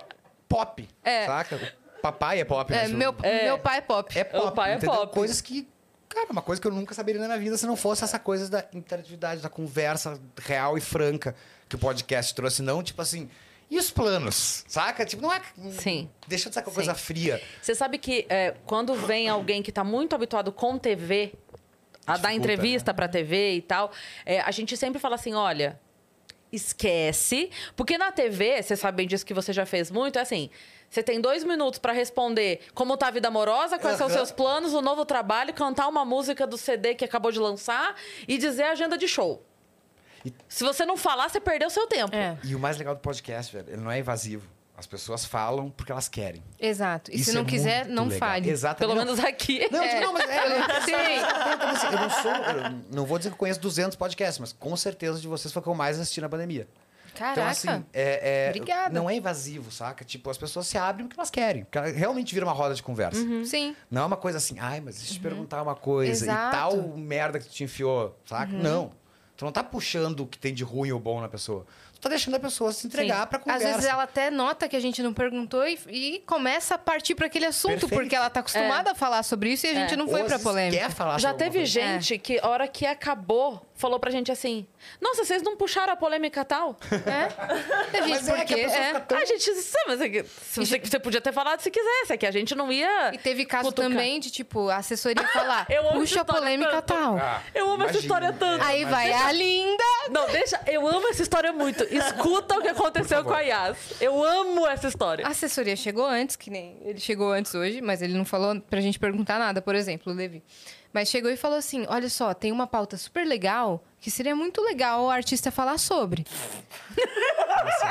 pop. É. Saca? Papai é pop. é, meu, meu pai é pop. É pop. O pai é entendeu? pop. Coisas que. Cara, uma coisa que eu nunca saberia na minha vida se não fosse essa coisa da interatividade, da conversa real e franca que o podcast trouxe. Não, tipo assim. E os planos? Saca? Tipo, não é. Sim. Deixa de ser uma Sim. coisa fria. Você sabe que é, quando vem alguém que tá muito habituado com TV, a dar Dificulta, entrevista né? pra TV e tal, é, a gente sempre fala assim: olha. Esquece, porque na TV, você sabe bem disso que você já fez muito, é assim: você tem dois minutos pra responder como tá a vida amorosa, quais são os seus planos, o novo trabalho, cantar uma música do CD que acabou de lançar e dizer a agenda de show. E- Se você não falar, você perdeu seu tempo. É, E o mais legal do podcast, velho, ele não é invasivo. As pessoas falam porque elas querem. exato. E Isso se não é quiser, não legal. fale. Exatamente. Pelo Não, menos aqui. Não, tipo, não, mas é, é, Sim. eu não sou. Eu não vou dizer que eu conheço 200 podcasts, mas com certeza de vocês foi o que eu mais assisti na pandemia. Caraca. Então, assim, é, é- Obrigada. não é invasivo, saca? Tipo, as pessoas se abrem porque elas querem. Porque ela realmente vira uma roda de conversa. Sim. Não é uma coisa assim, ai, mas deixa eu te perguntar uma coisa. Exato. E tal merda que tu te enfiou, saca? Não. Tu não tá puxando o que tem de ruim ou bom na pessoa. Tu tá deixando a pessoa se entregar Sim. pra Às conversa. vezes ela até nota que a gente não perguntou e, e começa a partir para aquele assunto, Perfeito. porque ela tá acostumada a falar sobre isso e a gente É. não foi vezes polêmica. Quer falar Já sobre teve coisa. gente que, a hora que acabou, falou pra gente assim: Nossa, vocês não puxaram a polêmica tal? (laughs) É. A (laughs) gente, Mas é porque, que a é. tão- A gente sabe, mas é você, você podia ter falado se quisesse, é que a gente não ia. E teve caso cutucar. também de, tipo, a assessoria (laughs) falar, essa puxa a polêmica tanto. tal. Ah, Eu amo essa imagina. história tanto. Aí vai a linda. Não, deixa. Eu amo essa história muito. Escuta o que aconteceu com a Yas. Eu amo essa história. A assessoria chegou antes, que nem ele chegou antes hoje, mas ele não falou pra gente perguntar nada, por exemplo, o Levi. Mas chegou e falou assim: olha só, tem uma pauta super legal que seria muito legal o artista falar sobre.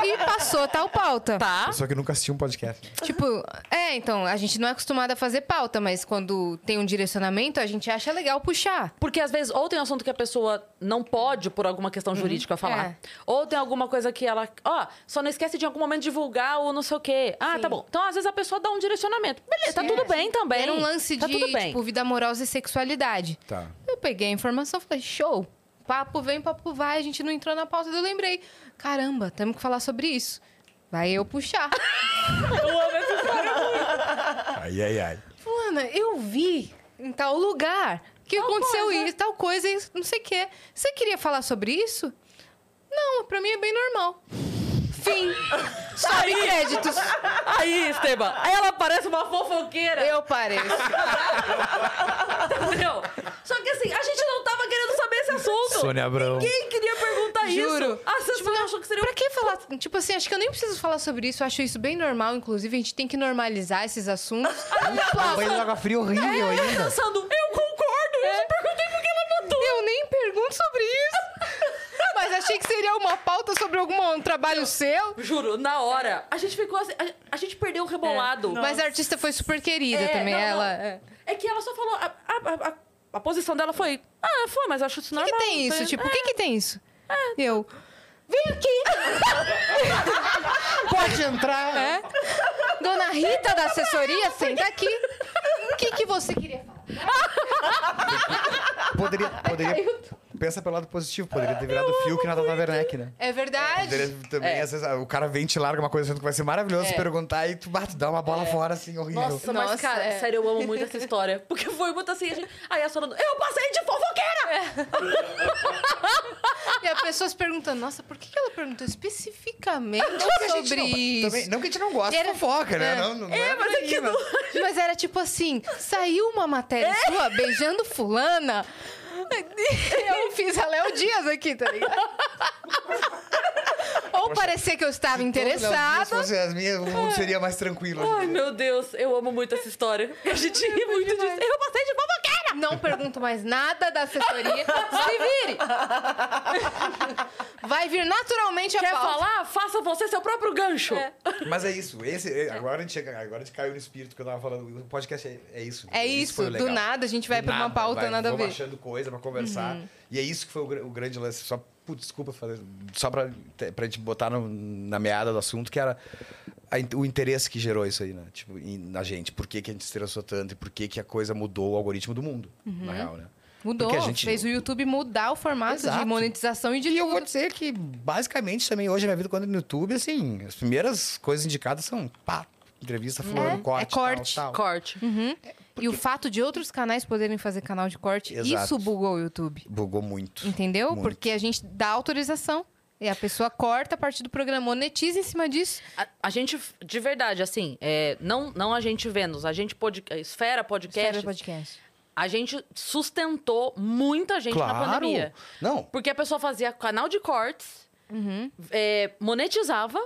e passou tal pauta. Tá? Pessoa que nunca assistiu um podcast. Tipo, é, então, a gente não é acostumado a fazer pauta, mas quando tem um direcionamento, a gente acha legal puxar. Porque às vezes, ou tem um assunto que a pessoa não pode, por alguma questão jurídica, falar. é. Ou tem alguma coisa que ela. Ó, só não esquece de em algum momento divulgar ou não sei o quê. Ah, Sim. tá bom. Então, às vezes, a pessoa dá um direcionamento. Beleza, tá Sim. tudo bem também. Era um lance tá de, tudo bem. tipo, vida amorosa e sexualidade. Tá. Eu peguei a informação, falei, show. Papo vem, papo vai, a gente não entrou na pauta. Eu lembrei, caramba, temos que falar sobre isso. Vai eu puxar. Eu amo essa história. Ai, ai, ai. Fulana, eu vi em tal lugar que Tal aconteceu coisa. isso, tal coisa, isso, não sei o quê. Você queria falar sobre isso? Não, pra mim é bem normal. Fim. Sobe (laughs) créditos. Aí, Esteban. Aí ela parece uma fofoqueira. Eu pareço. (laughs) Entendeu? Só que assim, a gente não tava querendo saber esse assunto. Sônia Abrão. Ninguém queria perguntar Juro. isso. A assessora achou que seria Pra que falar? Tipo assim, acho que eu nem preciso falar sobre isso. Eu acho isso bem normal, inclusive. A gente tem que normalizar esses assuntos. Um banho de água fria horrível ainda. pensando, eu concordo. Eu só perguntei por que ela mandou. Eu nem pergunto sobre isso. (laughs) Mas achei que seria uma pauta sobre algum um trabalho seu. Juro, na hora, a gente ficou assim, a, a gente perdeu o rebolado. Mas a artista foi super querida É, também. não, não. ela. é. É que ela só falou. A, a- a- a posição dela foi. Ah, foi, mas eu acho isso O que, normal. que tem isso? né? Tipo, o que, que tem isso? Eu. Vem aqui! (laughs) Pode entrar. É? Dona Rita da assessoria, senta aqui. O que, que você queria falar? Poderia, poderia... Pensa pelo lado positivo. Poderia ter virado o Fiuk na Tata Werneck, né? É verdade. Poderia também, É. às vezes, o cara vem e te larga uma coisa achando que vai ser maravilhoso É. perguntar e tu, bah, tu dá uma bola fora, assim, horrível. Nossa, mas, Nossa, cara, é. sério, eu amo muito essa história. (laughs) Porque foi muito assim. A gente... Aí a Sora, eu passei de fofoqueira! (laughs) E a pessoa se perguntando, nossa, por que que ela perguntou especificamente Não que a gente sobre não- isso? Também, não que a gente não gosta Era- de fofoca, né? é. Não, não, não É, é, mas por é aí, que mas- não- Mas era tipo assim, saiu uma matéria (laughs) É. sua beijando fulana. (laughs) Eu fiz a Léo Dias aqui, tá ligado? (laughs) Ou parecia que eu estava Se interessada. fossem as minhas, o mundo seria mais tranquilo. Ai, meu Deus, eu amo muito essa história. A gente ri muito disso. Eu passei de fofoqueira! Não pergunto mais nada da assessoria. Se vire! (laughs) Vai vir naturalmente a Quer pauta. falar? Faça você seu próprio gancho. Mas é isso. Esse, agora, a gente chega, agora a gente caiu no espírito que eu tava falando. O podcast é, é isso. É isso, foi o do nada a gente vai pra uma pauta vai, nada a vamos ver. achando coisa pra conversar. Uhum. E é isso que foi o, o grande lance. Só, putz, desculpa fazer. Só pra, pra gente botar no- na meada do assunto, que era a o interesse que gerou isso aí, né? Tipo, na gente. Por que, que a gente se interessou tanto e por que, que a coisa mudou o algoritmo do mundo, na real, né? Mudou, a gente- fez o YouTube mudar o formato de Exato. monetização e de E eu vou dizer que, basicamente, também hoje, a minha vida, quando no YouTube, assim, as primeiras coisas indicadas são, pá, entrevista fulano, É, corte, é corte. tal, tal. Corte. E o fato de outros canais poderem fazer canal de corte, Exato. isso bugou o YouTube. Bugou muito. Entendeu? Muito. Porque a gente dá autorização. E a pessoa corta a partir do programa, monetiza em cima disso. A, a gente, de verdade, assim, é, não, não a gente Vênus, a gente pod, Esfera Podcast, Esfera podcast. a gente sustentou muita gente na Claro. pandemia. Não, Porque a pessoa fazia canal de cortes, Uhum. é, monetizava,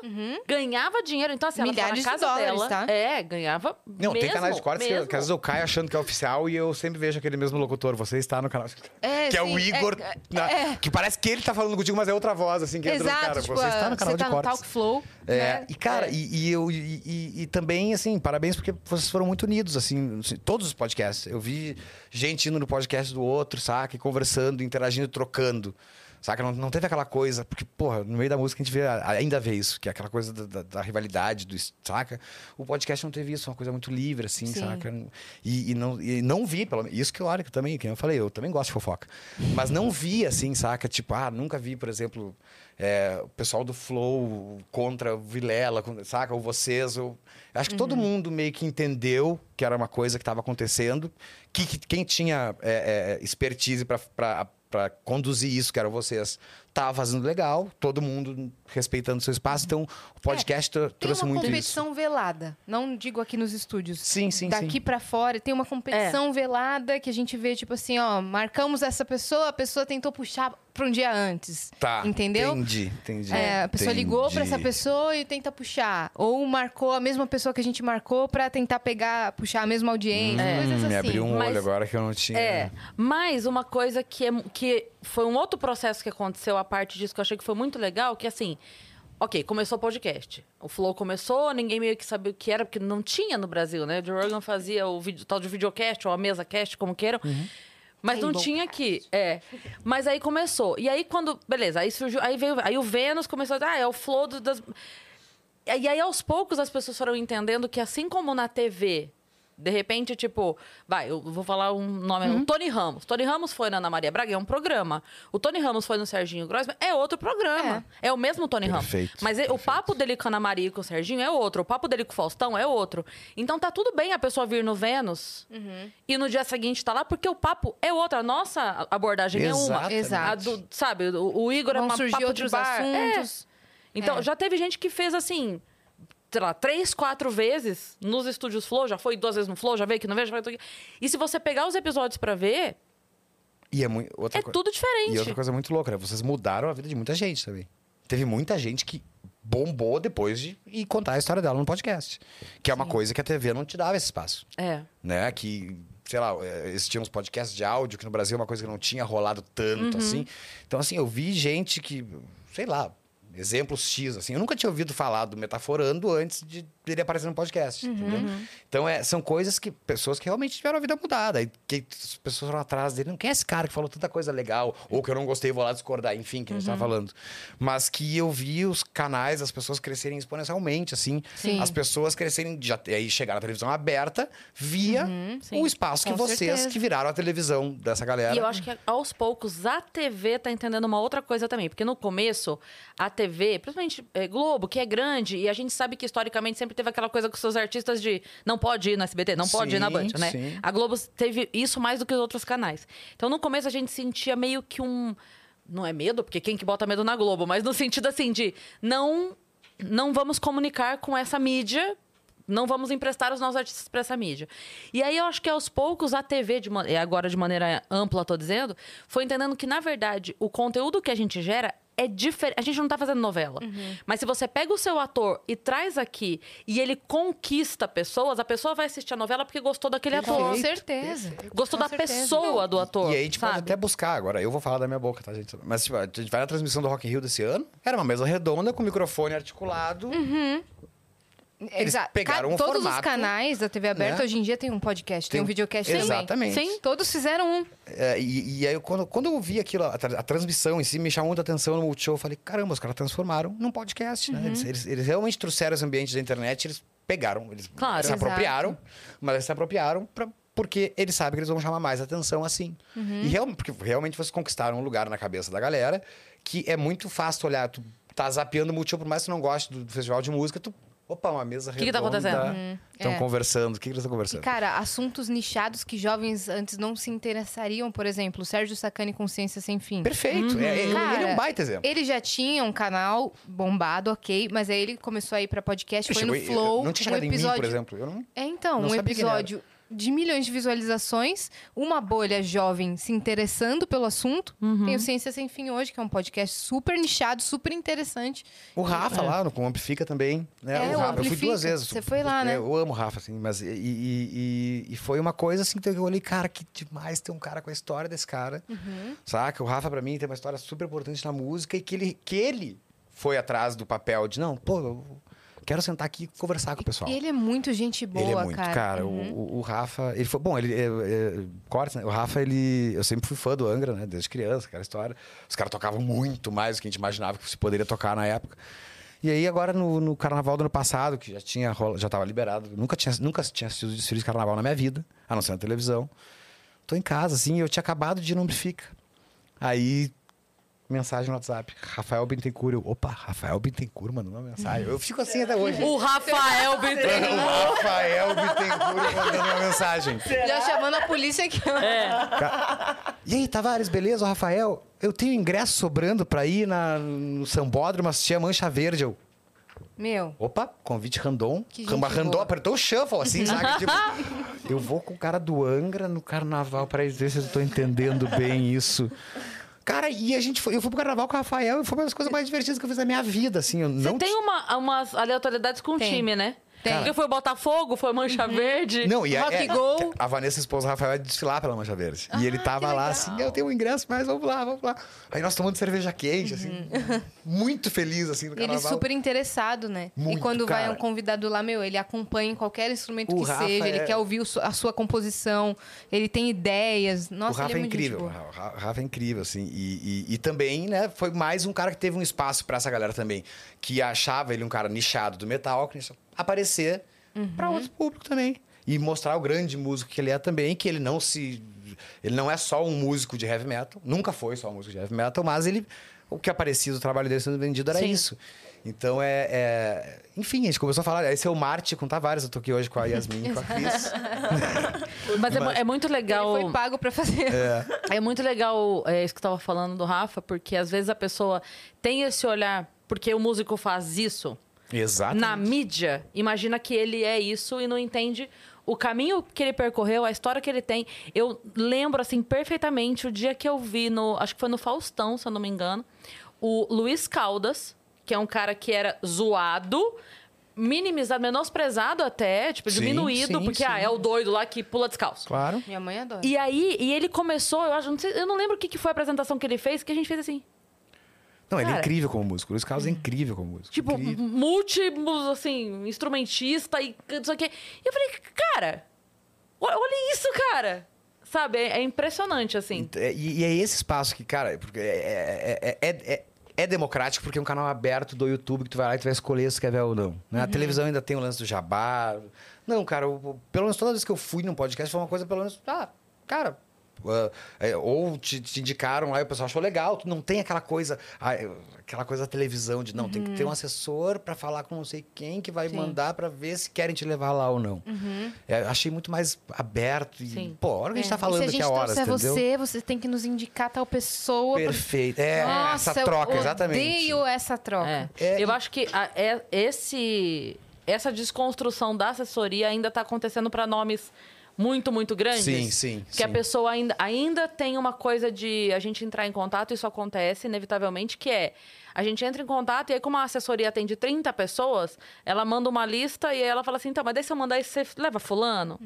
ganhava dinheiro. Então, assim, ela Milhares de na casa dólares, dela. tá? É, ganhava não mesmo, tem canais de cortes que, mesmo. que às vezes eu caio achando que é oficial e eu sempre vejo aquele mesmo locutor. Você está no canal. É, que é sim, o Igor. é- na- é. Que parece que ele tá falando contigo, mas é outra voz, assim, que entra no Exato, cara. tipo, você está no canal você de tá no cortes. Talk Flow. É, né? e cara, É. E, e eu e, e- e também, assim, parabéns porque vocês foram muito unidos, assim, assim, todos os podcasts. Eu vi gente indo no podcast do outro, saca? E conversando, interagindo, trocando. Saca? Não, não teve aquela coisa. Porque, porra, no meio da música a gente vê, ainda vê isso, que é aquela coisa da, da- da rivalidade, do, saca? O podcast não teve isso, uma coisa muito livre, assim, Sim. saca? E, e não, e não vi, pelo menos. Isso que eu olho que eu também, que eu falei, eu também gosto de fofoca. Mas não vi, assim, saca? Tipo, ah, nunca vi, por exemplo, é, o pessoal do Flow contra o Vilela, saca? Ou vocês. Ou... Acho que todo mundo meio que entendeu que era uma coisa que estava acontecendo, que, que quem tinha é, é, expertise para conduzir isso, que eram vocês, estava fazendo legal, todo mundo respeitando seu espaço. Então, o podcast É, Tem trouxe uma muito isso. competição velada. Não digo aqui nos estúdios. Sim, sim, Daqui sim. pra fora tem uma competição velada que a gente vê, tipo assim, ó, marcamos essa pessoa, a pessoa tentou puxar pra um dia antes. Tá. Entendeu? Entendi, entendi. É, a pessoa ligou pra essa Entendi. pessoa e tenta puxar. Ou marcou a mesma pessoa que a gente marcou pra tentar pegar, puxar a mesma audiência, coisas Hum, assim. me abriu um mas- olho agora que eu não tinha. É, mas uma coisa que, é, que foi um outro processo que aconteceu a parte disso que eu achei que foi muito legal, que assim, ok, começou o podcast. O Flow começou, ninguém meio que sabia o que era, porque não tinha no Brasil, né? O Joe Rogan fazia o vídeo, tal de videocast ou a mesa cast, como queiram. Mas não tinha aqui, é. Mas aí começou. E aí quando, beleza, aí surgiu, aí veio, aí o Vênus começou a, ah, é o flow do- das e aí, aos poucos, as pessoas foram entendendo que, assim como na TV, de repente, tipo, vai, eu vou falar um nome, Uhum. o Tony Ramos. Tony Ramos foi na Ana Maria Braga, é um programa. O Tony Ramos foi no Serginho Grossman, é outro programa. É, o mesmo Tony Perfeito, Ramos. Mas e- o papo dele com a Ana Maria e com o Serginho é outro. O papo dele com o Faustão é outro. Então tá tudo bem a pessoa vir no Vênus Uhum. e no dia seguinte tá lá, porque o papo é outro. A nossa abordagem é uma. Exatamente. Exato. Do- sabe, o, o Igor é Vão uma surgir papo de outros bar. É. assuntos. Então, É. já teve gente que fez assim, sei lá, três, quatro vezes nos estúdios Flow, já foi duas vezes no Flow, já veio aqui no Veja, já veio aqui. E se você pegar os episódios pra ver, E é muito. Outra é coi- tudo diferente. E outra coisa muito louca, né? Vocês mudaram a vida de muita gente também. Teve muita gente que bombou depois de ir contar a história dela no podcast. Que é uma coisa que a TV não te dava esse espaço. É. Né? Que, sei lá, eh, existiam uns podcasts de áudio que no Brasil é uma coisa que não tinha rolado tanto Uhum. assim. Então, assim, eu vi gente que, sei lá, exemplos X, assim. Eu nunca tinha ouvido falar do Metaforando antes de ele aparecer no podcast, Uhum. entendeu? Então, é, são coisas que... Pessoas que realmente tiveram a vida mudada. E que as pessoas foram atrás dele. Não quem é esse cara que falou tanta coisa legal? Ou que eu não gostei, vou lá discordar. Enfim, que a gente Uhum. falando. Mas que eu vi os canais, as pessoas crescerem exponencialmente, assim. Sim. As pessoas crescerem... Já, e aí chegar na televisão aberta via sim. o espaço que Com vocês certeza. que viraram a televisão dessa galera. E eu acho que aos poucos a TV tá entendendo uma outra coisa também. Porque no começo, a TV, principalmente é, Globo, que é grande, e a gente sabe que historicamente sempre teve aquela coisa com seus artistas de não pode ir no SBT, não pode ir na Band, né? sim. A Globo teve isso mais do que os outros canais. Então no começo a gente sentia meio que um. Não é medo, porque quem que bota medo na Globo, mas no sentido assim de não, não vamos comunicar com essa mídia não vamos emprestar os nossos artistas para essa mídia. E aí eu acho que aos poucos a TV, de, e agora de maneira ampla, tô dizendo, foi entendendo que, na verdade, o conteúdo que a gente gera é diferente. A gente não tá fazendo novela. Mas se você pega o seu ator e traz aqui e ele conquista pessoas, a pessoa vai assistir a novela porque gostou daquele ator. Com certeza. Gostou Com da certeza. pessoa do ator. E aí a gente pode sabe? até buscar agora. Eu vou falar da minha boca, tá, gente? Mas tipo, a gente vai na transmissão do Rock in Rio desse ano. Era uma mesa redonda com microfone articulado. Eles Exato. pegaram Ca- um Todos os canais da TV aberta né? hoje em dia tem um podcast, tem, Tem- um videocast também. Exatamente. Sim, todos fizeram um. É, e, e aí, quando, quando eu vi aquilo, a, a transmissão em si me chamou muita atenção no Multishow. Eu falei, caramba, os caras transformaram num podcast, Uhum. né? Eles, eles- eles realmente trouxeram os ambientes da internet, eles pegaram, eles Claro. se Exato. apropriaram, mas eles se apropriaram pra, porque eles sabem que eles vão chamar mais atenção assim. Uhum. E real, porque realmente vocês conquistaram um lugar na cabeça da galera que é muito fácil olhar, tu tá zapeando o Multishow, por mais que tu não goste do, do festival de música, tu... Opa, uma mesa que tá acontecendo? Estão é. conversando. O que, que eles estão E, conversando? cara, assuntos nichados que jovens antes não se interessariam, por exemplo, o Sérgio Sacani Consciência Sem Fim. Perfeito. É, é- ele é Cara, um baita exemplo. Ele já tinha um canal bombado, ok, mas aí ele começou a ir pra podcast, foi Chegou no Flow, não tinha um chegado em mim, episódio... por exemplo. Eu não... É, então, Não um episódio de milhões de visualizações, uma bolha jovem se interessando pelo assunto. Uhum. Tem o Ciência Sem Fim hoje, que é um podcast super nichado, super interessante. O Rafa lá, no, com o Amplifica também. Né? É, o o Rafa, eu fui duas vezes. Você foi lá, né? Eu amo o Rafa, assim, mas. E, e- e- e foi uma coisa assim que eu olhei, cara, que demais ter um cara com a história desse cara. Uhum. Saca? O Rafa, pra mim, tem uma história super importante na música e que ele, que ele foi atrás do papel de, não, pô, eu quero sentar aqui e conversar com o pessoal. E ele é muito gente boa, Ele é muito, cara. cara. Uhum. O, o- Rafa, ele foi. Bom, ele. É, é, corte, né? O Rafa, ele. Eu sempre fui fã do Angra, né? Desde criança, aquela história. Os caras tocavam muito mais do que a gente imaginava que se poderia tocar na época. E aí, agora, no, no carnaval do ano passado, que já tinha já estava liberado, nunca tinha, nunca tinha assistido desfile de carnaval na minha vida, a não ser na televisão. Tô em casa, assim, eu tinha acabado de ir no Amplifica. Aí, mensagem no WhatsApp. Rafael Bittencourt. Eu, opa, Rafael Bittencourt mandou uma mensagem. Eu fico assim até hoje. O Rafael Bittencourt. O Rafael Bittencourt mandando uma mensagem. Já chamando a polícia aqui. ó. E aí, Tavares, beleza? O Rafael, eu tenho ingresso sobrando pra ir na, no Sambódromo assistir a Mancha Verde. Eu, Meu, opa, convite random. Ramba random, apertou o shuffle, assim, sabe? (laughs) Tipo, eu vou com o cara do Angra no carnaval pra ver se eu tô entendendo bem isso. Cara, e a gente foi, eu fui pro carnaval com o Rafael e foi uma das coisas mais divertidas que eu fiz na minha vida, assim. Eu Você não tem uma, umas aleatoriedades com o time, né? Tem. Porque foi Botafogo, foi Mancha Verde. Não, e a, Rock é, a Vanessa, esposa do Rafael, ia desfilar pela Mancha Verde. e ele tava lá assim, eu tenho um ingresso, mas vamos lá, vamos lá. Aí nós tomando cerveja quente, assim, muito feliz, assim, no ele carnaval. super interessado, né? e Muito, quando vai cara. um convidado lá, meu, ele acompanha em qualquer instrumento O que Rafa seja, ele é- quer ouvir o a sua composição, ele tem ideias. Nossa, o Rafa ele é é incrível, o Ra- o Rafa é incrível, assim. E, e- e também, né, foi mais um cara que teve um espaço pra essa galera também, que achava ele um cara nichado do metal, que aparecer Uhum. pra outro público também. E mostrar o grande músico que ele é também, que ele não se. Ele não é só um músico de heavy metal, nunca foi só um músico de heavy metal, mas ele. O que aparecia do trabalho dele sendo vendido era Sim. isso. Então é, é- Enfim, a gente começou a falar. Esse é o Marte com Tavares. Eu tô aqui hoje com a Yasmin e com a (laughs) Cris. Mas é, mu- é muito legal. Ele foi pago pra fazer. (laughs) É muito legal é, isso que eu tava falando do Rafa, porque às vezes a pessoa tem esse olhar, porque o músico faz isso Exato. na mídia, imagina que ele é isso e não entende o caminho que ele percorreu, a história que ele tem. Eu lembro, assim, perfeitamente o dia que eu vi no. Acho que foi no Faustão, se eu não me engano, o Luiz Caldas, que é um cara que era zoado. Minimizado, menosprezado até, tipo, Sim, diminuído, sim, porque ah, sim. é o doido lá que pula descalço. Claro. Minha mãe adora. E aí, e ele começou, eu acho, não sei- eu não lembro o que, que foi a apresentação que ele fez, que a gente fez assim. Não, ele é incrível como músico. O Luiz Carlos é incrível como músico. Tipo, Incrível. múltiplos, assim, instrumentista e não sei o quê. E eu falei, cara, olha isso, cara. Sabe, é, é impressionante, assim. É, E, e é esse espaço que, cara, porque é, é, é, é, é democrático porque é um canal aberto do YouTube que tu vai lá e tu vai escolher se quer ver ou não. né? A Uhum. televisão ainda tem o lance do jabá. Não, cara, o- pelo menos toda vez que eu fui num podcast foi uma coisa, pelo menos, ah, cara. Ah, é, ou te, te indicaram lá e o pessoal achou legal. Tu não tem aquela coisa, ah, aquela coisa da televisão de não, tem que ter um assessor pra falar com não sei quem que vai Uhum. Sim. mandar pra ver se querem te levar lá ou não. É, achei muito mais aberto e, Sim. pô, a hora que a gente É, tá falando se a aqui gente a trouxer entendeu? você, você tem que nos indicar tal pessoa. pra- Perfeito. É, Nossa, essa troca, eu exatamente. odeio essa troca. É. É, eu e- acho que a- é- esse, essa desconstrução da assessoria ainda tá acontecendo para nomes muito, muito grandes. Sim, sim, Que a sim. pessoa ainda, ainda tem uma coisa de a gente entrar em contato, isso acontece inevitavelmente, que é a gente entra em contato e aí, como a assessoria atende 30 pessoas, ela manda uma lista e aí ela fala assim: então, mas daí se eu mandar isso, você leva Fulano?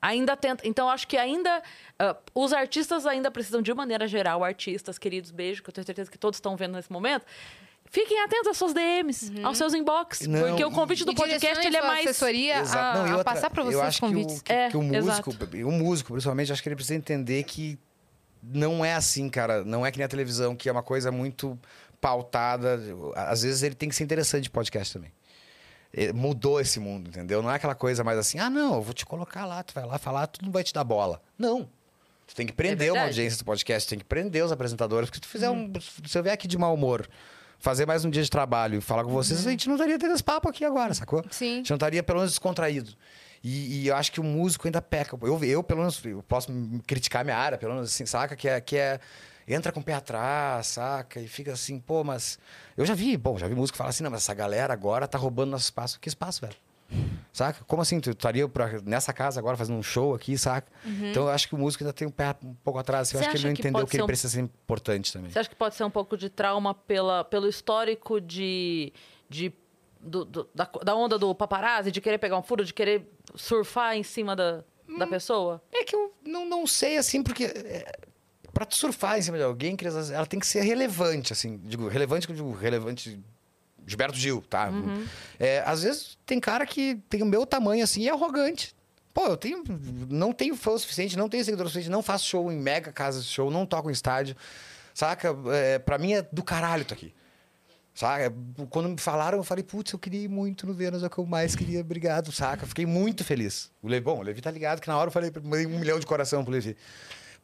Ainda tenta. Então, acho que ainda. ah, os artistas ainda precisam, de maneira geral, artistas, queridos, beijo, que eu tenho certeza que todos estão vendo nesse momento. Fiquem atentos às suas DMs, aos seus inbox. Não, porque o convite do podcast ele é mais. assessoria Exato. a, Não, a outra, passar pra você eu os acho que o, convites. que, É, que o músico, exato. o músico, principalmente, acho que ele precisa entender que não é assim, cara. Não é que nem a televisão, que é uma coisa muito pautada. Às vezes ele tem que ser interessante de podcast também. Eh, Mudou esse mundo, entendeu? Não é aquela coisa mais assim, ah, não, eu vou te colocar lá, tu vai lá falar, tu não vai te dar bola. Não. Tu tem que prender uma verdade. audiência do podcast, tem que prender os apresentadores, porque se tu fizer um. Se eu vier aqui de mau humor, fazer mais um dia de trabalho e falar com vocês, a gente não estaria tendo esse papo aqui agora, sacou? Sim. A gente não estaria pelo menos descontraído. E, e eu acho que o músico ainda peca. Eu, eu, pelo menos, eu posso criticar minha área, pelo menos assim, saca? Que é, que é. Entra com o pé atrás, saca? E fica assim, pô, mas. Eu já vi, bom, já vi músico falar assim, não, mas essa galera agora tá roubando nosso espaço. Que espaço, velho? Saca? Como assim? Tu estaria nessa casa agora fazendo um show aqui, saca? Então eu acho que o músico ainda tem um pé um pouco atrás. Eu Você acho que ele não que entendeu pode que ele um- precisa ser importante também. Você acha que pode ser um pouco de trauma pela, pelo histórico de. de do- do- da, da onda do paparazzi, de querer pegar um furo, de querer surfar em cima da, Hum. da pessoa? É que eu não, não sei, assim, porque. É, pra tu surfar em cima de alguém, que ela tem que ser relevante, assim. Digo, relevante, que eu digo relevante Gilberto Gil, tá? É, às vezes tem cara que tem o meu tamanho assim e é arrogante. Pô, eu tenho, não tenho fã o suficiente, não tenho seguidor o suficiente, não faço show em mega casas de show, não toco em estádio. Saca? É, pra mim é do caralho isso aqui. Saca? Quando me falaram, eu falei, putz, eu queria ir muito no Vênus, é o que eu mais queria, obrigado, saca? Fiquei muito feliz. O Levi, bom, o Levi tá ligado que na hora eu falei, mandei um milhão de coração pro Levi.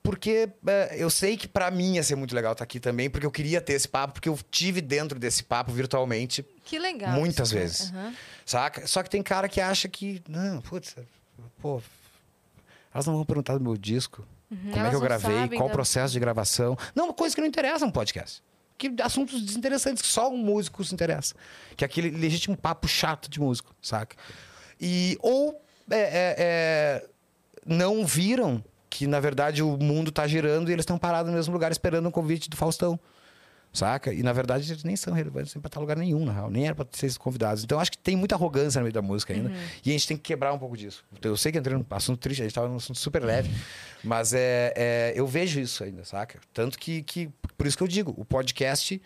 Porque é, eu sei que pra mim ia ser muito legal estar aqui também, porque eu queria ter esse papo, porque eu tive dentro desse papo virtualmente Que legal. muitas isso, né? vezes. Aham. Saca? Só que tem cara que acha que, não, putz, pô, elas não vão perguntar do meu disco. Como é elas que eu gravei? sabem Qual o processo de gravação? Não, coisa que não interessa no podcast. Que assuntos desinteressantes que só um músico se interessa. Que é aquele legítimo papo chato de músico, saca? E, ou é, é, é, não viram que, na verdade, o mundo tá girando e eles estão parados no mesmo lugar esperando um convite do Faustão. Saca? E na verdade eles nem são relevantes nem pra estar em lugar nenhum, na real. Nem era pra ser convidados. Então acho que tem muita arrogância no meio da música ainda. E a gente tem que quebrar um pouco disso. Eu sei que entrei num assunto triste, a gente tava num assunto super leve. Mas é, é, eu vejo isso ainda, saca? Tanto que, que. Por isso que eu digo, o podcast.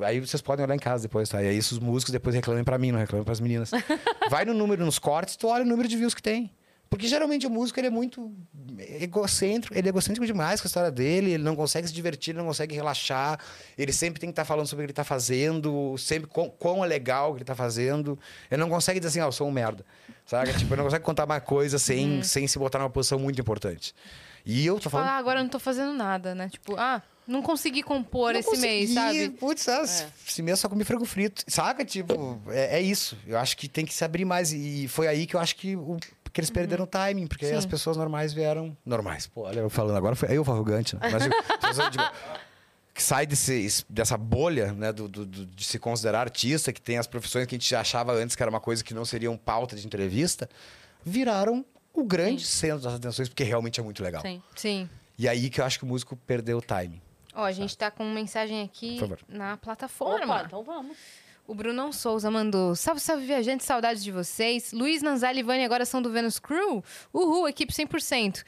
Aí vocês podem olhar em casa depois, tá? E aí os músicos depois reclamem pra mim, não reclamem pras meninas. (laughs) Vai no número, nos cortes, tu olha o número de views que tem. Porque geralmente o músico ele é muito egocêntrico, ele é egocêntrico demais com a história dele, ele não consegue se divertir, ele não consegue relaxar, ele sempre tem que estar falando sobre o que ele está fazendo, sempre quão, quão é legal o que ele está fazendo. Ele não consegue dizer assim, ah, eu sou um merda. Sabe? tipo, ele não consegue contar uma coisa sem, sem se botar numa posição muito importante. E eu tô falando. Ah, agora eu não tô fazendo nada, né? Tipo, ah, não consegui compor Não esse mês, consegui, sabe? Putz, ah, esse mês só comi frango frito. Saca? Tipo, é, é isso. Eu acho que tem que se abrir mais. E foi aí que eu acho que, o, que eles perderam o timing, porque aí Sim. as pessoas normais vieram. Normais. Pô, olha, eu falando agora, foi, aí eu fui arrogante, né? Mas pessoas, tipo, que sai desse, dessa bolha, né, do, do- do- de se considerar artista, que tem as profissões que a gente achava antes que era uma coisa que não seriam pauta de entrevista, viraram o grande centro das atenções, porque realmente é muito legal. Sim. Sim. E aí que eu acho que o músico perdeu o timing. Ó, a gente tá com mensagem aqui na plataforma. Opa, então vamos. O Brunão Souza mandou: Salve, salve, viajantes, saudades de vocês. Luiz Nanzali e Vânia agora são do Venus Crew. Uhul, equipe 100%.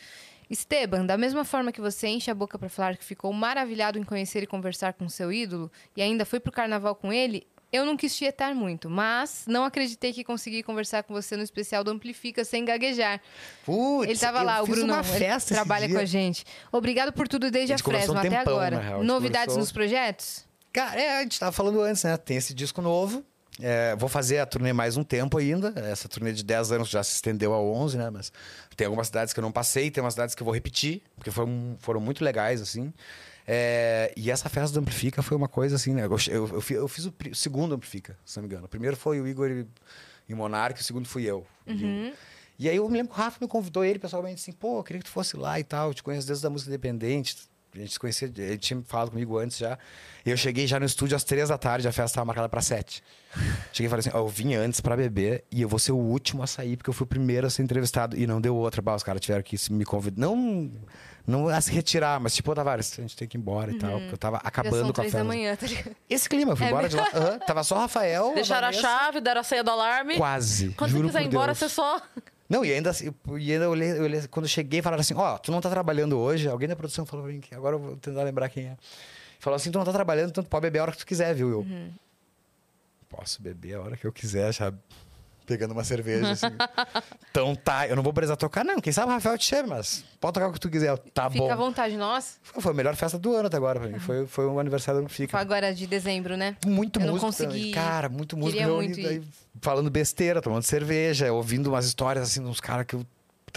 Esteban, da mesma forma que você enche a boca pra falar que ficou maravilhado em conhecer e conversar com seu ídolo e ainda foi pro carnaval com ele, eu não quis tietar muito, mas não acreditei que consegui conversar com você no especial do Amplifica sem gaguejar. Putz, Ele tava lá, o esse trabalha com a gente. Obrigado por tudo desde A a, Fresno até tempão, agora. real, Novidades conversou. nos projetos? Cara, é, a gente tava falando antes, né? Tem esse disco novo. É, vou fazer a turnê mais um tempo ainda. Essa turnê de 10 anos já se estendeu a 11, né? Mas tem algumas cidades que eu não passei, tem umas cidades que eu vou repetir, porque foram, foram muito legais, assim. É, e essa festa do Amplifica foi uma coisa assim, né? Eu, eu, eu fi- eu fiz o, o segundo Amplifica, se não me engano. O primeiro foi o Igor e, e o Monark, o segundo fui eu. E o- E aí eu me lembro que o Rafa me convidou ele pessoalmente assim, pô, eu queria que tu fosse lá e tal, eu te conheço desde a música independente. A gente se conhecia, ele tinha falado comigo antes já. E eu cheguei já no estúdio às três da tarde, a festa estava marcada para sete. Cheguei e falei assim, ó, eu vim antes para beber e eu vou ser o último a sair, porque eu fui o primeiro a ser entrevistado. E não deu outra, bah, os caras tiveram que me convidar. Não, não a se retirar, mas tipo, Tavares, a gente tem que ir embora e tal, porque eu tava acabando com a três festa. da manhã, tá ligado? Esse clima, eu fui É embora de lá. aham, tava só o Rafael. Deixaram a Vanessa, chave, deram a senha do alarme. Quase. Quando juro você quiser ir embora, Deus. você só. Não, e ainda, assim, e ainda eu olhei, eu olhei- quando eu cheguei, falaram assim: Ó, tu não tá trabalhando hoje. Alguém da produção falou pra mim agora eu vou tentar lembrar quem é. Falou assim: tu não tá trabalhando, então tu pode beber a hora que tu quiser, viu? Eu. Posso beber a hora que eu quiser, já pegando uma cerveja, assim. (laughs) então tá, eu não vou precisar tocar, não. Quem sabe o Rafael te chama, mas pode tocar o que tu quiser. Tá Fica à bom. vontade, nossa. Foi a melhor festa do ano até agora pra mim. Foi, foi um aniversário do Foi Fica. agora de dezembro, né? Muito Eu não músico consegui também. ir. Cara, muito músico Queria muito aí, falando besteira, tomando cerveja, ouvindo umas histórias assim de uns caras que eu.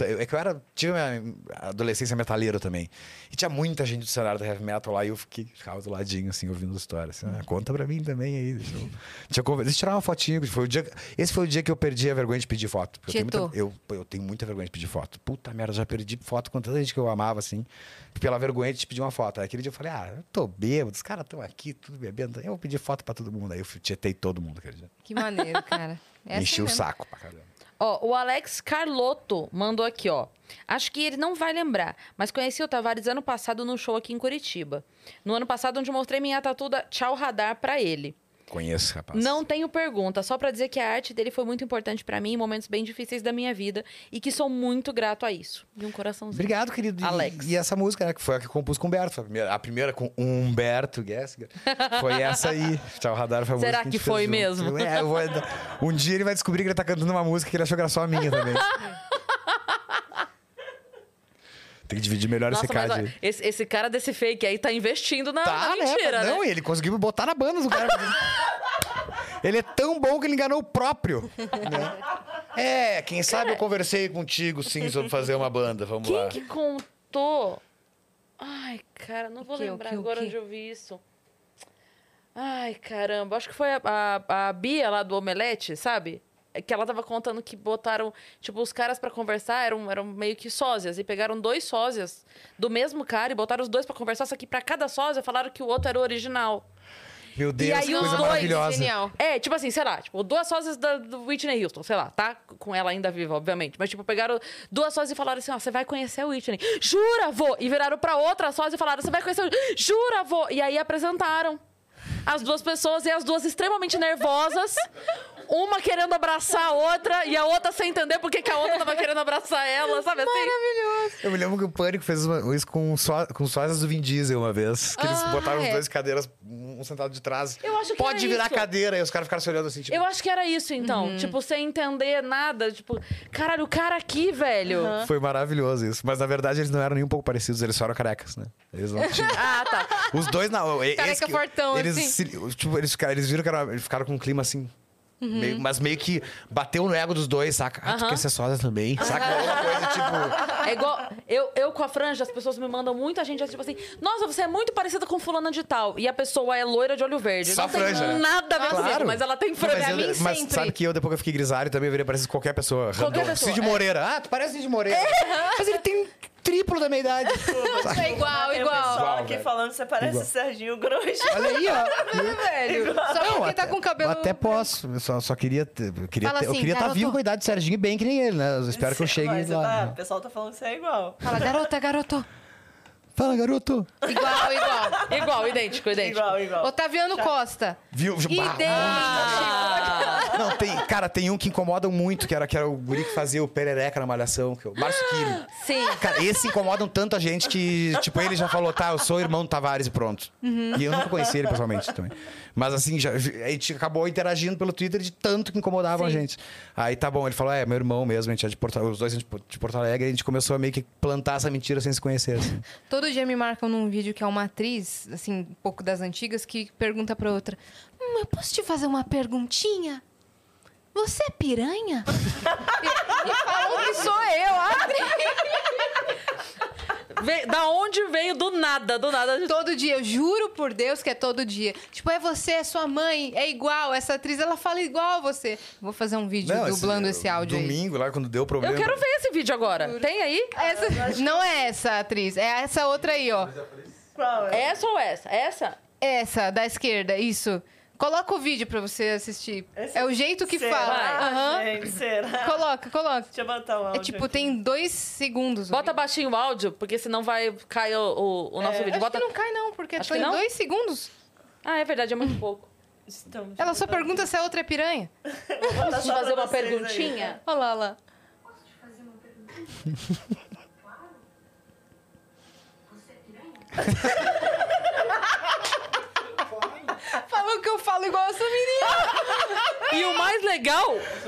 É que eu era. Tive minha adolescência metaleira também. E tinha muita gente do cenário do heavy metal lá e eu fiquei, ficava do ladinho, assim, ouvindo histórias. Assim, ah, conta pra mim também aí. Deixa eu, deixa eu, deixa eu tirar uma fotinho. Foi o dia, esse foi o dia que eu perdi a vergonha de pedir foto. Eu tenho, muita, eu, eu tenho muita vergonha de pedir foto. Puta merda, já perdi foto com tanta gente que eu amava, assim, pela vergonha de te pedir uma foto. Aí Aquele dia eu falei, ah, eu tô bêbado, os caras estão aqui, tudo bebendo. Eu vou pedir foto pra todo mundo. Aí eu tietei todo mundo aquele dia. Que maneiro, cara. É (laughs) assim Enchi o mesmo. saco pra caramba. Ó, o Alex Carlotto mandou aqui, ó. Acho que ele não vai lembrar, mas conheci o Tavares ano passado num show aqui em Curitiba. No ano passado, onde mostrei minha tatu da Tchau Radar pra ele. Conheço, rapaz. Não tenho pergunta, só pra dizer que a arte dele foi muito importante pra mim em momentos bem difíceis da minha vida e que sou muito grato a isso. E um coraçãozinho. Obrigado, querido. E- Alex. E, essa música, né? Que foi a que eu compus com o Humberto. A, primeira, a primeira com Humberto Gessinger. Foi essa aí. (laughs) Tchau, Radar foi a Será gente que foi mesmo? É, eu vou- um dia ele vai descobrir que ele tá cantando uma música que ele achou que era só a minha também. (laughs) Tem que dividir melhor Nossa, esse mas card. ó, esse, esse cara desse fake aí tá investindo na, na Tá, né? mentira, né? Não, e ele conseguiu botar na banda do cara. (laughs) ele é tão bom que ele enganou o próprio. né? (laughs) É, quem sabe eu conversei contigo, sim, sobre fazer uma banda. Vamos Quem lá. que contou? Ai, cara, não vou o lembrar quê, o agora quê? onde eu vi isso. Ai, caramba. Acho que foi a, a, a Bia lá do Omelete, sabe? Que ela tava contando que botaram, tipo, os caras pra conversar eram, eram meio que sósias. E pegaram dois sósias do mesmo cara e botaram os dois pra conversar, só que pra cada sósia falaram que o outro era o original. Meu Deus, aí que os coisa dois, maravilhosa. Genial. É, tipo assim, sei lá, tipo, duas sósias da, do Whitney Houston, sei lá, tá? Com ela ainda viva, obviamente. Mas, tipo, pegaram duas sósias e falaram assim, ó, você vai conhecer a Whitney. Jura, vô! E viraram pra outra sósia e falaram, você vai conhecer o... Jura, vô! E aí apresentaram as duas pessoas e as duas extremamente nervosas. Uma querendo abraçar a outra e a outra sem entender por que a outra tava querendo abraçar ela, sabe assim? Maravilhoso. Eu me lembro que o Pânico fez uma- isso com, só, com sósias do Vin Diesel uma vez. Que eles Ah, botaram é. os dois cadeiras, um sentado de trás. Eu acho que Pode virar isso. cadeira. E os caras ficaram se olhando assim, tipo... Eu acho que era isso, então. Tipo, sem entender nada. Tipo, caralho, o cara aqui, velho. Foi maravilhoso isso. Mas na verdade eles não eram nem um pouco parecidos, eles só eram carecas, né? Eles não tinham. (laughs) Ah, tá. Os dois não. Careca que- fortão, eles, assim. se- tipo, eles, eles viram que era, eles ficaram com um clima assim. Uhum. meio- mas meio que bateu no ego dos dois, saca? Ah, tu Aham. quer ser sósia também? Saca? Uma coisa tipo. É igual. Eu, eu com a franja, as pessoas me mandam muita gente, tipo assim, nossa, você é muito parecida com fulana de tal. E a pessoa é loira de olho verde. Só não tem franja, né? nada a ver Claro. comigo, mas ela tem Não, franja. mas, Pra eu- mas sabe que eu, depois que eu fiquei grisalho, também viria parecer qualquer pessoa. random. pessoa, Cid é. Moreira. Ah, tu parece Cid Moreira. Mas ele tem triplo da minha idade. (laughs) É igual, Tem o igual. pessoal Igual, aqui velho. falando que você parece Igual. Serginho Grosso. Olha aí, ó. (laughs) velho. Só Não, porque até, tá com o cabelo. Até posso. Eu só, só queria. ter- Eu queria, Fala ter- eu assim, queria estar garoto. vivo com a idade de Serginho bem que nem ele, né? Eu espero que eu chegue lá. tá, né? o pessoal tá falando que você é igual. Fala, garota, garoto. Fala, garoto. Igual, igual. Igual, idêntico, idêntico. Igual, igual. Otaviano Costa. Viu? Idêntico. Ah, Não, tem, cara, tem um que incomoda muito, que era, que era o guri que fazia o perereca na malhação, que é o Márcio Quiri. sim. Cara, esse incomodam tanto a gente que, tipo, ele já falou, tá, eu sou o irmão do Tavares e pronto. E eu nunca conheci ele pessoalmente também. Mas assim, já, a gente acabou interagindo pelo Twitter de tanto que incomodavam a gente. Aí tá bom, ele falou, é, meu irmão mesmo, a gente é de Porto, os dois são de Porto- Alegre, e a gente começou a meio que plantar essa mentira sem se conhecer. assim. (laughs) Todo dia me marcam num vídeo que é uma atriz, assim, um pouco das antigas, que pergunta pra outra: hum, eu posso te fazer uma perguntinha? Você é piranha? (laughs) e, e falam que sou eu, (laughs) Ve- da onde veio do nada, do nada. Todo dia, eu juro por Deus que é todo dia. Tipo, é você, é sua mãe, é igual. Essa atriz, ela fala igual a você. Vou fazer um vídeo Não, dublando esse, áudio aí. Domingo, lá, quando deu problema. Eu quero ver esse vídeo agora. Tem aí? Essa, não é essa atriz, é essa outra aí, ó. Qual é? Essa ou essa? Essa? Essa, da esquerda, isso. Coloca o vídeo pra você assistir. Esse- É o jeito que será, fala. Aham. gente, será? Coloca, coloca. Deixa eu botar o É áudio tipo, aqui. tem dois segundos. Bota vídeo. baixinho o áudio, porque senão vai cair o, o- o nosso vídeo. Acho Bota... que não cai não, porque Acho tem dois segundos. Ah, é verdade, é muito pouco. Então, Ela só pergunta se a outra é piranha. (laughs) Posso pra fazer uma vocês aí. perguntinha? Olha lá, olha lá. (laughs) (laughs) Falou que eu falo igual essa menina. (laughs) E o mais legal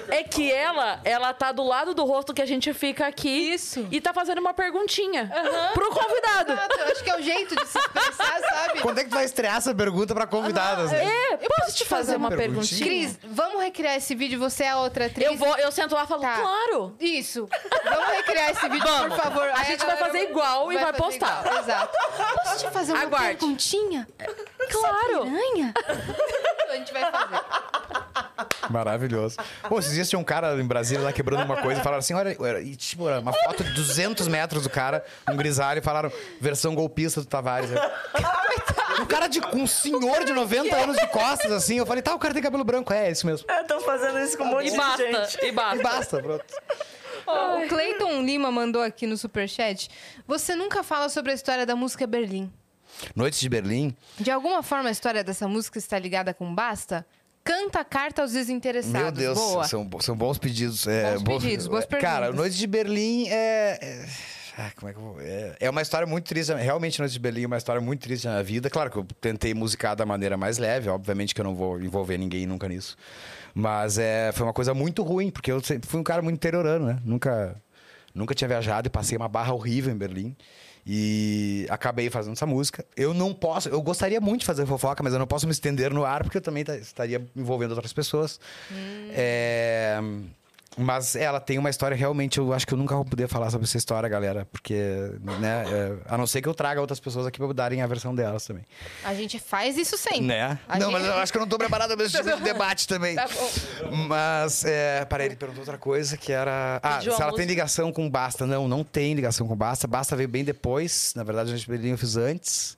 é que ela, ela tá do lado do rosto que a gente fica aqui. Isso. E tá fazendo uma perguntinha pro convidado. Exato, eu acho que é o jeito de se expressar, sabe? Quando é que tu vai estrear essa pergunta pra convidadas? né? É, posso te fazer uma perguntinha? perguntinha? Cris, vamos recriar esse vídeo? Você é a outra atriz? Eu vou, eu sento lá e falo, Tá. claro. Isso. Vamos recriar esse vídeo, Vamos. por favor. A Aí gente vai fazer igual e vai postar. igual, Exato. Posso te fazer uma Aguarde. perguntinha? Claro. Piranha? A gente vai fazer. Maravilhoso. Pô, esses dias tinha um cara em Brasília lá quebrando uma coisa e falaram assim: olha, era- e, tipo, uma foto de 200 metros do cara, um grisalho, e falaram versão golpista do Tavares. Um cara de, um senhor de 90 anos de costas, assim. Eu falei, tá, o cara tem cabelo branco. É, é isso mesmo. É, tô fazendo isso com um monte E de basta, gente. e basta. E basta, pronto. Ó, o Cleiton Lima mandou aqui no superchat. Você nunca fala sobre a história da música Berlim. Noites de Berlim. De alguma forma, a história dessa música está ligada com Basta? Canta a carta aos desinteressados. Meu Deus, Boa. são, são bons pedidos. É, Bons pedidos, boas (laughs) Cara, perguntas. Noites de Berlim é. é... ah, como é que eu vou. É, é uma história muito triste. Realmente, Noites de Berlim é uma história muito triste na minha vida. Claro que eu tentei musicar da maneira mais leve. Obviamente que eu não vou envolver ninguém nunca nisso. Mas é, foi uma coisa muito ruim, porque eu sempre fui um cara muito interiorano, né? Nunca, nunca tinha viajado e passei uma barra horrível em Berlim. E acabei fazendo essa música. Eu não posso, eu gostaria muito de fazer fofoca, mas eu não posso me estender no ar porque eu também estaria envolvendo outras pessoas. É, mas ela tem uma história realmente, eu acho que eu nunca vou poder falar sobre essa história, galera, porque, né, é, a não ser que eu traga outras pessoas aqui pra darem a versão delas também. A gente faz isso sempre. Né? A não, gente- mas eu acho que eu não tô preparado pra esse tipo de (laughs) debate também. Tá. Mas, é, peraí, ele perguntou outra coisa que era. Ah, Pediu se ela tem ligação com Basta. Não, não tem ligação com Basta. Basta veio bem depois. Na verdade, a gente eu fiz antes.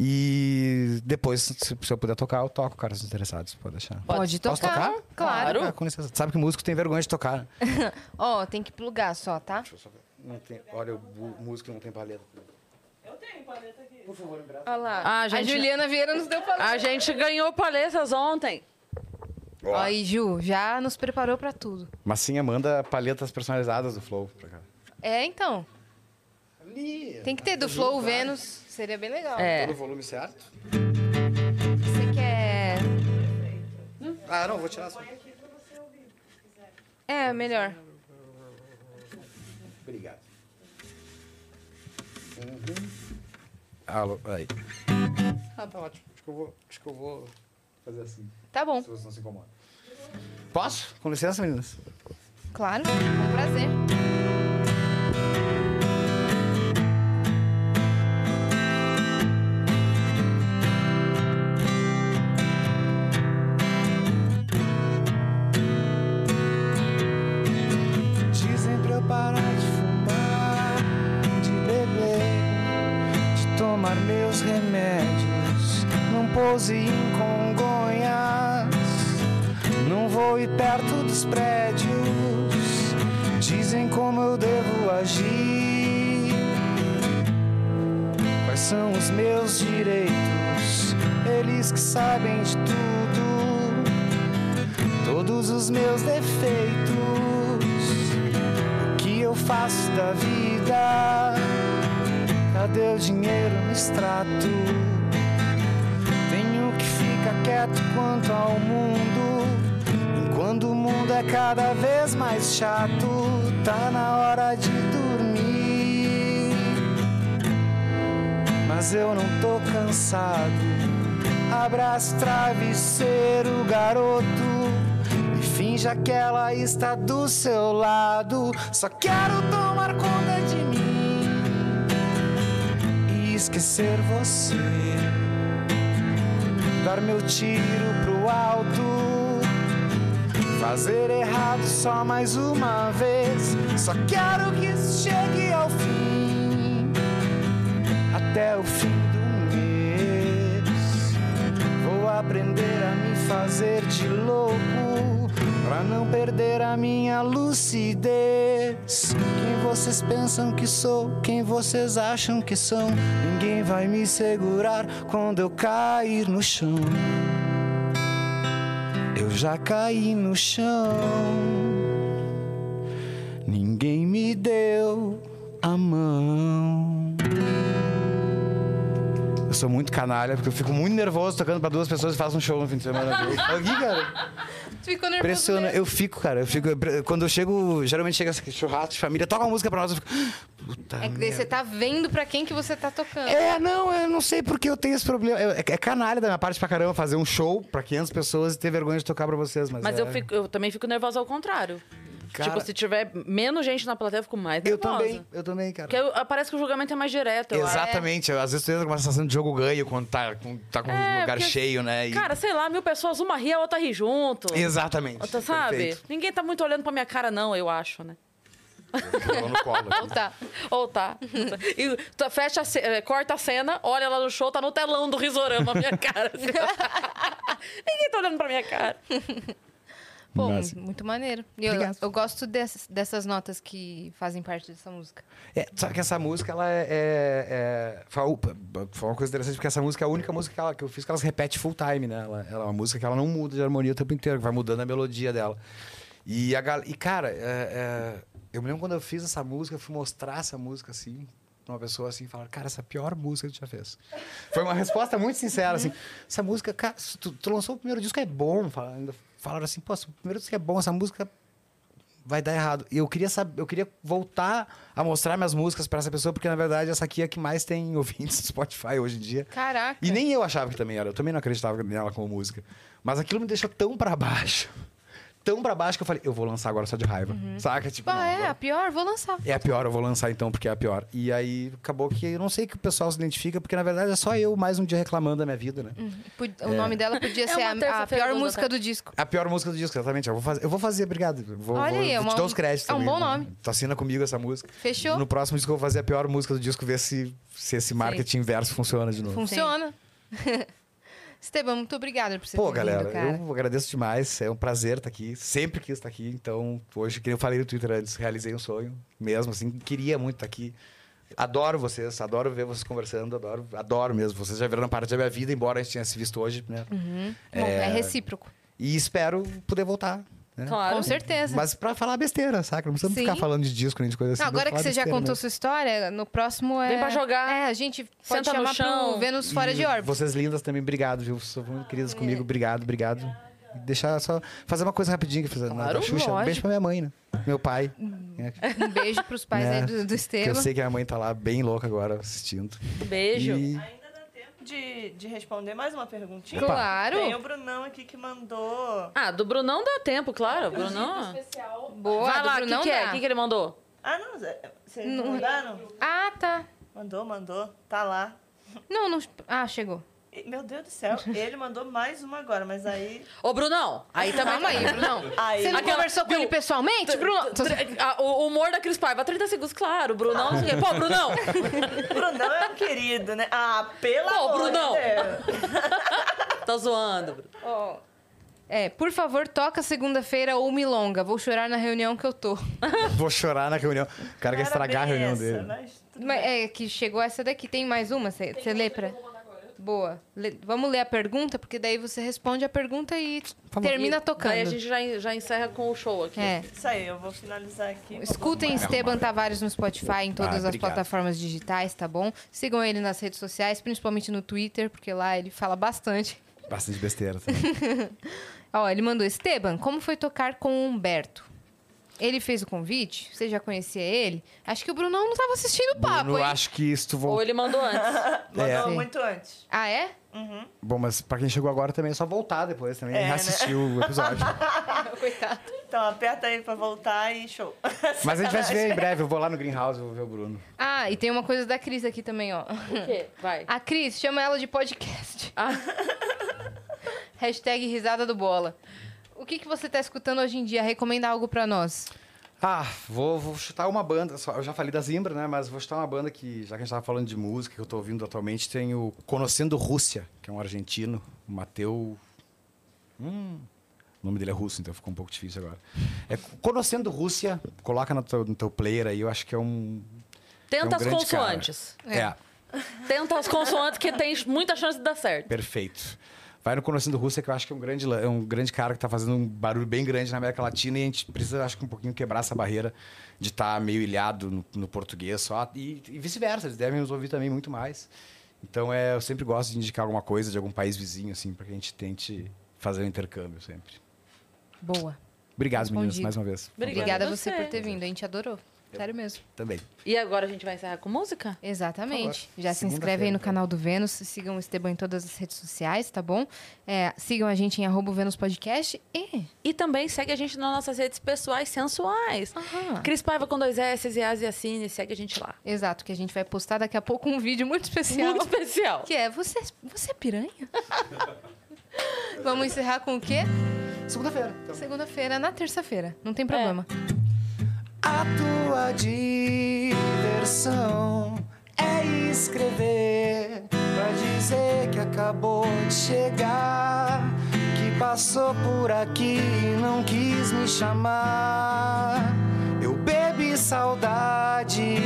E depois, se, se eu puder tocar, eu toco, caras interessados. Pode deixar. Pode Posso tocar, tocar? claro. Ah, com licença. Sabe que músico tem vergonha de tocar. (laughs) Ó, tem que plugar só, tá? Deixa eu só ver. Não tem, olha, o músico não tem paleta. Eu tenho paleta aqui. Por favor, lembrar. Olha lá. Ah, A gente- Juliana Vieira nos deu paleta. A gente ganhou palhetas ontem. Ó, Aí, Ju, já nos preparou pra tudo. Massinha manda palhetas personalizadas do Flow pra cá. É, então. Ali. Tem que ter do Flow Vênus. Seria bem legal. É. Todo o volume certo? Você quer. Ah, não, vou tirar só. É, melhor. Obrigado. Uhum. Alô, aí. Ah, tá ótimo. Acho que eu vou, acho que eu vou fazer assim, Tá bom. se vocês não se incomodam. Posso? Com licença, meninas. Claro. Com prazer. Pouse em Congonhas, não vou ir perto dos prédios. Dizem como eu devo agir, quais são os meus direitos. Eles que sabem de tudo todos os meus defeitos. O que eu faço da vida? Cadê o dinheiro no extrato? Quanto ao mundo. Enquanto o mundo é cada vez mais chato, tá na hora de dormir. Mas eu não tô cansado. Abraça o travesseiro, garoto. E finja que ela está do seu lado. Só quero tomar conta de mim e esquecer você. Meu tiro pro alto. Fazer errado só mais uma vez. Só quero que isso chegue ao fim. Até o fim do mês. Vou aprender a me fazer de louco. Pra não perder a minha lucidez. Quem vocês pensam que sou? Quem vocês acham que são? Ninguém vai me segurar quando eu cair no chão. Eu já caí no chão. Ninguém me deu a mão. Eu sou muito canalha, porque eu fico muito nervoso tocando pra duas pessoas e faço um show no fim de semana. Aqui, (laughs) cara. Tu ficou nervoso. Impressiona. mesmo. Eu fico, cara. Eu fico. Quando eu chego, geralmente chega esse churrasco de família, toca uma música pra nós, eu fico. Puta É que você tá vendo pra quem que você tá tocando. É, não, eu não sei porque eu tenho esse problema. É, é canalha da minha parte pra caramba fazer um show pra 500 pessoas e ter vergonha de tocar pra vocês, mas. Mas é... eu, fico, eu também fico nervosa ao contrário. Cara- Tipo, se tiver menos gente na plateia, eu fico mais Eu nervosa. também, eu também, cara. Porque eu- parece que o julgamento é mais direto. eu acho. Exatamente. Às vezes tu entra com uma sensação de jogo ganho quando tá com, tá com É, um lugar porque, cheio, né? E- Cara, sei lá, mil pessoas, uma ri, a outra ri junto. Exatamente. Outra, sabe? Perfeito. Ninguém tá muito olhando pra minha cara, não, eu acho, né? Eu colo. (laughs) Ou tá. Ou tá. E tu fecha a ce- eh, corta a cena, olha lá no show, tá no telão do risorama a minha cara. assim. (laughs) Ninguém tá olhando pra minha cara. Pô, Mas- muito maneiro. Eu, eu gosto dessas, dessas notas que fazem parte dessa música. É, sabe que essa música, ela é. é, é- foi, uma- coisa interessante, porque essa música é a única música que, ela- que eu fiz que ela se repete full time, né? Ela, ela é uma música que ela não muda de harmonia o tempo inteiro, que vai mudando a melodia dela. E, a, gal- e cara, é- é, eu me lembro quando eu fiz essa música, eu fui mostrar essa música assim. pra Uma pessoa assim, falar, cara, essa é a pior música que tu já fez. Foi uma resposta muito sincera, assim. Essa música, cara, tu, tu lançou o primeiro disco, é bom. Fala- ainda Falaram assim, pô, primeiro disco é bom, essa música vai dar errado. E eu queria saber, eu queria voltar a mostrar minhas músicas pra essa pessoa, porque na verdade essa aqui é a que mais tem (laughs) ouvintes do Spotify hoje em dia. Caraca. E nem eu achava que também era, eu também não acreditava nela como música. Mas aquilo me deixou tão pra baixo, tão pra baixo que eu falei, eu vou lançar agora só de raiva. Saca? Tipo, Ah, não, é, agora- a pior, vou lançar. é a pior, eu vou lançar então, porque é a pior. E aí acabou que eu não sei que o pessoal se identifica, porque na verdade é só eu mais um dia reclamando da minha vida, né? Pod- O nome dela podia (laughs) É ser a- a, pior música até. do disco. A pior música do disco, exatamente. Eu vou fazer, eu vou fazer obrigado. Vou, Olha vou, aí, é vou uma- te dar os créditos é um também. bom nome. Tu assina comigo essa música. Fechou? No próximo disco eu vou fazer a pior música do disco, ver se, se esse marketing inverso funciona de novo. Funciona. Esteban, muito obrigada por você Pô, galera, vindo, cara. eu agradeço demais. É um prazer estar aqui. Sempre quis estar aqui. Então, hoje, que eu falei no Twitter antes, realizei um sonho mesmo. Assim, queria muito estar aqui. Adoro vocês, adoro ver vocês conversando, adoro, adoro mesmo. Vocês já viram parte da minha vida, embora a gente tenha se visto hoje, né? Bom, é... recíproco. E espero poder voltar. Né? Claro. Com certeza. Mas pra falar besteira, saca? Não precisamos Sim. ficar falando de disco nem de coisa assim. Não, agora que você já contou mesmo. sua história, no próximo é... Vem pra jogar. É, a gente pode Senta no chamar chão. pro Vênus Fora E de órbita. Vocês lindas também, obrigado, viu? São muito É. queridas comigo, obrigado, obrigado. Deixar só fazer uma coisa rapidinho que fiz na Claro, da Xuxa. Um lógico. beijo pra minha mãe, né? Meu pai. É, Um beijo pros pais né? aí do, do que eu sei que a minha mãe tá lá bem louca agora assistindo. Beijo. E de, de responder mais uma perguntinha? Claro. Tem o Brunão aqui que mandou. Ah, do Brunão dá tempo, claro. Brunão. Boa, Vai lá, o que, que é? dá. O que, que ele mandou? Ah, não, vocês Não- não mandaram? Ah, tá. Mandou, mandou. Tá lá. Não, não... Ah, chegou. Meu Deus do céu, (laughs) ele mandou mais uma agora, mas aí. Ô, Brunão, aí também. Calma aí, Brunão. Aí. Você não Aquela- conversou com viu? ele pessoalmente, ah, O humor da Cris Paiva, 30 segundos, claro. Brunão. Pô, Brunão. (laughs) Brunão é um querido, né? Ah, pelo Pô, amor Brunão. de Deus. (laughs) Tá zoando. Bruno. Ó. É, por favor, toca segunda-feira ou milonga. Vou chorar na reunião que eu tô. vou chorar na reunião. O cara quer estragar a reunião essa, dele. Mas Mas é que chegou essa daqui. Tem mais uma? Você lê pra. Boa. Lê- vamos ler a pergunta, porque daí você responde a pergunta e termina E tocando. Daí a gente já, já encerra com o show aqui. É. Isso aí, eu vou finalizar aqui. Escutem Esteban Tavares no Spotify, em todas Ah, as plataformas digitais, tá bom? Sigam ele nas redes sociais, principalmente no Twitter, porque lá ele fala bastante. Bastante besteira também. (laughs) Ó, ele mandou Esteban, como foi tocar com o Humberto? Ele fez o convite? Você já conhecia ele? Acho que o Brunão não estava assistindo o papo, hein? acho que tu Ou voltar. ele mandou antes. (laughs) Mandou É. Sim. muito antes. Ah, é? Bom, mas pra quem chegou agora também é só voltar depois também É, e né? assistir o episódio. (laughs) Coitado. Então aperta aí pra voltar e show. (laughs) Mas a gente vai se ver em breve. Eu vou lá no Greenhouse, eu vou ver o Bruno. Ah, e tem uma coisa da Cris aqui também, ó. O quê? Vai. A Cris, chama ela de podcast. Ah. Hashtag risada do bola. O que, que você tá escutando hoje em dia? Recomenda algo pra nós. Ah, vou, vou chutar uma banda. só- Eu já falei da Zimbra, né? Mas vou chutar uma banda que, já que a gente tava falando de música, que eu tô ouvindo atualmente, tem o Conhecendo Rússia, que é um argentino, o Mateu. Hum, o nome dele é russo, então ficou um pouco difícil agora. É Conhecendo Rússia, coloca no teu, no teu player aí, eu acho que é um. Tenta é um as consoantes. Cara. é. Tenta as consoantes que tem muita chance de dar certo. Perfeito. Vai no Conhecendo Rússia, que eu acho que é um grande, é um grande cara que tá fazendo um barulho bem grande na América Latina e a gente precisa, acho que, um pouquinho quebrar essa barreira de estar meio ilhado no, no português só. E, e vice-versa, eles devem nos ouvir também muito mais. Então, é, eu sempre gosto de indicar alguma coisa de algum país vizinho, assim, para que a gente tente fazer o intercâmbio sempre. Boa. Obrigado, meninas, mais uma vez. Obrigada Obrigada a você. por ter vindo. A gente adorou. Sério mesmo. Também. E agora a gente vai encerrar com música? Exatamente. Já se inscreve aí no então. canal do Vênus, sigam o Esteban em todas as redes sociais, tá bom? É, sigam a gente em arroba Vênus Podcast e... E também segue a gente nas nossas redes pessoais sensuais. Aham. Cris Paiva com dois S e As e Assine, segue a gente lá. Exato, que a gente vai postar daqui a pouco um vídeo muito especial. Muito especial. Que é, você, você é piranha? (laughs) Vamos encerrar com o quê? Segunda-feira. Então. Segunda-feira, na terça-feira. Não tem problema. A tua diversão é escrever pra dizer que acabou de chegar, que passou por aqui e não quis me chamar. Eu bebi saudade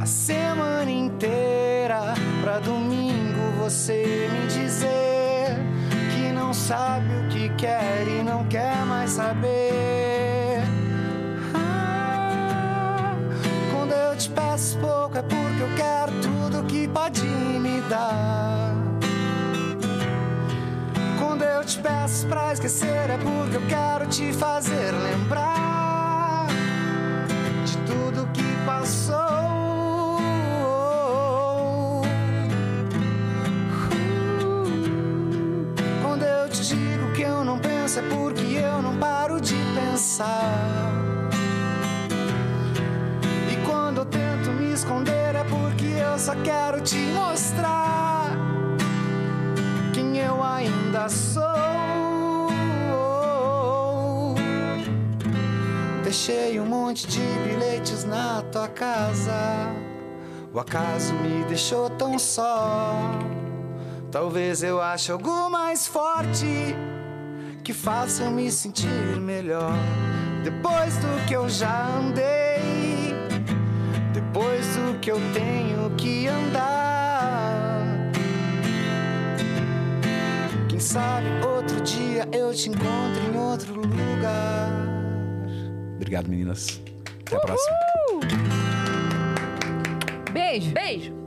a semana inteira pra domingo você me dizer que não sabe o que quer e não quer mais saber. Te peço pouco é porque eu quero tudo que pode me dar. Quando eu te peço pra esquecer é porque eu quero te fazer lembrar de tudo que passou. Quando eu te digo que eu não penso é porque eu não paro de pensar. Esconder é porque eu só quero te mostrar quem eu ainda sou. Deixei um monte de bilhetes na tua casa. O acaso me deixou tão só. Talvez eu ache algo mais forte que faça eu me sentir melhor. Depois do que eu já andei, depois do que eu tenho que andar. Quem sabe outro dia eu te encontro em outro lugar. Obrigado, meninas. Até a próxima. Beijo. Beijo!